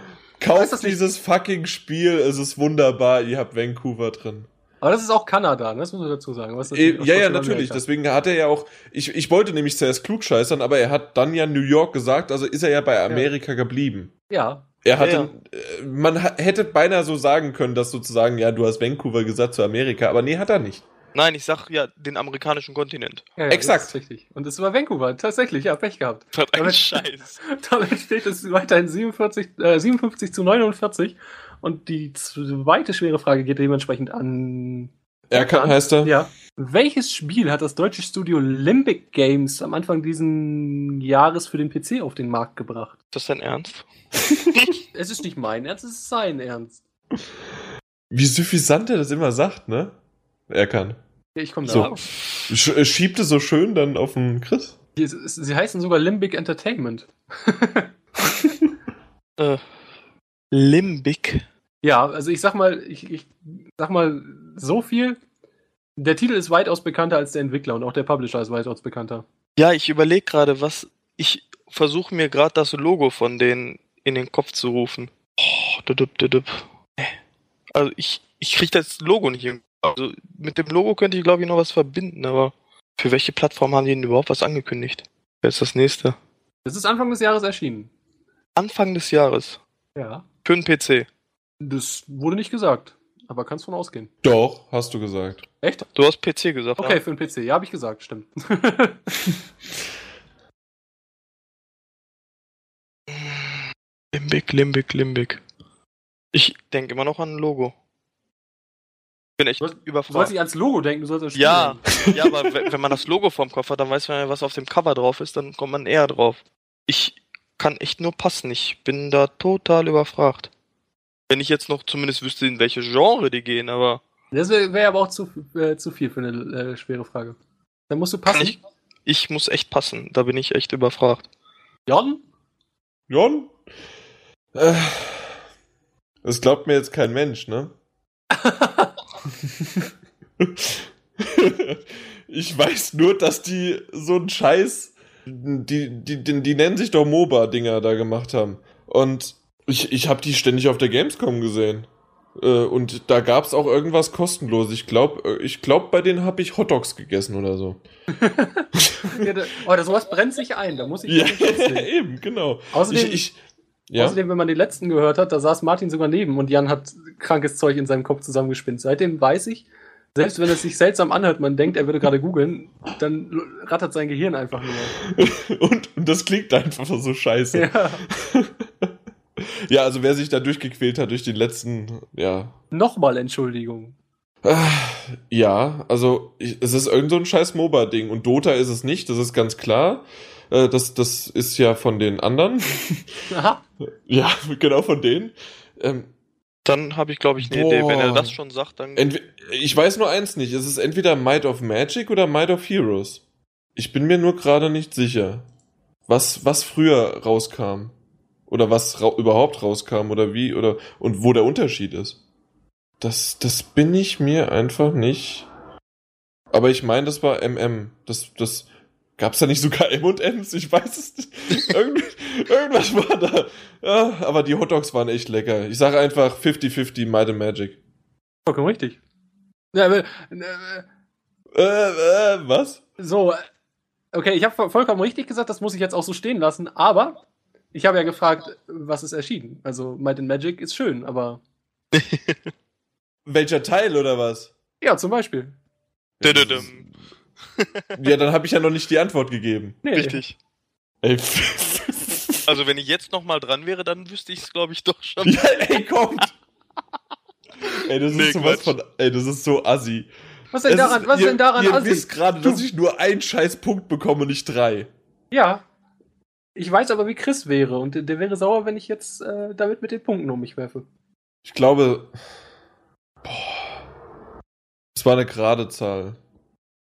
Kauft dieses fucking Spiel, es ist wunderbar, ihr habt Vancouver drin. Aber das ist auch Kanada, ne? das muss man dazu sagen. Was natürlich ja, ja, natürlich. Deswegen hat er ja auch. Ich, ich wollte nämlich zuerst klugscheißern, aber er hat dann ja New York gesagt, also ist er ja bei Amerika geblieben. Ja, Er hatte. Ja, äh, Man hätte beinahe so sagen können, dass sozusagen, ja, du hast Vancouver gesagt zu Amerika, aber nee, hat er nicht. Nein, ich sag ja den amerikanischen Kontinent. ja, ja Exakt. Das ist richtig. Und es war Vancouver, tatsächlich, ja, Pech gehabt. Was ein Damit- Scheiß. Damit steht es weiterhin 47, äh, 57 zu 49. Und die zweite schwere Frage geht dementsprechend an. Er kann, An- heißt er? Ja. Welches Spiel hat das deutsche Studio Limbic Games am Anfang diesen Jahres für den PC auf den Markt gebracht? Ist das dein Ernst? Es ist nicht mein Ernst, es ist sein Ernst. Wie suffisant er das immer sagt, ne? Er kann. Ja, Ich komme So. darauf. Sch äh, schiebt es so schön dann auf den Chris. Sie heißen sogar Limbic Entertainment. Äh, Limbic. Ja, also ich sag mal, ich, ich sag mal so viel. Der Titel ist weitaus bekannter als der Entwickler und auch der Publisher ist weitaus bekannter. Ja, ich überlege gerade, was. Ich versuche mir gerade das Logo von denen in den Kopf zu rufen. Oh, dudup, dudup. Äh. Also ich, ich krieg das Logo nicht hin. Also mit dem Logo könnte ich glaube ich noch was verbinden, aber für welche Plattform haben die denn überhaupt was angekündigt? Wer ist das nächste? Das ist Anfang des Jahres erschienen. Anfang des Jahres. Ja. Für den PC. Das wurde nicht gesagt, aber kannst von ausgehen. Doch, hast du gesagt. Echt? Du hast PC gesagt. Okay, Ja? für den PC. Ja, habe ich gesagt, stimmt. Limbic, Limbic, Limbic. Ich denke immer noch an ein Logo. Bin echt Du sollst- Du sollst überfragt. nicht ans Logo denken, du sollst ans Spiel Ja, denken. ja, aber we- wenn man das Logo vorm Kopf hat, dann weiß man ja, was auf dem Cover drauf ist, dann kommt man eher drauf. Ich kann echt nur passen. Ich bin da total überfragt. Wenn ich jetzt noch zumindest wüsste, in welche Genre die gehen, aber. Das wäre wär aber auch zu, äh, zu viel für eine äh, schwere Frage. Dann musst du passen. Ich, ich muss echt passen. Da bin ich echt überfragt. Jon? Jon? Äh, das glaubt mir jetzt kein Mensch, ne? ich weiß nur, dass die so einen Scheiß, die, die, die, die nennen sich doch MOBA-Dinger da gemacht haben. Und ich, ich habe die ständig auf der Gamescom gesehen. Äh, und da gab's auch irgendwas kostenlos. Ich glaube, ich glaub, bei denen habe ich Hotdogs gegessen oder so. ja, da, oh, sowas brennt sich ein, da muss ich ja, eben, genau. Außerdem, ich, ich, ja? außerdem, wenn man den letzten gehört hat, da saß Martin sogar neben und Jan hat krankes Zeug in seinem Kopf zusammengespinnt. Seitdem weiß ich, selbst wenn es sich seltsam anhört, man denkt, er würde gerade googeln, dann rattert sein Gehirn einfach nur. und, und das klingt einfach so scheiße. Ja. Ja, also wer sich da durchgequält hat durch den letzten, ja. Nochmal Entschuldigung. Ja, also ich, es ist irgend so ein scheiß MOBA-Ding und Dota ist es nicht, das ist ganz klar. Äh, das, das ist ja von den anderen. Aha. Ja, genau von denen. Ähm, dann habe ich, glaube ich, eine. Idee. Wenn er das schon sagt, dann. Entwe ich weiß nur eins nicht. Es ist entweder Might of Magic oder Might of Heroes. Ich bin mir nur gerade nicht sicher, was, was früher rauskam. Oder was ra überhaupt rauskam oder wie oder und wo der Unterschied ist. Das, das bin ich mir einfach nicht. Aber ich meine, das war MM. Das, das, Gab's da nicht sogar M&M's? Ich weiß es nicht. Irgend, irgendwas war da. Ja, aber die Hotdogs waren echt lecker. Ich sage einfach 50-50 Might and Magic. Vollkommen richtig. Ja, aber, äh, äh, äh, was? So, okay, ich habe vollkommen richtig gesagt, das muss ich jetzt auch so stehen lassen, aber ich habe ja gefragt, was ist erschienen. Also Might and Magic ist schön, aber. Welcher Teil oder was? Ja, zum Beispiel. Ja, dann habe ich ja noch nicht die Antwort gegeben. Nee. Richtig. Ey. Also wenn ich jetzt noch mal dran wäre, dann wüsste ich es, glaube ich, doch schon. Ja, ey, kommt! ey, das nee, ist sowas von. Ey, das ist so assi. Was denn daran, ist, was ihr, denn daran ihr assi? Ihr wisst gerade, dass ich nur einen scheiß Punkt bekomme und nicht drei. Ja. Ich weiß aber, wie Chris wäre und der wäre sauer, wenn ich jetzt äh, damit mit den Punkten um mich werfe. Ich glaube. Boah. Das war eine gerade Zahl.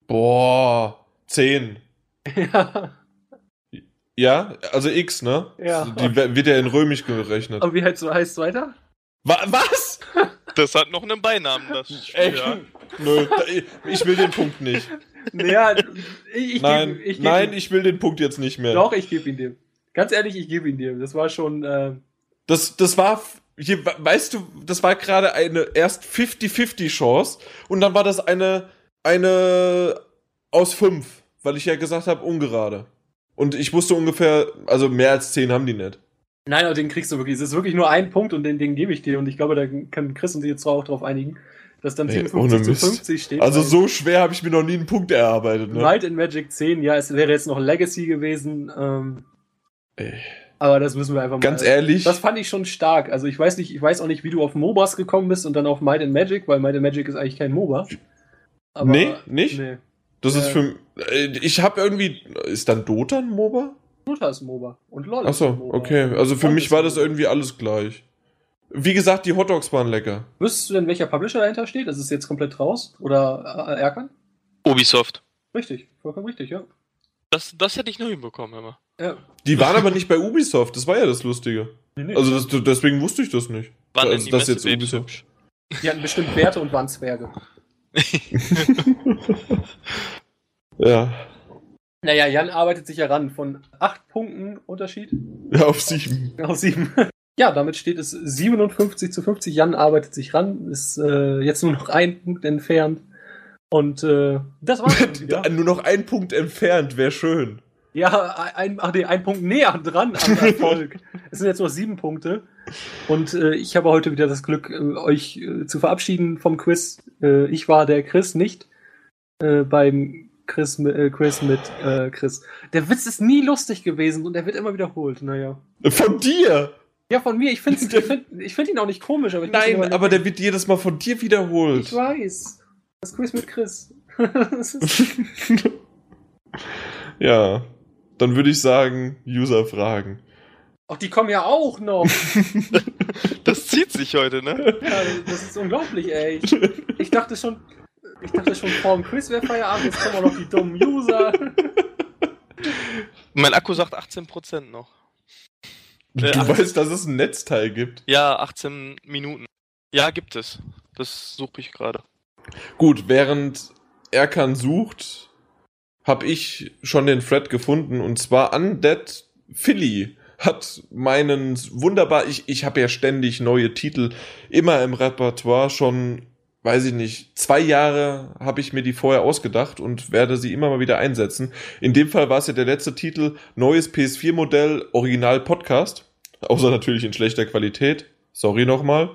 Boah, 10. Ja. Ja, also X, ne? Ja. Die wird ja in römisch gerechnet. Und wie heißt es weiter? Wa was? Das hat noch einen Beinamen, das Spiel, ja. Nö, ich will den Punkt nicht. Naja, ich, ich nein, geb, ich geb nein, ihn. ich will den Punkt jetzt nicht mehr. Doch, ich gebe ihn dir. Ganz ehrlich, ich gebe ihn dir. Das war schon. Äh das, das war, hier, weißt du, das war gerade eine erst 50-50 Chance und dann war das eine eine aus fünf, weil ich ja gesagt habe, ungerade. Und ich wusste ungefähr, also mehr als zehn haben die nicht. Nein, aber den kriegst du wirklich. Es ist wirklich nur ein Punkt und den, den gebe ich dir. Und ich glaube, da kann Chris und sich jetzt auch drauf einigen, dass dann 57 zu 50 steht. Also so schwer habe ich mir noch nie einen Punkt erarbeitet. Ne? Might in Magic 10, ja, es wäre jetzt noch Legacy gewesen. Ähm, Ey. Aber das müssen wir einfach mal. Ganz ehrlich. Das fand ich schon stark. Also ich weiß nicht, ich weiß auch nicht, wie du auf MOBAs gekommen bist und dann auf Might in Magic, weil Might in Magic ist eigentlich kein MOBA. Aber, nee, nicht? Nee. Das äh, ist für. Ich habe irgendwie. Ist dann Dota ein MOBA? Dota ist ein MOBA. Und LOL Achso, okay. Also für mich war das irgendwie alles gleich. Wie gesagt, die Hotdogs waren lecker. Wüsstest du denn, welcher Publisher dahinter steht? Das ist jetzt komplett raus? Oder äh, Erkan? Ubisoft. Richtig, vollkommen richtig, ja. Das, das hätte ich nur hinbekommen, immer. Ja. Die waren aber nicht bei Ubisoft, das war ja das Lustige. Nee, nee. Also das, deswegen wusste ich das nicht. Wann also, das jetzt Ubisoft. Die hatten bestimmt Werte und waren Zwerge. ja. Naja, Jan arbeitet sich heran von acht Punkten Unterschied. Ja, auf sieben. Auf sieben. Ja, damit steht es 57 zu 50. Jan arbeitet sich ran, ist äh, jetzt nur noch ein Punkt entfernt. Und äh, das war's wieder. nur noch ein Punkt entfernt, wäre schön. Ja, ein, ach nee, ein Punkt näher dran am Erfolg. es sind jetzt noch sieben Punkte. Und äh, ich habe heute wieder das Glück, äh, euch äh, zu verabschieden vom Quiz. Äh, ich war der Chris nicht äh, beim Chris, äh, Chris mit äh, Chris. Der Witz ist nie lustig gewesen und er wird immer wiederholt. Naja. Von dir? Ja, von mir. Ich finde ich find, ich find ihn auch nicht komisch. Aber Nein, aber der wird jedes Mal von dir wiederholt. Ich weiß. Das Quiz mit Chris. ja. Dann würde ich sagen, User fragen. Ach, die kommen ja auch noch. das zieht sich heute, ne? Ja, das ist unglaublich, ey. Ich, ich dachte schon, ich dachte schon vor dem Quiz wäre Feierabend, jetzt kommen auch noch die dummen User. Mein Akku sagt 18% noch. Du Äh, weißt, dass es ein Netzteil gibt. Ja, 18 Minuten. Ja, gibt es. Das suche ich gerade. Gut, während Erkan sucht, habe ich schon den Thread gefunden und zwar Undead Philly hat meinen wunderbar, ich, ich habe ja ständig neue Titel immer im Repertoire schon, weiß ich nicht, zwei Jahre habe ich mir die vorher ausgedacht und werde sie immer mal wieder einsetzen. In dem Fall war es ja der letzte Titel, neues PS4-Modell, Original Podcast, außer natürlich in schlechter Qualität, sorry nochmal.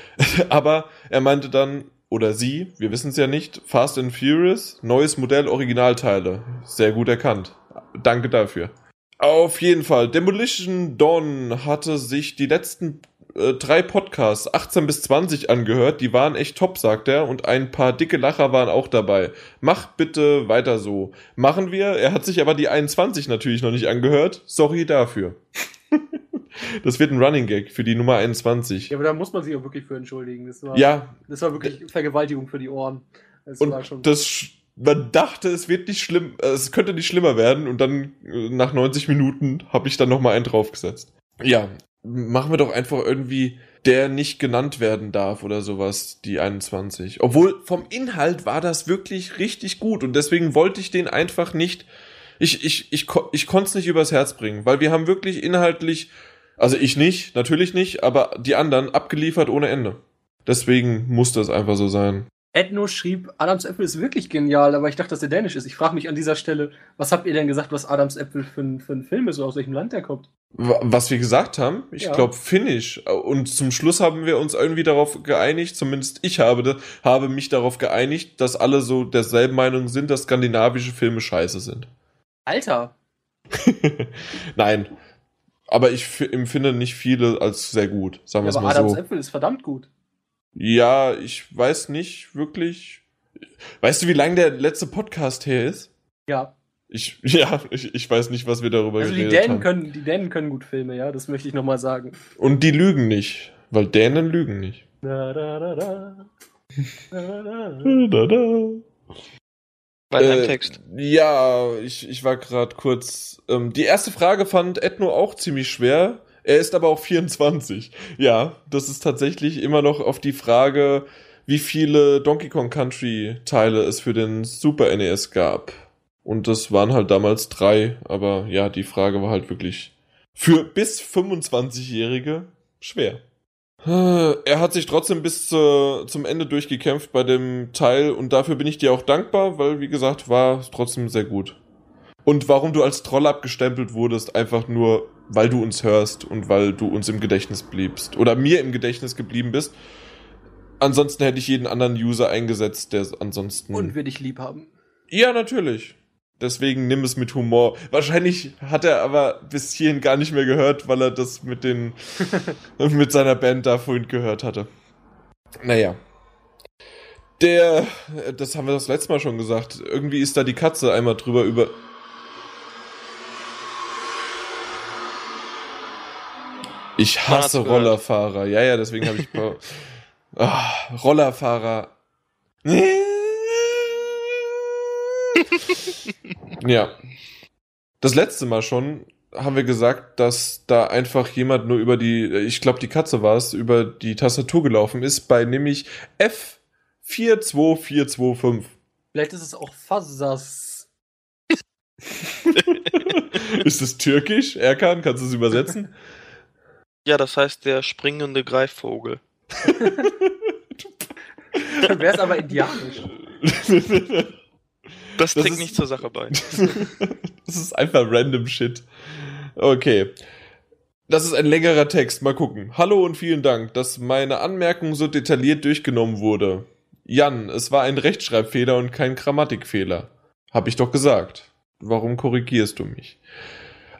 Aber er meinte dann, oder sie, wir wissen es ja nicht, Fast and Furious, neues Modell, Originalteile. Sehr gut erkannt. Danke dafür. Auf jeden Fall, Demolition Dawn hatte sich die letzten äh, drei Podcasts, 18 bis 20, angehört. Die waren echt top, sagt er. Und ein paar dicke Lacher waren auch dabei. Mach bitte weiter so. Machen wir. Er hat sich aber die 21 natürlich noch nicht angehört. Sorry dafür. das wird ein Running Gag für die Nummer 21. Ja, aber da muss man sich auch wirklich für entschuldigen. Das war, Ja, das war wirklich Vergewaltigung für die Ohren. Das war und schon. das, man dachte, es wird nicht schlimm, äh, es könnte nicht schlimmer werden und dann äh, nach 90 Minuten habe ich dann noch mal einen draufgesetzt. Ja, machen wir doch einfach irgendwie, der nicht genannt werden darf oder sowas, die 21. Obwohl vom Inhalt war das wirklich richtig gut und deswegen wollte ich den einfach nicht, ich, ich, ich, ich konnte es nicht übers Herz bringen, weil wir haben wirklich inhaltlich, also ich nicht, natürlich nicht, aber die anderen abgeliefert ohne Ende. Deswegen muss das einfach so sein. Edno schrieb, Adams Äpfel ist wirklich genial, aber ich dachte, dass er dänisch ist. Ich frage mich an dieser Stelle, was habt ihr denn gesagt, was Adams Äpfel für ein, für ein Film ist oder aus welchem Land der kommt? Wa- Was wir gesagt haben, ich Ja. glaube Finnish. Und zum Schluss haben wir uns irgendwie darauf geeinigt, zumindest ich habe, habe mich darauf geeinigt, dass alle so derselben Meinung sind, dass skandinavische Filme scheiße sind. Alter, Nein. Aber ich empfinde nicht viele als sehr gut, sagen wir es aber mal Adams so. Äpfel ist verdammt gut. Ja, ich weiß nicht wirklich. Weißt du, wie lang der letzte Podcast her ist? Ja. Ich, ja, ich, ich weiß nicht, was wir darüber Also die geredet Dänen haben. können, die Dänen können gut Filme, ja, das möchte ich nochmal sagen. Und die lügen nicht, weil Dänen lügen nicht. Da, da, da, da. Da, da, da. Da, da. Bei deinem Äh, Text. Ja, ich, ich war gerade kurz. Ähm, die erste Frage fand Edno auch ziemlich schwer. Er ist aber auch 24. Ja, das ist tatsächlich immer noch auf die Frage, wie viele Donkey Kong Country Teile es für den Super NES gab. Und das waren halt damals drei, aber ja, die Frage war halt wirklich für bis 25-Jährige schwer. Er hat sich trotzdem bis zu, zum Ende durchgekämpft bei dem Teil und dafür bin ich dir auch dankbar, weil wie gesagt, war es trotzdem sehr gut. Und warum du als Troll abgestempelt wurdest, einfach nur, weil du uns hörst und weil du uns im Gedächtnis bliebst oder mir im Gedächtnis geblieben bist. Ansonsten hätte ich jeden anderen User eingesetzt, der ansonsten. Und wir dich lieb haben. Ja, natürlich. Deswegen nimm es mit Humor. Wahrscheinlich hat er aber bis hierhin gar nicht mehr gehört, weil er das mit den mit seiner Band da vorhin gehört hatte. Naja. Der, das haben wir das letzte Mal schon gesagt. Irgendwie ist da die Katze einmal drüber über. Ich hasse. Rollerfahrer. Ja, ja, deswegen habe ich. ah, Rollerfahrer. Ja. Das letzte Mal schon haben wir gesagt, dass da einfach jemand nur über die, ich glaube die Katze war es, über die Tastatur gelaufen ist, bei nämlich F42425. Vielleicht ist es auch Fassas. ist es türkisch? Erkan, kannst du es übersetzen? Ja, das heißt der springende Greifvogel. Dann wäre es aber indianisch. Das, Das trägt ist- nicht zur Sache bei. das ist einfach random Shit. Okay. Das ist ein längerer Text. Mal gucken. Hallo und vielen Dank, dass meine Anmerkung so detailliert durchgenommen wurde. Jan, es war ein Rechtschreibfehler und kein Grammatikfehler. Hab ich doch gesagt. Warum korrigierst du mich?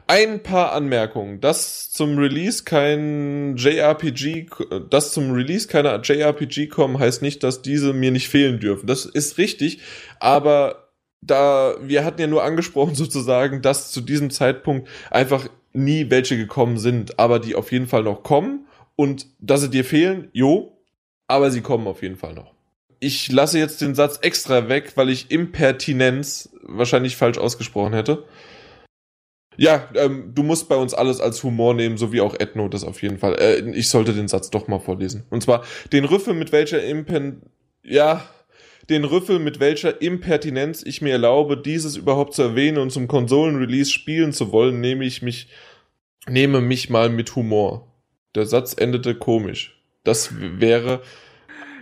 Ein paar Anmerkungen. Dass zum Release kein JRPG, dass zum Release keiner JRPG kommen, heißt nicht, dass diese mir nicht fehlen dürfen. Das ist richtig, aber da wir hatten ja nur angesprochen sozusagen, dass zu diesem Zeitpunkt einfach nie welche gekommen sind, aber die auf jeden Fall noch kommen Und dass sie dir fehlen, jo, aber sie kommen auf jeden Fall noch. Ich lasse jetzt den Satz extra weg, weil ich Impertinenz wahrscheinlich falsch ausgesprochen hätte. Ja, ähm, du musst bei uns alles als Humor nehmen, so wie auch Ethno das auf jeden Fall. Äh, ich sollte den Satz doch mal vorlesen. Und zwar, den Rüffel mit welcher Impen... Ja, den Rüffel mit welcher Impertinenz ich mir erlaube, dieses überhaupt zu erwähnen und zum Konsolenrelease spielen zu wollen, nehme ich mich, nehme mich mal mit Humor. Der Satz endete komisch. Das wäre,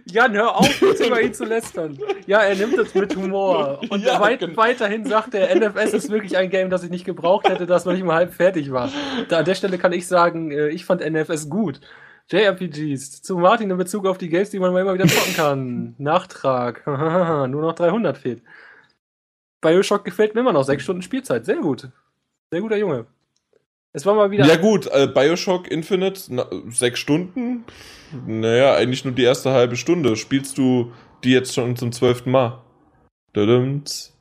Jan, hör auf, jetzt über ihn zu lästern. Ja, er nimmt es mit Humor. Und Ja, weit, genau. weiterhin sagt er, NFS ist wirklich ein Game, das ich nicht gebraucht hätte, das noch nicht mal halb fertig war. Da, an der Stelle kann ich sagen, äh, ich fand NFS gut. JRPGs. Zu Martin in Bezug auf die Games, die man mal immer wieder zocken kann. Nachtrag. Nur noch 300 fehlt. Bioshock gefällt mir immer noch. Sechs Stunden Spielzeit. Sehr gut. Sehr guter Junge. Es war mal wieder. ja gut, äh, Bioshock Infinite, na, sechs Stunden? Naja, eigentlich nur die erste halbe Stunde. Spielst du die jetzt schon zum zwölften Mal? Dadums.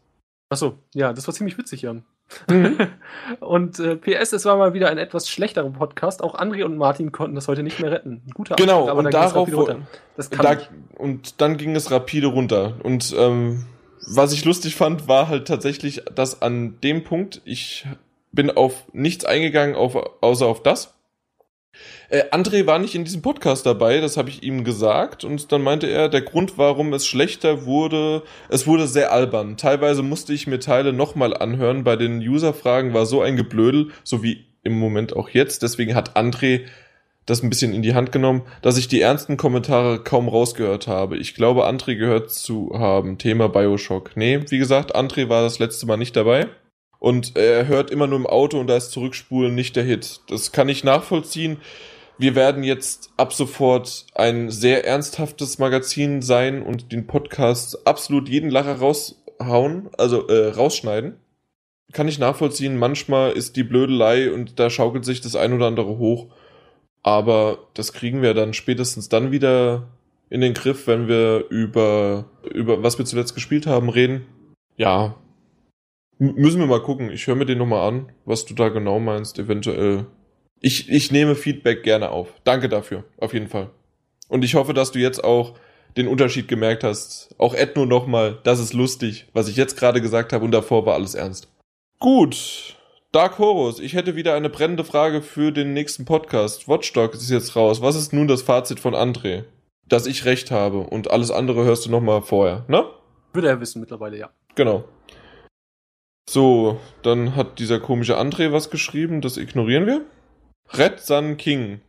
Achso, ja, das war ziemlich witzig, Jan. und äh, PS, es war mal wieder ein etwas schlechterer Podcast. Auch André und Martin konnten das heute nicht mehr retten. Ein guter Genau, Auftrag, und darauf da, und dann ging es rapide runter. Und ähm, was ich lustig fand, war halt tatsächlich, dass an dem Punkt, ich bin auf nichts eingegangen, auf, außer auf das. Äh, André war nicht in diesem Podcast dabei, das habe ich ihm gesagt. Und dann meinte er, der Grund, warum es schlechter wurde, es wurde sehr albern. Teilweise musste ich mir Teile nochmal anhören. Bei den User-Fragen war so ein Geblödel, so wie im Moment auch jetzt. Deswegen hat André das ein bisschen in die Hand genommen, dass ich die ernsten Kommentare kaum rausgehört habe. Ich glaube, André gehört zu haben. Thema Bioshock. Nee, wie gesagt, André war das letzte Mal nicht dabei. Und er hört immer nur im Auto und da ist Zurückspulen nicht der Hit. Das kann ich nachvollziehen. Wir werden jetzt ab sofort ein sehr ernsthaftes Magazin sein und den Podcast absolut jeden Lacher raushauen, also äh, rausschneiden. Kann ich nachvollziehen. Manchmal ist die Blödelei und da schaukelt sich das ein oder andere hoch. Aber das kriegen wir dann spätestens dann wieder in den Griff, wenn wir über, über was wir zuletzt gespielt haben, reden. Ja. Müssen wir mal gucken. Ich höre mir den nochmal an, was du da genau meinst, eventuell. Ich, ich nehme Feedback gerne auf. Danke dafür, auf jeden Fall. Und ich hoffe, dass du jetzt auch den Unterschied gemerkt hast. Auch Ethno nochmal, das ist lustig, was ich jetzt gerade gesagt habe und davor war alles ernst. Gut. Dark Horus, ich hätte wieder eine brennende Frage für den nächsten Podcast. Watchdog ist jetzt raus. Was ist nun das Fazit von André? Dass ich recht habe und alles andere hörst du nochmal vorher, ne? Würde er wissen mittlerweile, ja. Genau. So, dann hat dieser komische André was geschrieben, das ignorieren wir. Red Sun King.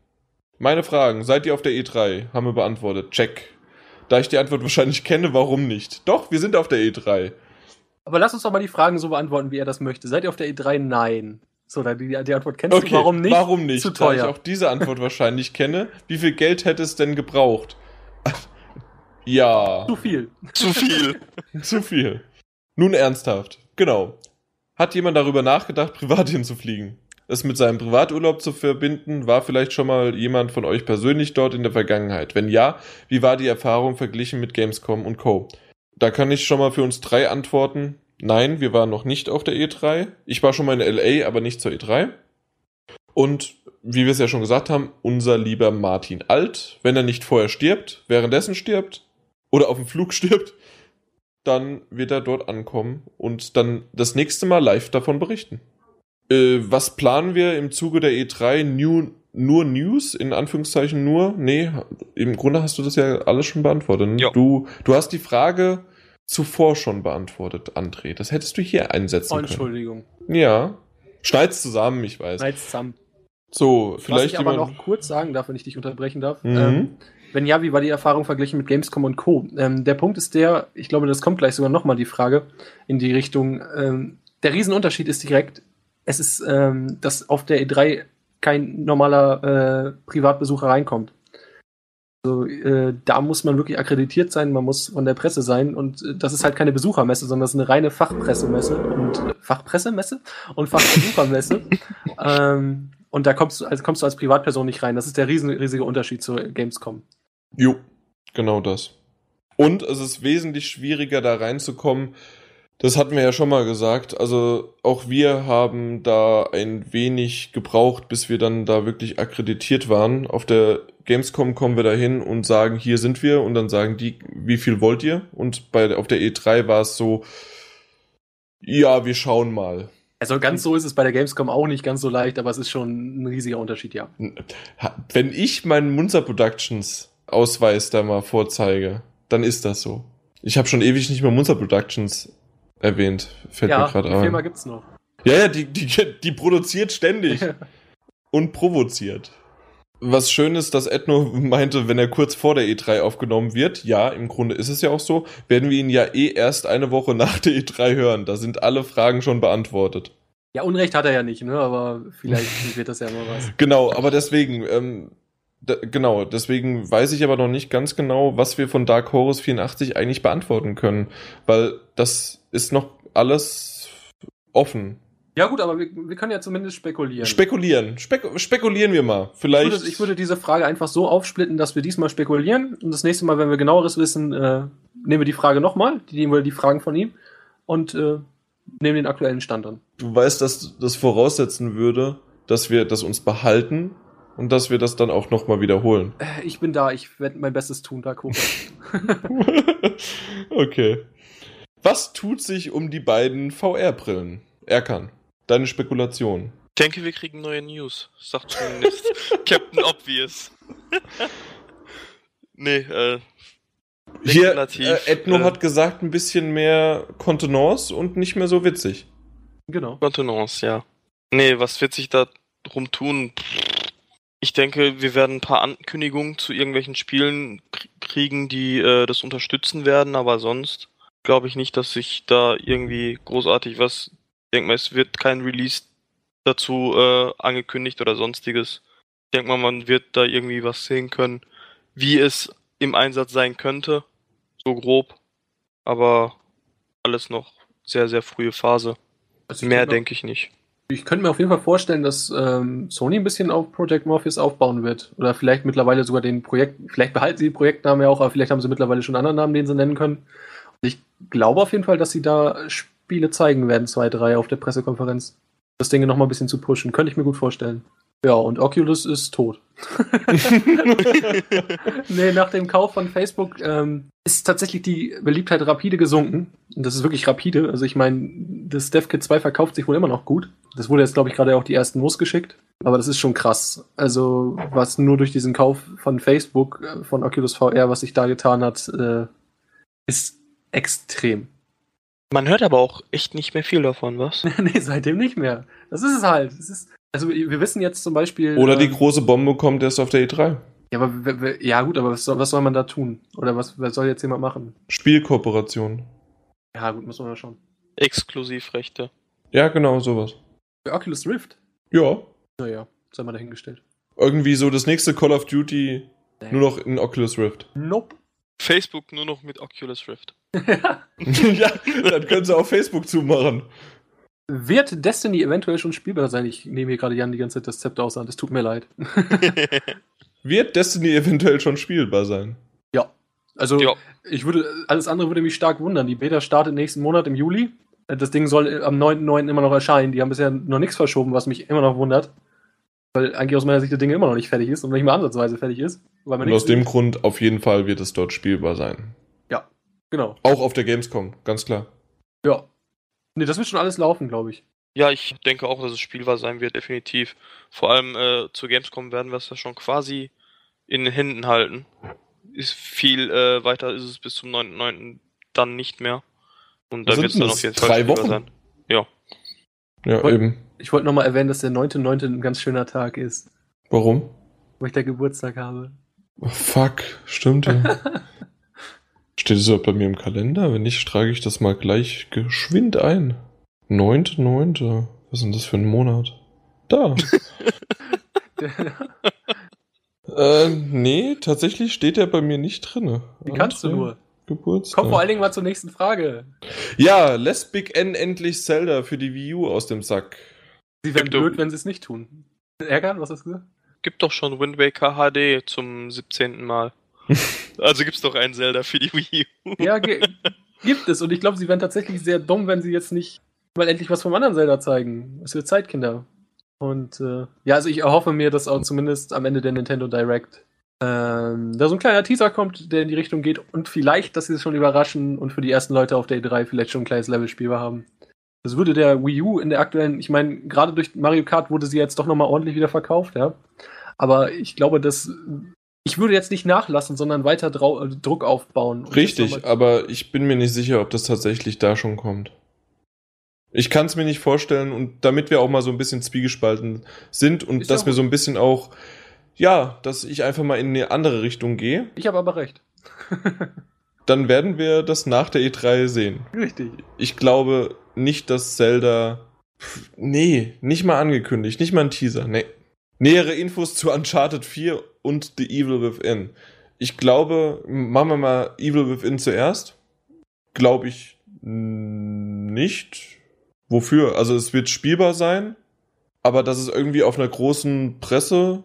Meine Fragen, seid ihr auf der E3? Haben wir beantwortet. Check. Da ich die Antwort wahrscheinlich kenne, warum nicht? Doch, wir sind auf der E E3. Aber lass uns doch mal die Fragen so beantworten, wie er das möchte. Seid ihr auf der E3? Nein. So, dann die, die Antwort kennst du. Warum nicht? Warum nicht? Zu Da ich teuer. auch diese Antwort wahrscheinlich kenne. Wie viel Geld hätte es denn gebraucht? ja. Zu viel. Zu viel. Zu viel. Nun ernsthaft. Genau. Hat jemand darüber nachgedacht, privat hinzufliegen? Es mit seinem Privaturlaub zu verbinden? War vielleicht schon mal jemand von euch persönlich dort in der Vergangenheit? Wenn ja, wie war die Erfahrung verglichen mit Gamescom und Co.? Da kann ich schon mal für uns drei antworten. Nein, wir waren noch nicht auf der E3. Ich war schon mal in LA, aber nicht zur E3. Und wie wir es ja schon gesagt haben, unser lieber Martin Alt, wenn er nicht vorher stirbt, währenddessen stirbt oder auf dem Flug stirbt, dann wird er dort ankommen und dann das nächste Mal live davon berichten. Äh, was planen wir im Zuge der E3? New, nur News? In Anführungszeichen nur? Nee, im Grunde hast du das ja alles schon beantwortet. ne? Ja. Du, du hast die Frage zuvor schon beantwortet, André. Das hättest du hier einsetzen Oh, können. Entschuldigung. Ja. Schneid's zusammen, ich weiß. Nein, zusammen. So, Was vielleicht ich aber noch kurz sagen darf, wenn ich dich unterbrechen darf. Mhm. Ähm, wenn ja, wie war die Erfahrung verglichen mit Gamescom und Co.? Ähm, der Punkt ist der, ich glaube, das kommt gleich sogar nochmal die Frage in die Richtung. Ähm, der Riesenunterschied ist direkt, es ist, ähm, dass auf der E3 kein normaler äh, Privatbesucher reinkommt. Also, äh, da muss man wirklich akkreditiert sein, man muss von der Presse sein und äh, das ist halt keine Besuchermesse, sondern das ist eine reine Fachpressemesse und äh, Fachpressemesse und Fachbesuchermesse. ähm, und da kommst du, also kommst du als Privatperson nicht rein. Das ist der riesen, riesige Unterschied zur Gamescom. Jo, genau das. Und es ist wesentlich schwieriger, da reinzukommen. Das hatten wir ja schon mal gesagt. Also auch wir haben da ein wenig gebraucht, bis wir dann da wirklich akkreditiert waren. Auf der Gamescom kommen wir da hin und sagen, hier sind wir. Und dann sagen die, wie viel wollt ihr? Und bei, auf der E3 war es so, ja, wir schauen mal. Also ganz so ist es bei der Gamescom auch nicht ganz so leicht, aber es ist schon ein riesiger Unterschied, ja. Wenn ich meinen Munzer Productions Ausweis da mal vorzeige, dann ist das so. Ich habe schon ewig nicht mehr Munzer Productions erwähnt. Fällt ja, mir gerade die ein. Firma gibt's noch. Ja, ja, die, die, die produziert ständig und provoziert. Was schön ist, dass Edno meinte, wenn er kurz vor der E3 aufgenommen wird, ja, im Grunde ist es ja auch so, werden wir ihn ja eh erst eine Woche nach der E3 hören. Da sind alle Fragen schon beantwortet. Ja, Unrecht hat er ja nicht, ne? Aber vielleicht wird das ja mal was. Genau, aber deswegen, ähm, genau, deswegen weiß ich aber noch nicht ganz genau, was wir von Dark Horus 84 eigentlich beantworten können, weil das ist noch alles offen. Ja gut, aber wir, wir können ja zumindest spekulieren. Spekulieren, Spek spekulieren wir mal. Vielleicht. Ich würde, ich würde diese Frage einfach so aufsplitten, dass wir diesmal spekulieren und das nächste Mal, wenn wir genaueres wissen, äh, nehmen wir die Frage nochmal, die nehmen wir die Fragen von ihm und äh, nehmen den aktuellen Stand an. du weißt, dass das voraussetzen würde, dass wir das uns behalten und dass wir das dann auch nochmal wiederholen. Äh, Ich bin da, ich werde mein Bestes tun, da gucken. okay. Was tut sich um die beiden VR-Brillen? Erkan, deine Spekulation. Ich denke, wir kriegen neue News. Sagt zumindest Captain Obvious. nee, äh, Hier, äh, Edno äh, hat gesagt, ein bisschen mehr Kontenance und nicht mehr so witzig. genau. Kontenance, ja. Nee, was wird sich da drum tun? Ich denke, wir werden ein paar Ankündigungen zu irgendwelchen Spielen kriegen, die äh, das unterstützen werden, aber sonst glaube ich nicht, dass sich da irgendwie großartig was. Ich denke mal, es wird kein Release dazu äh, angekündigt oder sonstiges. Ich denke mal, man wird da irgendwie was sehen können, wie es im Einsatz sein könnte. So grob. Aber alles noch sehr, sehr frühe Phase. Also Mehr denke ich nicht. Ich könnte mir auf jeden Fall vorstellen, dass ähm, Sony ein bisschen auf Project Morpheus aufbauen wird. Oder vielleicht mittlerweile sogar den Projekt, vielleicht behalten sie den Projektnamen ja auch, aber vielleicht haben sie mittlerweile schon einen anderen Namen, den sie nennen können. Und ich glaube auf jeden Fall, dass sie da Spiele zeigen werden, zwei, drei auf der Pressekonferenz. Das Ding noch mal ein bisschen zu pushen. Könnte ich mir gut vorstellen. Ja, und Oculus ist tot. nee, nach dem Kauf von Facebook ähm, ist tatsächlich die Beliebtheit rapide gesunken. Und das ist wirklich rapide. Also ich meine, das DevKit 2 verkauft sich wohl immer noch gut. Das wurde jetzt, glaube ich, gerade auch die ersten losgeschickt. Aber das ist schon krass. Also was nur durch diesen Kauf von Facebook, äh, von Oculus VR, was sich da getan hat, äh, ist extrem. Man hört aber auch echt nicht mehr viel davon, was? nee, seitdem nicht mehr. Das ist es halt. Es ist, also wir wissen jetzt zum Beispiel. Oder die ähm, große Bombe kommt erst auf der E3. Ja, aber ja gut, aber was soll, was soll man da tun? Oder was, was soll jetzt jemand machen? Spielkooperation. Ja, gut, muss man ja schauen. Exklusivrechte. Ja, genau, sowas. Für Oculus Rift? Ja. Naja, sei mal dahingestellt. Irgendwie so das nächste Call of Duty Nee. nur noch in Oculus Rift. Nope. Facebook nur noch mit Oculus Rift. ja, dann können sie auf Facebook zumachen. Wird Destiny eventuell schon spielbar sein? Ich nehme hier gerade Jan die ganze Zeit das Zepter aus Hand. Es tut mir leid. Wird Destiny eventuell schon spielbar sein? Also, Ja. ich würde, alles andere würde mich stark wundern. Die Beta startet nächsten Monat im Juli. Das Ding soll am 9.9. immer noch erscheinen. Die haben bisher noch nichts verschoben, was mich immer noch wundert. Weil eigentlich aus meiner Sicht das Ding immer noch nicht fertig ist und nicht mal ansatzweise fertig ist. Weil man Und aus dem Grund auf jeden Fall wird es dort spielbar sein. Genau. Auch auf der Gamescom, ganz klar. Ja. Nee, das wird schon alles laufen, glaube ich. ja, ich denke auch, dass es spielbar sein wird, definitiv. Vor allem äh, zur Gamescom werden wir es ja schon quasi in den Händen halten. Ist viel äh, weiter ist es bis zum 9.9. dann nicht mehr. Und da wird es dann das? auf jeden Fall Drei spielbar Wochen? sein. Ja. Ja, Und- eben. Ich wollte nochmal erwähnen, dass der 9.9. ein ganz schöner Tag ist, Warum? wo ich da Geburtstag habe. Oh, fuck, stimmt ja. Steht es überhaupt bei mir im Kalender? Wenn nicht, trage ich das mal gleich geschwind ein. 9.9. Was ist denn das für ein Monat? Da. äh, nee, tatsächlich steht der bei mir nicht drinne. Wie kannst du nur? Geburtstag. Komm vor allen Dingen mal zur nächsten Frage. Ja, lässt Big N endlich Zelda für die Wii U aus dem Sack. Sie du- blöd, wenn sie es nicht tun. Ärgern, was hast du gesagt? Gibt doch schon Wind Waker HD zum 17. Mal. Also gibt's doch einen Zelda für die Wii U. Ja, gibt es. Und ich glaube, sie wären tatsächlich sehr dumm, wenn sie jetzt nicht mal endlich was vom anderen Zelda zeigen. Es wird Zeit, Kinder. Und äh, ja, also ich erhoffe mir, dass auch zumindest am Ende der Nintendo Direct ähm, da so ein kleiner Teaser kommt, der in die Richtung geht und vielleicht, dass sie es schon überraschen und für die ersten Leute auf der E3 vielleicht schon ein kleines Level spielbar haben. Das würde der Wii U in der aktuellen, ich meine, gerade durch Mario Kart wurde sie jetzt doch nochmal ordentlich wieder verkauft, ja. Aber ich glaube, dass ich würde jetzt nicht nachlassen, sondern weiter Drau Druck aufbauen. Richtig, aber ich bin mir nicht sicher, ob das tatsächlich da schon kommt. Ich kann es mir nicht vorstellen und damit wir auch mal so ein bisschen zwiegespalten sind und Ist dass wir so ein bisschen auch, ja, dass ich einfach mal in eine andere Richtung gehe, Ich habe aber recht. dann werden wir das nach der E3 sehen. Richtig. Ich glaube nicht, dass Zelda. Pff, Nee, nicht mal angekündigt, nicht mal ein Teaser. Nee. Nähere Infos zu Uncharted 4 und The Evil Within. Ich glaube, machen wir mal Evil Within zuerst. Glaube ich nicht. Wofür? Also es wird spielbar sein, aber dass es irgendwie auf einer großen Presse,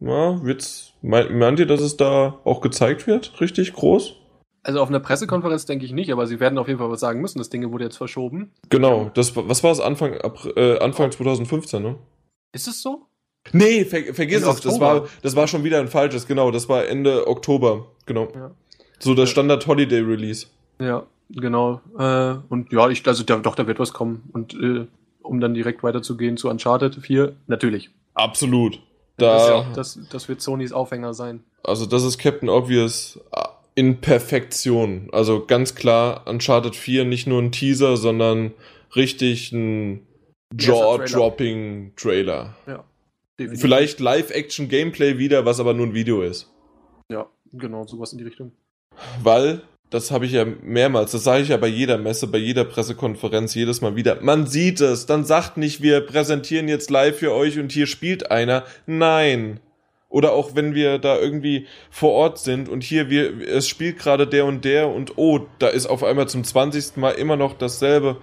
ja, wird's, meint, meint ihr, dass es da auch gezeigt wird? Richtig groß? Also auf einer Pressekonferenz denke ich nicht, aber sie werden auf jeden Fall was sagen müssen. Das Ding wurde jetzt verschoben. Genau, das, was war es Anfang, äh, Anfang 2015, ne? Ist es so? Nee, ver vergiss es, das war, das war schon wieder ein falsches, genau, das war Ende Oktober, genau. Ja. So das Standard Holiday Release. Ja, genau. Äh, und ja, ich, also da, doch, da wird was kommen. Und äh, um dann direkt weiterzugehen zu Uncharted 4, natürlich. Absolut. Das, ist ja Da, das, das wird Sonys Aufhänger sein. also das ist Captain Obvious äh, in Perfektion. Also ganz klar, Uncharted 4 nicht nur ein Teaser, sondern richtig ein Erster Trailer. Jaw-Dropping Trailer. Ja. Definitiv. Vielleicht Live-Action-Gameplay wieder, was aber nur ein Video ist. Ja, genau, sowas in die Richtung. Weil, das habe ich ja mehrmals, das sage ich ja bei jeder Messe, bei jeder Pressekonferenz jedes Mal wieder. Man sieht es, dann sagt nicht, wir präsentieren jetzt live für euch und hier spielt einer. Nein. Oder auch wenn wir da irgendwie vor Ort sind und hier wir, es spielt gerade der und der und oh, da ist auf einmal zum 20. Mal immer noch dasselbe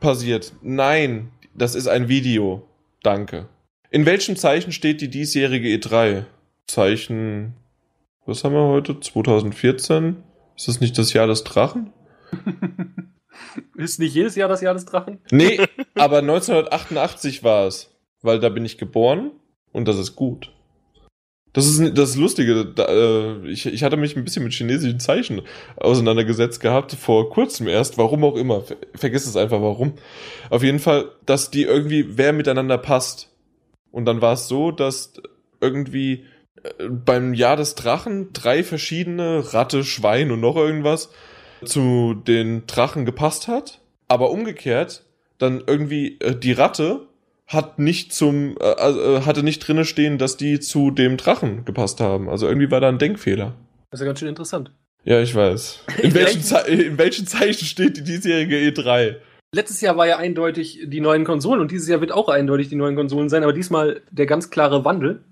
passiert. Nein, das ist ein Video. Danke. In welchem Zeichen steht die diesjährige E3? Zeichen was haben wir heute? 2014? Ist das nicht das Jahr des Drachen? ist nicht jedes Jahr das Jahr des Drachen? Nee, aber 1988 war es. Weil da bin ich geboren und das ist gut. Das ist das Lustige. Da, äh, ich, ich hatte mich ein bisschen mit chinesischen Zeichen auseinandergesetzt gehabt, vor kurzem erst, warum auch immer. Ver vergiss es einfach, warum. Auf jeden Fall, dass die irgendwie, wer miteinander passt. Und dann war es so, dass irgendwie äh, beim Jahr des Drachen drei verschiedene Ratte, Schwein und noch irgendwas zu den Drachen gepasst hat. Aber umgekehrt, dann irgendwie äh, die Ratte hat nicht zum, äh, äh, hatte nicht drinne stehen, dass die zu dem Drachen gepasst haben. Also irgendwie war da ein Denkfehler. Das ist ja ganz schön interessant. Ja, ich weiß. In, welchen, Ze in welchen Zeichen steht die diesjährige E E3? Letztes Jahr war ja eindeutig die neuen Konsolen und dieses Jahr wird auch eindeutig die neuen Konsolen sein, aber diesmal der ganz klare Wandel,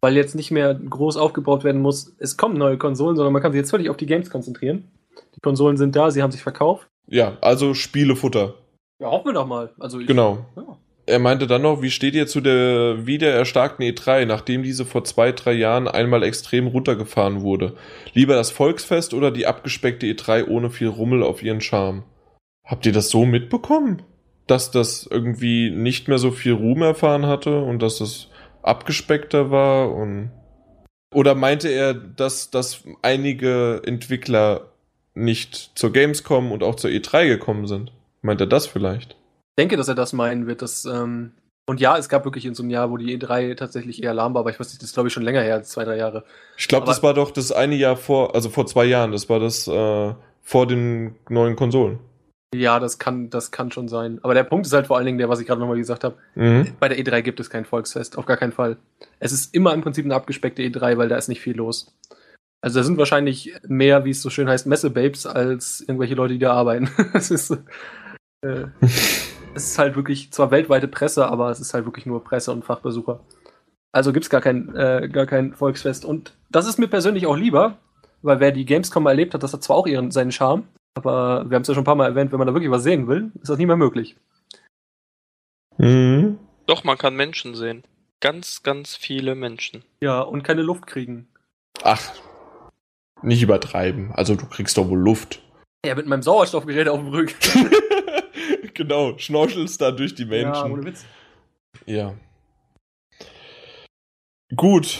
weil jetzt nicht mehr groß aufgebaut werden muss, es kommen neue Konsolen, sondern man kann sich jetzt völlig auf die Games konzentrieren. Die Konsolen sind da, sie haben sich verkauft. Ja, also Spielefutter. Ja, hoffen wir doch mal. Also ich, Genau. Ja. Er meinte dann noch, wie steht ihr zu der wieder erstarkten E3, nachdem diese vor zwei, drei Jahren einmal extrem runtergefahren wurde? Lieber das Volksfest oder die abgespeckte E3 ohne viel Rummel auf ihren Charme? Habt ihr das so mitbekommen? Dass das irgendwie nicht mehr so viel Ruhm erfahren hatte und dass es abgespeckter war und. Oder meinte er, dass, dass einige Entwickler nicht zur Gamescom und auch zur E3 gekommen sind? Meint er das vielleicht? Ich denke, dass er das meinen wird. Dass, ähm, und ja, es gab wirklich in so einem Jahr, wo die E3 tatsächlich eher lahm war, aber ich weiß nicht, das ist glaube ich schon länger her, als zwei, drei Jahre. Ich glaube, das war doch das eine Jahr vor, also vor zwei Jahren, das war das äh, vor den neuen Konsolen. Ja, das kann, das kann schon sein. Aber der Punkt ist halt vor allen Dingen der, was ich gerade nochmal gesagt habe. Mhm. Bei der E3 gibt es kein Volksfest, auf gar keinen Fall. Es ist immer im Prinzip eine abgespeckte E3, weil da ist nicht viel los. Also da sind wahrscheinlich mehr, wie es so schön heißt, Messebabes, als irgendwelche Leute, die da arbeiten. es ist, äh, es ist halt wirklich zwar weltweite Presse, aber es ist halt wirklich nur Presse und Fachbesucher. Also gibt's gar kein, äh, gar kein Volksfest. Und das ist mir persönlich auch lieber, weil wer die Gamescom mal erlebt hat, das hat zwar auch ihren, seinen Charme, aber wir haben es ja schon ein paar Mal erwähnt, wenn man da wirklich was sehen will, ist das nie mehr möglich. Mhm. Doch, man kann Menschen sehen. Ganz, ganz viele Menschen. Ja, und keine Luft kriegen. Ach, Nicht übertreiben. Also du kriegst doch wohl Luft. Ja, mit meinem Sauerstoffgerät auf dem Rücken. genau, schnorchelst da durch die Ja, Menschen. ohne Witz. Ja. Gut.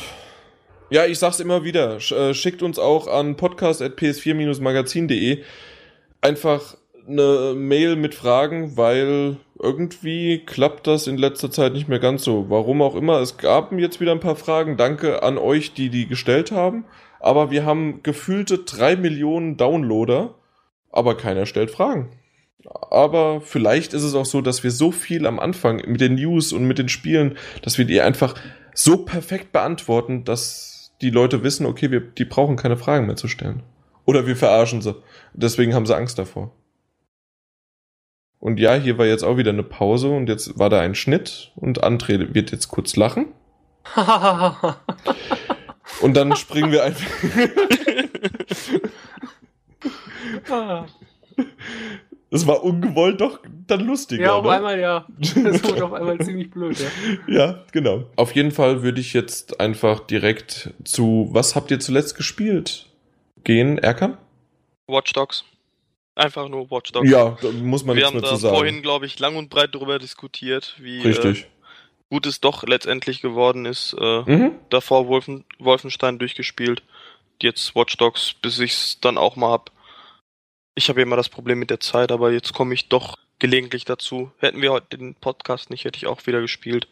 Ja, ich sag's immer wieder. Äh, schickt uns auch an podcast.ps4-magazin.de einfach eine Mail mit Fragen, weil irgendwie klappt das in letzter Zeit nicht mehr ganz so. Warum auch immer. Es gab jetzt wieder ein paar Fragen. Danke an euch, die die gestellt haben. Aber wir haben gefühlte drei Millionen Downloader, aber keiner stellt Fragen. Aber vielleicht ist es auch so, dass wir so viel am Anfang mit den News und mit den Spielen, dass wir die einfach so perfekt beantworten, dass die Leute wissen, okay, wir, die brauchen keine Fragen mehr zu stellen. Oder wir verarschen sie. Deswegen haben sie Angst davor. Und ja, hier war jetzt auch wieder eine Pause und jetzt war da ein Schnitt und André wird jetzt kurz lachen. Und dann springen wir einfach. Es war ungewollt doch dann lustiger. ja, auf ne? einmal ja. Das wurde auf einmal ziemlich blöd, ja. Ja, genau. Auf jeden Fall würde ich jetzt einfach direkt zu Was habt ihr zuletzt gespielt? Gehen, Erkan? Watch Dogs. Einfach nur Watch Dogs. Ja, da muss man Wir nichts haben mehr da zu sagen. vorhin, glaube ich, lang und breit darüber diskutiert, wie äh, Richtig. gut es doch letztendlich geworden ist. Äh, Mhm. Davor Wolfen, Wolfenstein durchgespielt. Jetzt Watch Dogs, bis ich's dann auch mal hab. Ich habe ja immer das Problem mit der Zeit, aber jetzt komme ich doch gelegentlich dazu. Hätten wir heute den Podcast nicht, hätte ich auch wieder gespielt.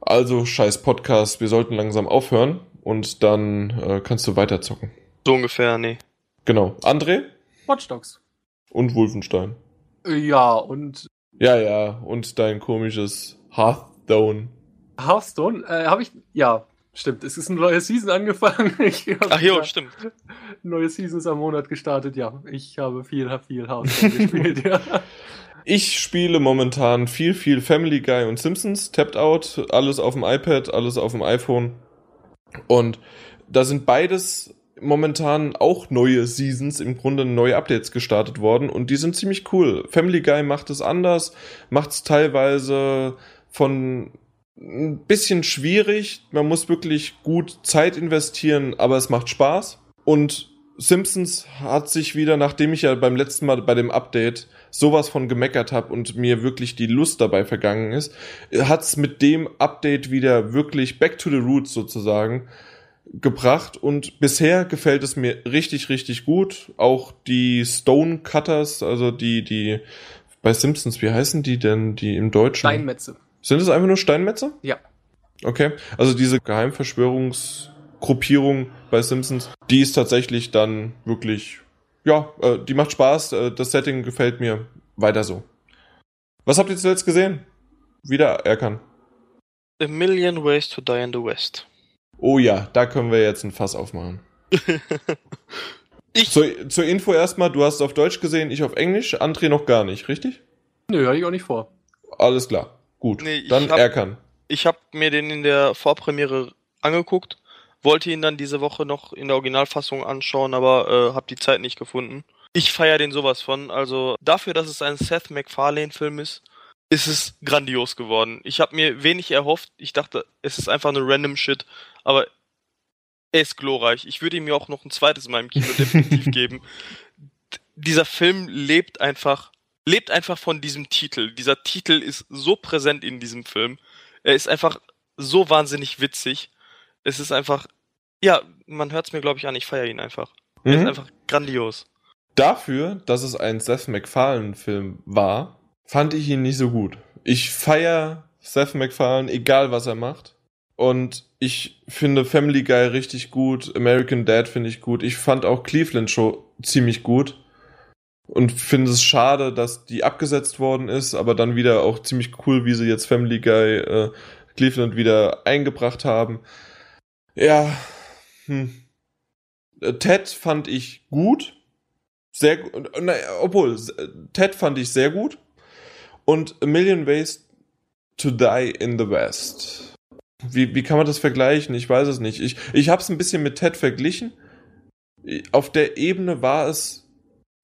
Also, scheiß Podcast, wir sollten langsam aufhören und dann äh, kannst du weiterzocken. So ungefähr, nee. Genau. André Watch Dogs. und Wolfenstein. Ja, und Ja, ja, und dein komisches Hearthstone. Hearthstone, äh, habe ich, ja, stimmt. Es ist eine neue Season angefangen. Ach jo, ja, stimmt. Neue Season ist am Monat gestartet, ja. Ich habe viel, viel Hearthstone gespielt, ja. Ich spiele momentan viel, viel Family Guy und Simpsons, Tapped Out, alles auf dem iPad, alles auf dem iPhone. Und da sind beides momentan auch neue Seasons, im Grunde neue Updates gestartet worden und die sind ziemlich cool. Family Guy macht es anders, macht es teilweise von ein bisschen schwierig. Man muss wirklich gut Zeit investieren, aber es macht Spaß. Und Simpsons hat sich wieder, nachdem ich ja beim letzten Mal bei dem Update sowas von gemeckert habe und mir wirklich die Lust dabei vergangen ist, hat's mit dem Update wieder wirklich back to the roots sozusagen gebracht und bisher gefällt es mir richtig, richtig gut. Auch die Stone Cutters, also die, die bei Simpsons, wie heißen die denn, die im Deutschen? Steinmetze. Sind es einfach nur Steinmetze? Ja. Okay. Also diese Geheimverschwörungsgruppierung bei Simpsons, die ist tatsächlich dann wirklich, ja, äh, die macht Spaß. Äh, das Setting gefällt mir weiter so. Was habt ihr zuletzt gesehen? Wieder erkannt. A Million Ways to Die in the West. Oh ja, da können wir jetzt ein Fass aufmachen. ich, Zur, zur Info erstmal, du hast es auf Deutsch gesehen, ich auf Englisch, André noch gar nicht, richtig? Nö, hatte ich auch nicht vor. Alles klar. Gut. Nee, ich dann hab- Erkan. ich habe mir den in der Vorpremiere angeguckt, wollte ihn dann diese Woche noch in der Originalfassung anschauen, aber äh, habe die Zeit nicht gefunden. Ich feiere den sowas von. Also dafür, dass es ein Seth MacFarlane-Film ist, ist es grandios geworden. Ich habe mir wenig erhofft. Ich dachte, es ist einfach nur random Shit, aber er ist glorreich. Ich würde ihm ja auch noch ein zweites Mal im Kino definitiv geben. Dieser Film lebt einfach, lebt einfach von diesem Titel. Dieser Titel ist so präsent in diesem Film. Er ist einfach so wahnsinnig witzig. Es ist einfach, ja, man hört es mir, glaube ich, an. Ich feiere ihn einfach. Er ist Mhm. einfach grandios. Dafür, dass es ein Seth MacFarlane-Film war, fand ich ihn nicht so gut. Ich feier Seth MacFarlane, egal was er macht. Und ich finde Family Guy richtig gut, American Dad finde ich gut. Ich fand auch Cleveland Show ziemlich gut. Und finde es schade, dass die abgesetzt worden ist, aber dann wieder auch ziemlich cool, wie sie jetzt Family Guy äh, Cleveland wieder eingebracht haben. Ja, hm. Äh, Ted fand ich gut. Sehr gut. Obwohl, Ted fand ich sehr gut. Und A Million Ways to Die in the West. Wie, wie kann man das vergleichen? Ich weiß es nicht. Ich, ich habe es ein bisschen mit Ted verglichen. Auf der Ebene war es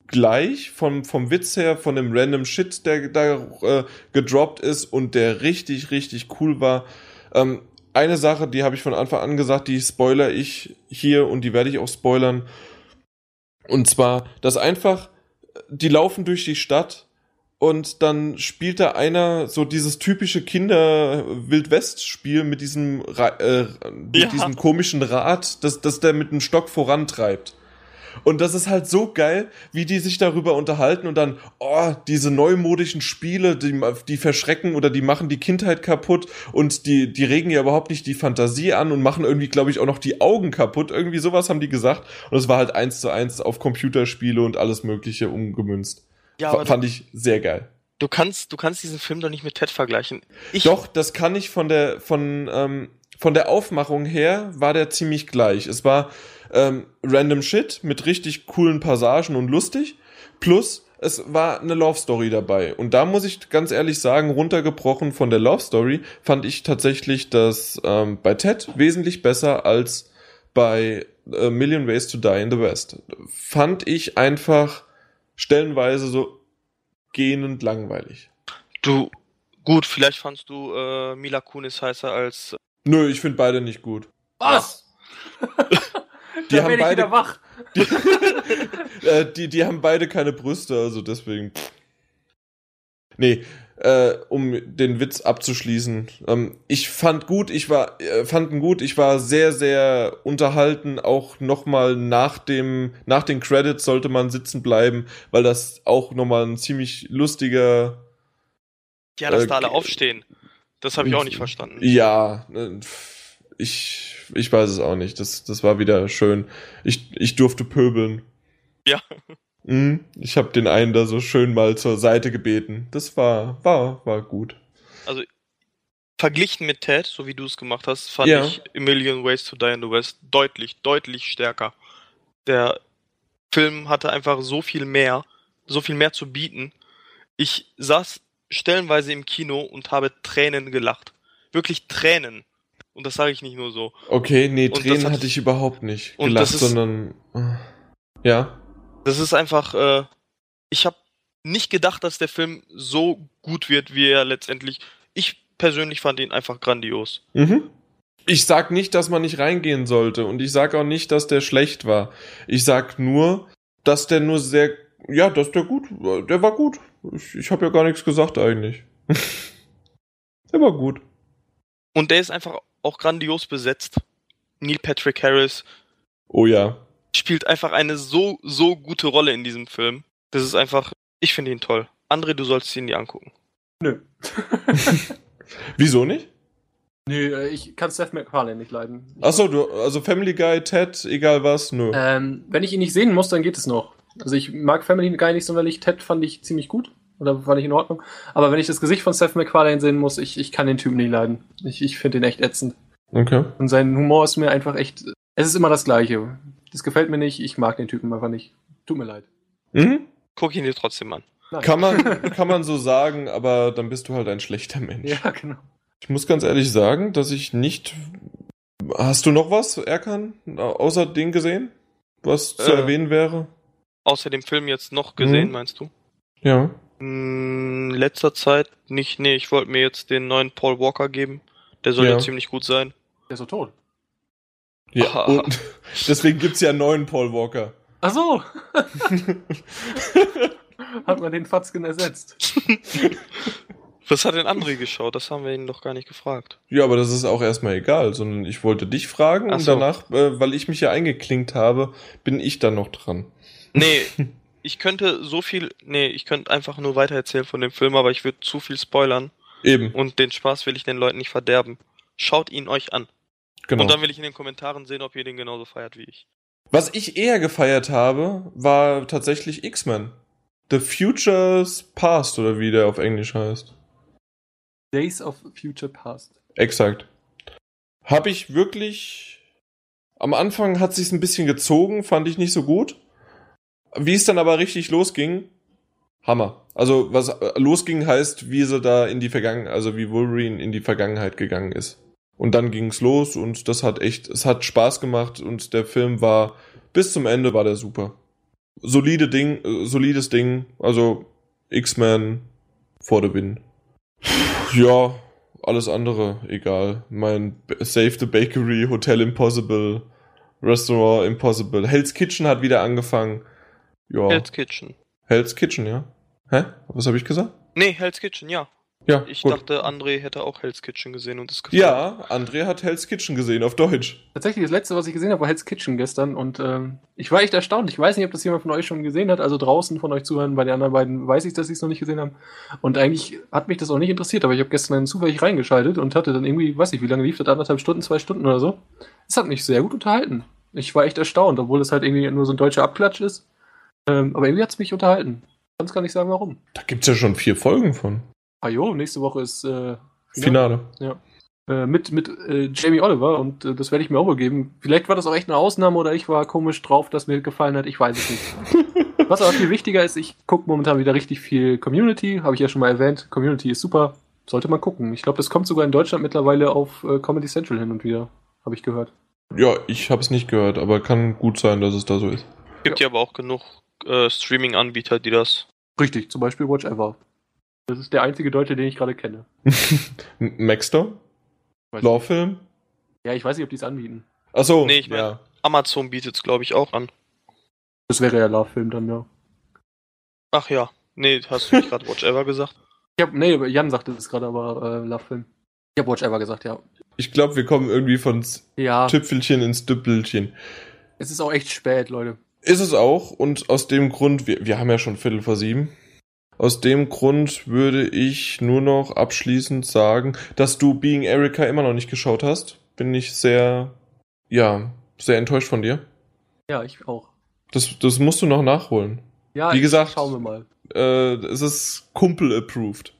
gleich vom, vom Witz her, von dem random Shit, der da äh, gedroppt ist und der richtig, richtig cool war. Ähm, eine Sache, die habe ich von Anfang an gesagt, die spoiler ich hier und die werde ich auch spoilern. Und zwar, dass einfach, die laufen durch die Stadt und dann spielt da einer so dieses typische Kinder-Wildwest-Spiel mit diesem, äh, mit Ja. diesem komischen Rad, das, das der mit dem Stock vorantreibt. Und das ist halt so geil, wie die sich darüber unterhalten und dann, oh, diese neumodischen Spiele, die, die verschrecken oder die machen die Kindheit kaputt und die, die regen ja überhaupt nicht die Fantasie an und machen irgendwie, glaube ich, auch noch die Augen kaputt. Irgendwie sowas haben die gesagt. Und es war halt eins zu eins auf Computerspiele und alles Mögliche umgemünzt. Ja, Fand ich sehr geil. du kannst, du kannst diesen Film doch nicht mit Ted vergleichen. Ich, Doch, das kann ich von der, von, ähm, von der Aufmachung her war der ziemlich gleich. Es war ähm, random Shit mit richtig coolen Passagen und lustig. Plus, es war eine Love Story dabei. Und da muss ich ganz ehrlich sagen, runtergebrochen von der Love Story, fand ich tatsächlich das ähm, bei Ted wesentlich besser als bei äh, Million Ways to Die in the West. Fand ich einfach stellenweise so gähnend langweilig. Du, gut, vielleicht fandst du äh, Mila Kunis heißer als. Nö, ich finde beide nicht gut. Was? Die haben beide- wieder wach. äh, die, die haben beide keine Brüste, also deswegen. pff. Nee, äh, um den Witz abzuschließen. Ähm, ich fand gut, ich war, äh, fanden gut, ich war sehr, sehr unterhalten. Auch nochmal nach dem, nach den Credits sollte man sitzen bleiben, weil das auch nochmal ein ziemlich lustiger. Ja, dass Äh, da alle aufstehen. Das habe ich auch nicht verstanden. Ja, pff, ich, ich weiß es auch nicht. Das, das war wieder schön. Ich, ich durfte pöbeln. Ja. Mhm, Ich habe den einen da so schön mal zur Seite gebeten. Das war, war, war gut. Verglichen mit Ted, so wie du es gemacht hast, fand Ja. ich A Million Ways to Die in the West deutlich, deutlich stärker. Der Film hatte einfach so viel mehr, so viel mehr zu bieten. Ich saß stellenweise im Kino und habe Tränen gelacht. Wirklich Tränen. Und das sage ich nicht nur so. Okay, nee, Und Tränen hat- hatte ich überhaupt nicht Und gelacht, das ist- sondern äh, ja. Das ist einfach, äh, ich habe nicht gedacht, dass der Film so gut wird, wie er letztendlich. Ich persönlich fand ihn einfach grandios. Mhm. Ich sag nicht, dass man nicht reingehen sollte und ich sag auch nicht, dass der schlecht war. Ich sag nur, dass der nur sehr, ja, dass der gut, war. der war gut. Ich, ich habe ja gar nichts gesagt eigentlich. der war gut. Und der ist einfach auch grandios besetzt. Neil Patrick Harris Oh ja. Spielt einfach eine so, so gute Rolle in diesem Film. Das ist einfach, ich finde ihn toll. André, du sollst ihn dir angucken. Nö. Wieso nicht? Nö, äh, ich kann Seth MacFarlane nicht leiden. Achso, du, also Family Guy, Ted, egal was, nö. Ähm, wenn ich ihn nicht sehen muss, dann geht es noch. Also ich mag Family Guy nicht sonderlich. Ted fand ich ziemlich gut. Oder fand ich in Ordnung. Aber wenn ich das Gesicht von Seth MacFarlane sehen muss, ich, ich kann den Typen nicht leiden. Ich, ich finde ihn echt ätzend. Okay. Und sein Humor ist mir einfach echt. Es ist immer das Gleiche. Das gefällt mir nicht. Ich mag den Typen einfach nicht. Tut mir leid. Mhm. Guck ihn dir trotzdem an. Nein. Kann man, kann man so sagen, aber dann bist du halt ein schlechter Mensch. Ja, genau. Ich muss ganz ehrlich sagen, dass ich nicht. Hast du noch was, Erkan, außer den gesehen? Was zu Äh. erwähnen wäre? Außer dem Film jetzt noch gesehen, Mhm. meinst du? Ja. In letzter Zeit nicht, nee, ich wollte mir jetzt den neuen Paul Walker geben. Der soll Ja. ja ziemlich gut sein. Der ist so tot. Ja. Ah. Und deswegen gibt's ja einen neuen Paul Walker. Ach so. Hat man den Fatzken ersetzt. Was hat denn André geschaut? Das haben wir ihn doch gar nicht gefragt. Ja, aber das ist auch erstmal egal, sondern ich wollte dich fragen Ach und so. danach, äh, weil ich mich ja eingeklinkt habe, bin ich dann noch dran. Nee, ich könnte so viel, nee, ich könnte einfach nur weiter erzählen von dem Film, aber ich würde zu viel spoilern Eben, und den Spaß will ich den Leuten nicht verderben. Schaut ihn euch an. Genau. Und dann will ich in den Kommentaren sehen, ob ihr den genauso feiert wie ich. Was ich eher gefeiert habe, war tatsächlich X-Men. The Future's Past oder wie der auf Englisch heißt. Days of Future Past. Exakt. Habe ich wirklich. Am Anfang hat sich's ein bisschen gezogen, fand ich nicht so gut. Wie es dann aber richtig losging, Hammer. Also was äh, losging heißt, wie sie da in die Vergangenheit, also wie Wolverine in die Vergangenheit gegangen ist. Und dann ging's los und das hat echt, es hat Spaß gemacht und der Film war bis zum Ende war der super. Solide Ding, äh, solides Ding. Also X-Men for the win. Ja, alles andere, egal. Mein Save the Bakery, Hotel Impossible, Restaurant Impossible. Hell's Kitchen hat wieder angefangen. Ja. Hell's Kitchen. Hell's Kitchen, ja. Hä? Was habe ich gesagt? Nee, Hell's Kitchen, ja. Ja, Ich gut. dachte, André hätte auch Hell's Kitchen gesehen und es gefallen. Ja, André hat Hell's Kitchen gesehen auf Deutsch. Tatsächlich, das letzte, was ich gesehen habe, war Hell's Kitchen gestern und ähm, ich war echt erstaunt. Ich weiß nicht, ob das jemand von euch schon gesehen hat, also draußen von euch zuhören. Bei den anderen beiden weiß ich, dass sie es noch nicht gesehen haben. Und eigentlich hat mich das auch nicht interessiert, aber ich habe gestern dann zufällig reingeschaltet und hatte dann irgendwie, weiß nicht, wie lange lief das, anderthalb Stunden, zwei Stunden oder so. Es hat mich sehr gut unterhalten. Ich war echt erstaunt, obwohl es halt irgendwie nur so ein deutscher Abklatsch ist. Ähm, aber irgendwie hat es mich unterhalten. Ich kann es gar nicht sagen, warum. Da gibt's ja schon vier Folgen von. Ah jo, nächste Woche ist äh, Finale. äh, mit, mit äh, Jamie Oliver und äh, das werde ich mir auch wohl geben. Vielleicht war das auch echt eine Ausnahme oder ich war komisch drauf, dass mir gefallen hat. Ich weiß es nicht. Was aber viel wichtiger ist, ich gucke momentan wieder richtig viel Community, habe ich ja schon mal erwähnt. Community ist super, sollte man gucken. Ich glaube, das kommt sogar in Deutschland mittlerweile auf äh, Comedy Central hin und wieder, habe ich gehört. Ja, ich habe es nicht gehört, aber kann gut sein, dass es da so ist. Gibt ja aber auch genug äh, Streaming-Anbieter, die das. Richtig, zum Beispiel Watch Ever. Das ist der einzige Deutsche, den ich gerade kenne. M- Maxstor? Weiß Lawfilm? Ja, ich weiß nicht, ob die es anbieten. Achso, Nee, ich mein- ja. Amazon bietet es, glaube ich, auch an. Das wäre ja Love-Film dann, ja. Ach ja. Nee, hast du nicht gerade Watch Ever gesagt? Ich hab, nee, Jan sagte das gerade, aber äh, Love-Film. Ich habe Watch Ever gesagt, ja. Ich glaube, wir kommen irgendwie von Ja, Tüpfelchen ins Düppelchen. es ist auch echt spät, Leute. Ist es auch und aus dem Grund, wir, wir haben ja schon Viertel vor sieben. Aus dem Grund würde ich nur noch abschließend sagen, dass du Being Erica immer noch nicht geschaut hast. Bin ich sehr, ja, sehr enttäuscht von dir. Ja, ich auch. Das, das musst du noch nachholen. Ja, Wie gesagt- schauen wir mal. Äh, es ist Kumpel-approved.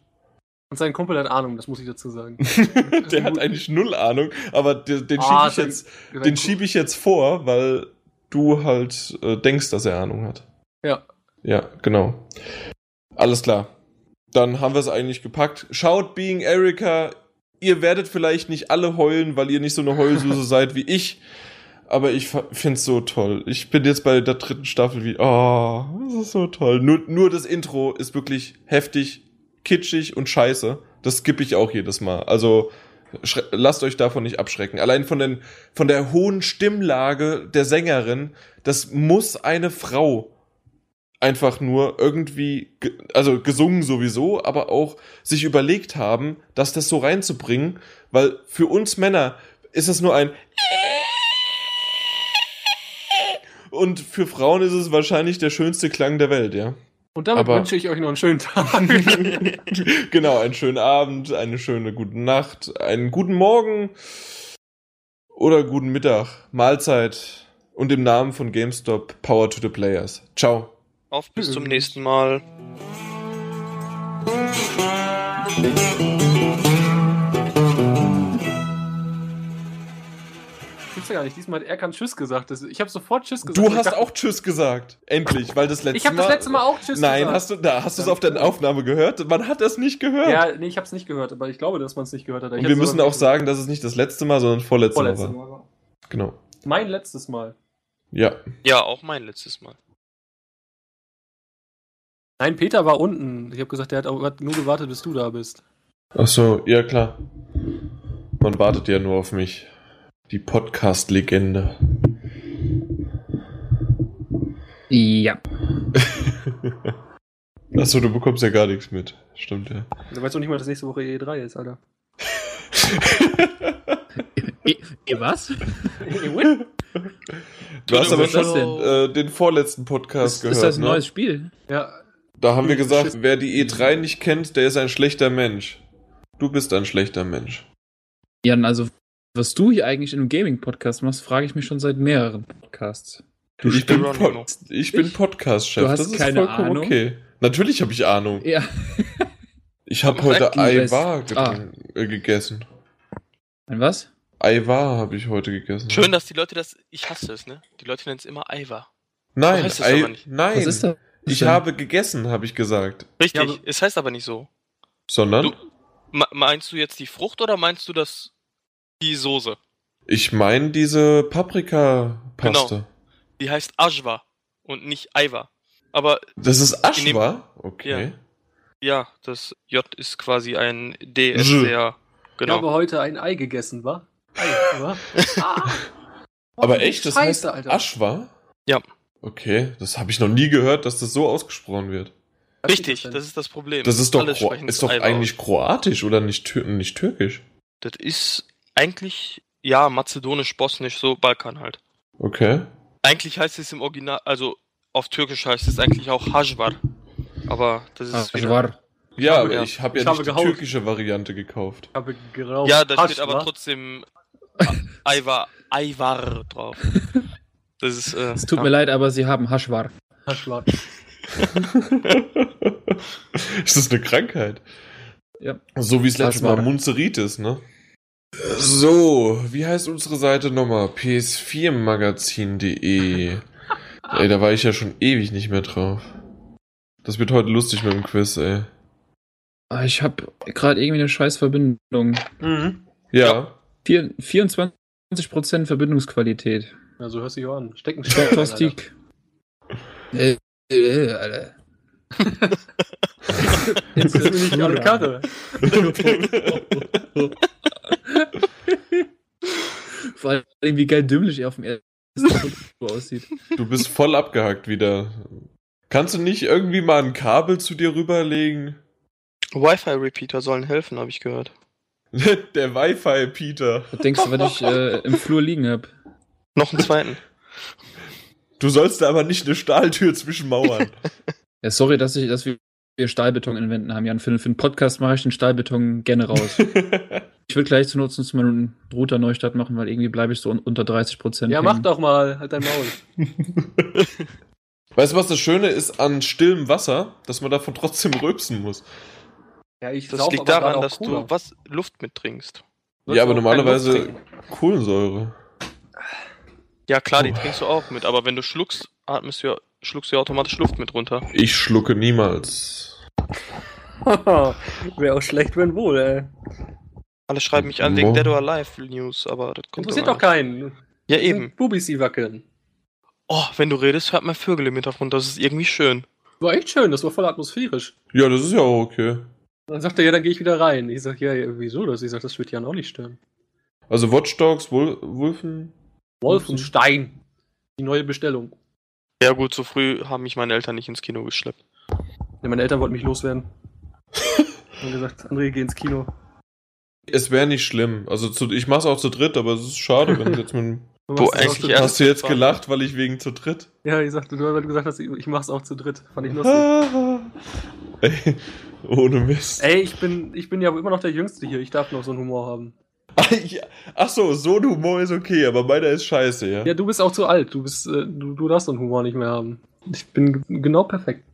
Und sein Kumpel hat Ahnung, das muss ich dazu sagen. Der hat eigentlich null Ahnung, aber den, den Ah, schiebe ich jetzt, den schiebe ich jetzt vor, weil du halt äh, denkst, dass er Ahnung hat. Ja. Ja, genau. Alles klar. Dann haben wir es eigentlich gepackt. Schaut Being Erica. Ihr werdet vielleicht nicht alle heulen, weil ihr nicht so eine Heulsuse seid wie ich. Aber ich finde es so toll. Ich bin jetzt bei der dritten Staffel wie, oh, das ist so toll. Nur, nur das Intro ist wirklich heftig, kitschig und scheiße. Das skippe ich auch jedes Mal. Also lasst euch davon nicht abschrecken. Allein von, den, von der hohen Stimmlage der Sängerin, das muss eine Frau einfach nur irgendwie, ge- also gesungen sowieso, aber auch sich überlegt haben, dass das so reinzubringen, weil für uns Männer ist es nur ein und für Frauen ist es wahrscheinlich der schönste Klang der Welt, ja. Und damit Aber- wünsche ich euch noch einen schönen Tag. genau, einen schönen Abend, eine schöne gute Nacht, einen guten Morgen oder guten Mittag, Mahlzeit und im Namen von GameStop Power to the Players. Ciao. Auf bis zum Tschüss. nächsten Mal. Gibt's ja gar nicht. Diesmal hat Erkan Tschüss gesagt. Ich habe sofort Tschüss gesagt. Du Ich hast dachte- auch Tschüss gesagt. Endlich, weil das letzte Ich habe das letzte Mal auch Tschüss Nein, gesagt. hast du, da hast du es auf der Aufnahme gehört? Man hat das nicht gehört. Ja, nee, ich habe es nicht gehört, aber ich glaube, dass man es nicht gehört hat. Ich Und wir müssen auch sagen, dass es nicht das letzte Mal, sondern vorletzte gehört. Mal Vorletztes war. Mal. Genau. Mein letztes Mal. Ja. Ja, auch mein letztes Mal. Nein, Peter war unten. Ich habe gesagt, der hat, auch, hat nur gewartet, bis du da bist. Ach so, ja klar. Man wartet ja nur auf mich. Die Podcast-Legende. Ja. Achso, du bekommst ja gar nichts mit. Stimmt ja. Du weißt doch nicht mal, dass nächste Woche E3 ist, Alter. Eh, eh, was? Du hast aber was ist das schon äh, den vorletzten Podcast Ist, gehört. ist das ein ne? neues Spiel? Ja, Da haben wir Schiss. gesagt, wer die E3 nicht kennt, der ist ein schlechter Mensch. Du bist ein schlechter Mensch. Jan, also, was du hier eigentlich in einem Gaming-Podcast machst, frage ich mich schon seit mehreren Podcasts. Du ich bin. Pod ich bin? Podcast-Chef. Du hast das ist keine Ahnung? okay. Natürlich habe ich Ahnung. Ja. Ich habe heute? Aiwa ge Ah. äh, gegessen. Ein was? Aiwa habe ich heute gegessen. Schön, dass die Leute das. Ich hasse es, ne? Die Leute nennen es immer Aiwa. Nein, So heißt es Ei- aber nicht. nein. Was ist das? Ich denn? habe gegessen, habe ich gesagt. Richtig, Ja, es heißt aber nicht so. Sondern Du- Me- meinst du jetzt die Frucht oder meinst du das die Soße? ich meine diese Paprika-Paste. Genau. Die heißt Ajwa und nicht Aiwa. Aber Das ist Aschwa? Okay. ja, das J ist quasi ein D, ist J. sehr. ich Genau. habe heute ein Ei gegessen, wa? Ei, wa? Ah. Aber Oh, echt, das Scheiße, heißt Alter. Aschwa? Ja. Okay, das habe ich noch nie gehört, dass das so ausgesprochen wird. Richtig, das ist das Problem. Das ist doch, Alle Kro sprechen ist doch eigentlich aus. kroatisch oder nicht, tür nicht türkisch. Das ist eigentlich, ja, mazedonisch, bosnisch, so Balkan halt. Okay. Eigentlich heißt es im Original, also auf Türkisch heißt es eigentlich auch Hajvar. Aber das Ah, ist wieder, war. Ja, aber ja. ich habe Ich ja habe nicht die gehaut. türkische Variante gekauft. Ich habe geraucht. Ja, da steht aber trotzdem Aivar, Aivar drauf. Das ist, äh, Es tut ja. mir leid, aber sie haben Haschwar. Hasch war. ist das eine Krankheit? Ja. So wie es letztes Mal Haschwar. Munzeritis, ne? So, wie heißt unsere Seite nochmal? ps4magazin.de Ey, da war ich ja schon ewig nicht mehr drauf. Das wird heute lustig mit dem Quiz, ey. Ah, Ich habe gerade irgendwie eine scheiß Verbindung. Mhm. Ja. Vier, 24% Verbindungsqualität. Ja, so hörst du dich auch an. Stecken Plastik. Äh, äh, Alter. Jetzt ist mir nicht alle Karre. Vor allem, wie geil dümmlich er auf dem ersten Foto aussieht. Du bist voll abgehackt wieder. Kannst du nicht irgendwie mal ein Kabel zu dir rüberlegen? Wi-Fi-Repeater sollen helfen, habe ich gehört. Der Wi-Fi-Peter. Was denkst du, was ich äh, im Flur liegen hab? Noch einen zweiten. Du sollst da aber nicht eine Stahltür zwischen Mauern. Ja, sorry, dass, ich, dass wir Stahlbeton in den Wänden haben, Jan. Für, für den Podcast mache ich den Stahlbeton gerne raus. Ich will gleich zu nutzen, zu meinen Router Neustart machen, weil irgendwie bleibe ich so un unter 30 Prozent. Ja, mach doch mal. Halt dein Maul. weißt du, was das Schöne ist an stillem Wasser? Dass man davon trotzdem rübsen muss. Ja, ich Das liegt aber daran, dass Cola. du was Luft mittrinkst. Ja, aber normalerweise. Kohlensäure. Ja klar, die trinkst du auch mit, aber wenn du schluckst, atmest du ja, schluckst du ja automatisch Luft mit runter. Ich schlucke niemals. Wäre auch schlecht, wenn wohl, ey. Alle schreiben mich an wegen Dead or Alive News, aber das kommt Interessiert doch keinen. Ja, eben. Bubis, die wackeln. Oh, wenn du redest, hört man Vögel im Hintergrund. Das ist irgendwie schön. War echt schön, das war voll atmosphärisch. Ja, das ist ja auch okay. Dann sagt er, ja, dann gehe ich wieder rein. Ich sag, ja, ja, wieso das? Ich sag, das wird Jan auch nicht stören. Also Watch Dogs, Wol Wolfen. Wolf und Stein. Die neue Bestellung. Ja gut, so früh haben mich meine Eltern nicht ins Kino geschleppt. Ja, meine Eltern wollten mich loswerden. Haben gesagt, André, geh ins Kino. Es wäre nicht schlimm. Also zu, ich mach's auch zu dritt, aber es ist schade, wenn du jetzt mit. Du Wo eigentlich Hast du jetzt gelacht, weil ich wegen zu dritt? Ja, ich sagte, du hast gesagt, dass ich, ich mach's auch zu dritt. Fand ich lustig. Ey, ohne Mist. Ey, ich bin, ich bin ja immer noch der Jüngste hier. Ich darf noch so einen Humor haben. Ach, so, so ein Humor ist okay, aber meiner ist scheiße, ja? Ja, du bist auch zu alt. Du bist, äh, du, du darfst so einen Humor nicht mehr haben. Ich bin genau perfekt.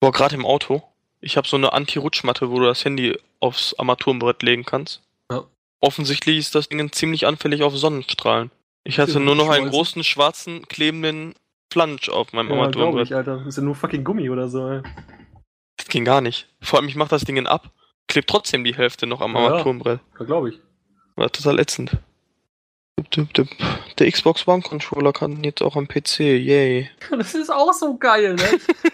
Boah, gerade im Auto. Ich habe so eine Anti-Rutschmatte, wo du das Handy aufs Armaturenbrett legen kannst. Ja. Offensichtlich ist das Ding ziemlich anfällig auf Sonnenstrahlen. Ich hatte nur noch einen großen, schwarzen, klebenden Flansch auf meinem Ja, Armaturenbrett. ich, Alter. Das ist ja nur fucking Gummi oder so, ey. Das ging gar nicht. Vor allem, ich mach das Ding ab, klebt trotzdem die Hälfte noch am Ja. Armaturenbrett. Ja, glaube ich. War total ätzend. Der Xbox One Controller kann jetzt auch am PC, yay. Das ist auch so geil, ne?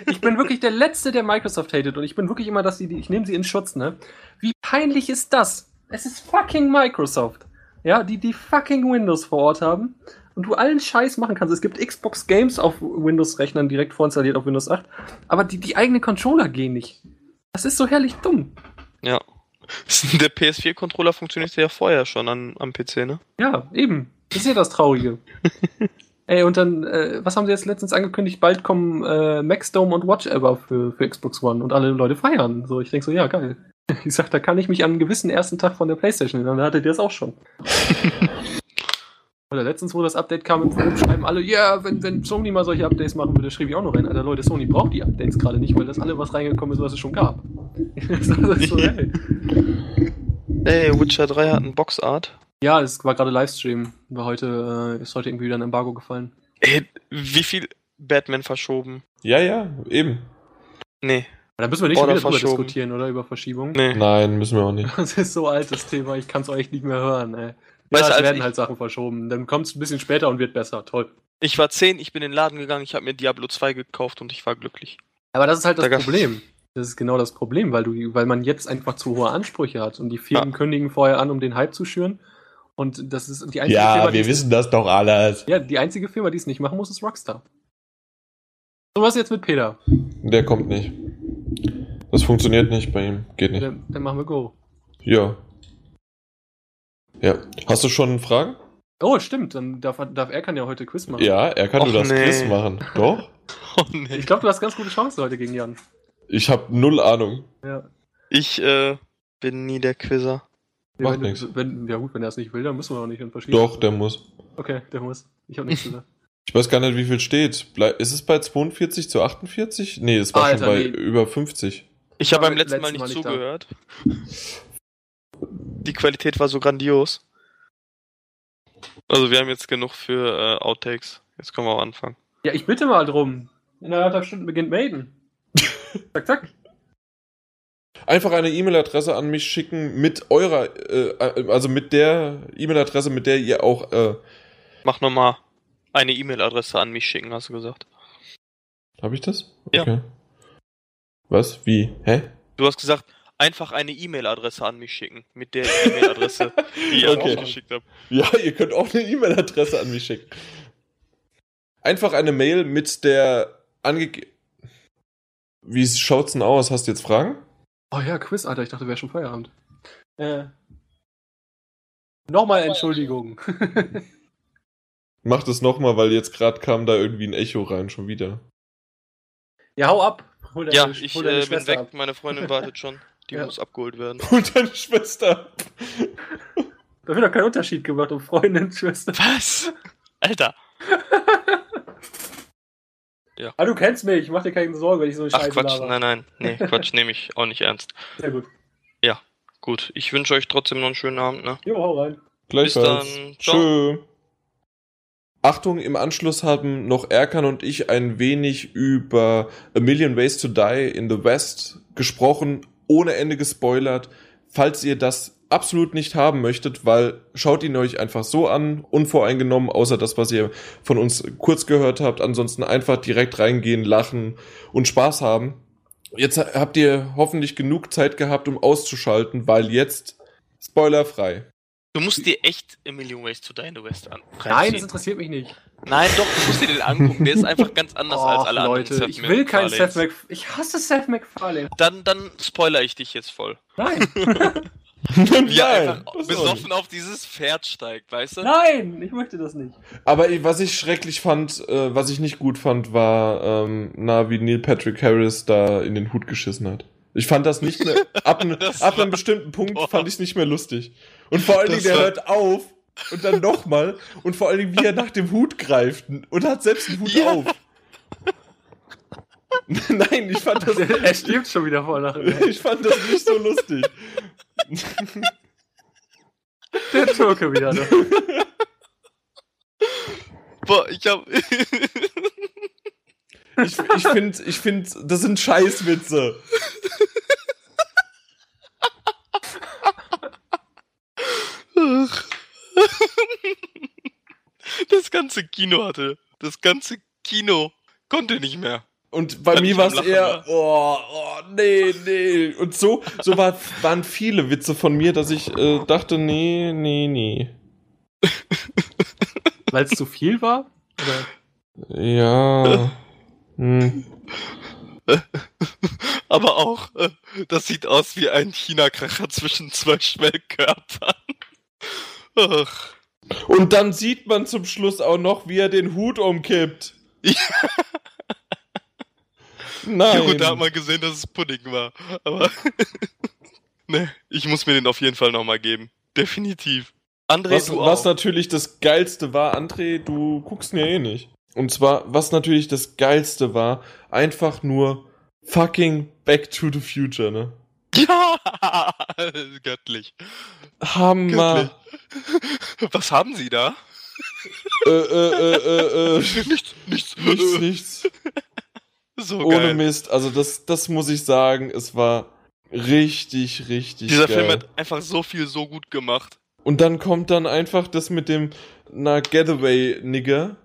Ich bin wirklich der Letzte, der Microsoft hatet und ich bin wirklich immer, dass ich nehme sie in Schutz, ne? Wie peinlich ist das? Es ist fucking Microsoft. Ja, die die fucking Windows vor Ort haben und du allen Scheiß machen kannst. Es gibt Xbox Games auf Windows-Rechnern direkt vorinstalliert auf Windows 8, aber die, die eigenen Controller gehen nicht. Das ist so herrlich dumm. Ja. Der PS4-Controller funktionierte ja vorher schon an, am PC, ne? Ja, eben. Das ist ja das Traurige. Ey, und dann, äh, was haben sie jetzt letztens angekündigt? Bald kommen äh, Maxdome und Watch Ever für, für Xbox One und alle Leute feiern. So, ich denke so, ja, geil. Ich sag, da kann ich mich an einen gewissen ersten Tag von der Playstation erinnern, dann hattet ihr das auch schon. Oder letztens, wo das Update kam im Forum, schreiben alle, ja, wenn, wenn Sony mal solche Updates machen würde, schrieb ich auch noch rein. Alter, Leute, Sony braucht die Updates gerade nicht, weil das alle was reingekommen ist, was es schon gab. das ist so, hey. Ey, Witcher 3 hat einen Boxart. Ja, es war gerade Livestream. War heute, äh, ist heute irgendwie wieder ein Embargo gefallen. Ey, wie viel Batman verschoben? Ja, ja, eben. Nee, Da müssen wir nicht schon wieder drüber diskutieren, oder? Über Verschiebung. nee. Nein, müssen wir auch nicht. Das ist so altes Thema, ich kann es euch nicht mehr hören, ey. Weißt ja, es als werden ich- halt Sachen verschoben. Dann kommt es ein bisschen später und wird besser. Toll. Ich war 10, ich bin in den Laden gegangen, ich habe mir Diablo 2 gekauft und ich war glücklich. Aber das ist halt das Da Problem. Das ist genau das Problem, weil du, weil man jetzt einfach zu hohe Ansprüche hat und die Firmen Ja. kündigen vorher an, um den Hype zu schüren. Und das ist die einzige Firma, Ja, wir wissen das doch alles. Ja, die einzige Firma, die es nicht machen muss, ist Rockstar. So was jetzt mit Peter. Der kommt nicht. Das funktioniert nicht bei ihm. Geht nicht. Dann, dann machen wir Go. Ja. Ja. Hast du schon Fragen? Oh, stimmt. Dann darf, darf er kann ja heute Quiz machen. Ja, er kann Och, nur das nee. Quiz machen. Doch? Oh nee. Ich glaube, du hast ganz gute Chancen heute gegen Jan. Ich habe null Ahnung. Ja. Ich äh, bin nie der Quizzer. Macht wenn, du- nix. Wenn, ja gut, wenn er es nicht will, dann müssen wir auch nicht in verschiedene. Doch, der muss. Okay, der muss. Ich habe nichts gesagt. Ich weiß gar nicht, wie viel steht. Ist es bei 42 zu 48? Nee, es war Alter, schon bei nee. über 50. Ich habe beim letzten Mal nicht Mal nicht da. zugehört. Die Qualität war so grandios. Also wir haben jetzt genug für äh, Outtakes. Jetzt können wir auch anfangen. Ja, ich bitte mal drum. In anderthalb Stunden beginnt Maiden. zack, zack. Einfach eine E-Mail-Adresse an mich schicken mit eurer, äh, also mit der E-Mail-Adresse, mit der ihr auch, äh, Mach nochmal eine E-Mail-Adresse an mich schicken, hast du gesagt. habe ich das? Ja. Okay. Was? Wie? Hä? Du hast gesagt, einfach eine E-Mail-Adresse an mich schicken. Mit der E-Mail-Adresse, die ich Okay. geschickt habe. Ja, ihr könnt auch eine E-Mail-Adresse an mich schicken. Einfach eine Mail mit der angegeben. Wie schaut's denn aus? Hast du jetzt Fragen? Oh ja, Quiz, Alter. Ich dachte, wäre schon Feierabend. Äh. Nochmal Entschuldigung. Mach das nochmal, weil jetzt gerade kam da irgendwie ein Echo rein, schon wieder. ja, hau ab. Hol deine, Ja, ich hol deine äh, bin weg. ab. Meine Freundin wartet schon. Die Ja. muss abgeholt werden. Und deine Schwester. Da wird doch kein Unterschied gemacht um Freundin, Schwester. Was? Alter. Ah, du kennst mich. Mach dir keine Sorgen, wenn ich so eine Ach Scheiße Quatsch, laber. nein, nein. Nee, Quatsch nehme ich auch nicht ernst. Sehr gut. Gut, ich wünsche euch trotzdem noch einen schönen Abend, ne? Jo, hau rein. Gleichfalls. Bis dann. Ciao. Tschö. Achtung, im Anschluss haben noch Erkan und ich ein wenig über A Million Ways to Die in the West gesprochen, ohne Ende gespoilert. Falls ihr das absolut nicht haben möchtet, weil schaut ihn euch einfach so an, unvoreingenommen, außer das, was ihr von uns kurz gehört habt. Ansonsten einfach direkt reingehen, lachen und Spaß haben. Jetzt habt ihr hoffentlich genug Zeit gehabt, um auszuschalten, weil jetzt spoilerfrei. Du musst dir echt A Million Ways to Die in the West an. Nein, das interessiert mich nicht. Nein, doch, du musst dir den angucken. Der ist einfach ganz anders als Och, alle Leute, anderen. ich will keinen Seth MacFarlanes. Mac... Ich hasse Seth MacFarlane. Dann, dann spoiler ich dich jetzt voll. Nein. Nein, einfach nicht. besoffen auf dieses Pferd steigt, weißt du? Nein, ich möchte das nicht. Aber was ich schrecklich fand, äh, was ich nicht gut fand, war, ähm, na, wie Neil Patrick Harris da in den Hut geschissen hat. Ich fand das nicht mehr, ab, Das ab einem bestimmten Punkt Boah. fand ich es nicht mehr lustig. Und vor allen Dingen, der hört auf und dann nochmal und vor allen Dingen, wie er nach dem Hut greift und hat selbst den Hut Ja. auf. Nein, ich fand das, er stirbt schon wieder vor Lachen. ich fand das nicht so lustig. Der Türke wieder. Ne? Boah, ich hab. Ich, ich finde, ich find, das sind Scheißwitze. Das ganze Kino hatte. Das ganze Kino konnte nicht mehr. Und bei Kann mir war es eher, war. oh, oh, nee, nee. Und so, so war, waren viele Witze von mir, dass ich äh, dachte, nee, nee, nee. Weil es zu viel war? Oder? Ja. Hm. Aber auch, äh, das sieht aus wie ein China-Kracher zwischen zwei Schwellkörpern. Ach. Und dann sieht man zum Schluss auch noch, wie er den Hut umkippt. Ja. Nein. Ja gut, da hat man gesehen, dass es Pudding war. Aber ne, ich muss mir den auf jeden Fall nochmal geben. Definitiv. André, was, was natürlich das Geilste war, André, du guckst mir eh nicht. Und zwar, was natürlich das Geilste war, einfach nur fucking Back to the Future, ne? Ja, göttlich. Hammer. Was haben Sie da? äh, äh, äh, äh, äh. nichts, nichts. Nichts, nichts. So Ohne geil. Mist. Also das, das muss ich sagen, es war richtig, richtig Dieser geil. Film hat einfach so viel so gut gemacht. Und dann kommt dann einfach das mit dem, na, Getaway-Nigger.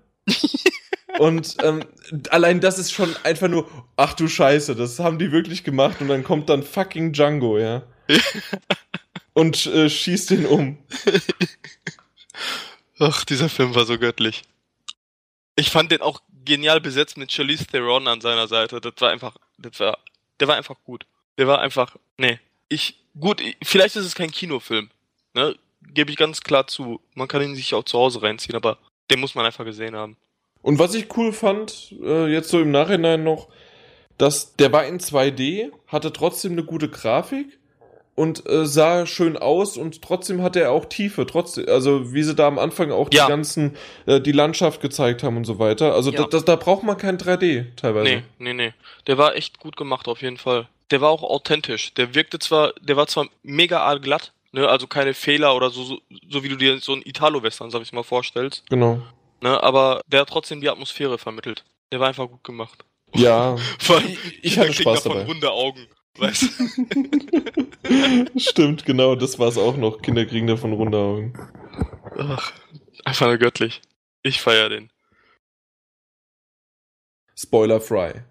Und ähm, allein das ist schon einfach nur, ach du Scheiße, das haben die wirklich gemacht. Und dann kommt dann fucking Django, ja. Und äh, schießt ihn um. Ach, dieser Film war so göttlich. Ich fand den auch genial besetzt mit Charlize Theron an seiner Seite. Das war einfach, das war, der war einfach gut. Der war einfach, nee. Ich, gut, vielleicht ist es kein Kinofilm, ne? Gebe ich ganz klar zu. Man kann ihn sich auch zu Hause reinziehen, aber den muss man einfach gesehen haben. Und was ich cool fand, äh, jetzt so im Nachhinein noch, dass der war in 2D, hatte trotzdem eine gute Grafik und äh, sah schön aus und trotzdem hatte er auch Tiefe, trotzdem, also wie sie da am Anfang auch Ja. die ganzen, äh, die Landschaft gezeigt haben und so weiter. Also Ja. da, da, da braucht man kein 3D teilweise. Nee, nee, nee. Der war echt gut gemacht, auf jeden Fall. Der war auch authentisch. Der wirkte zwar, der war zwar mega glatt, ne, also keine Fehler oder so, so, so wie du dir so einen Italo-Western, sag ich mal, vorstellst, Genau. ne, aber der hat trotzdem die Atmosphäre vermittelt. Der war einfach gut gemacht. Ja, Vor allem, ich, ich hatte Spaß von dabei. runde Augen, weißt du? Stimmt, genau, das war es auch noch. Kinder kriegen davon runde Augen. Ach, einfach nur göttlich. Ich feier den. Spoiler frei.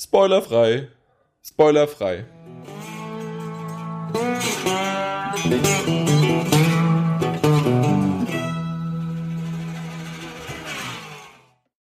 Spoiler frei. Spoiler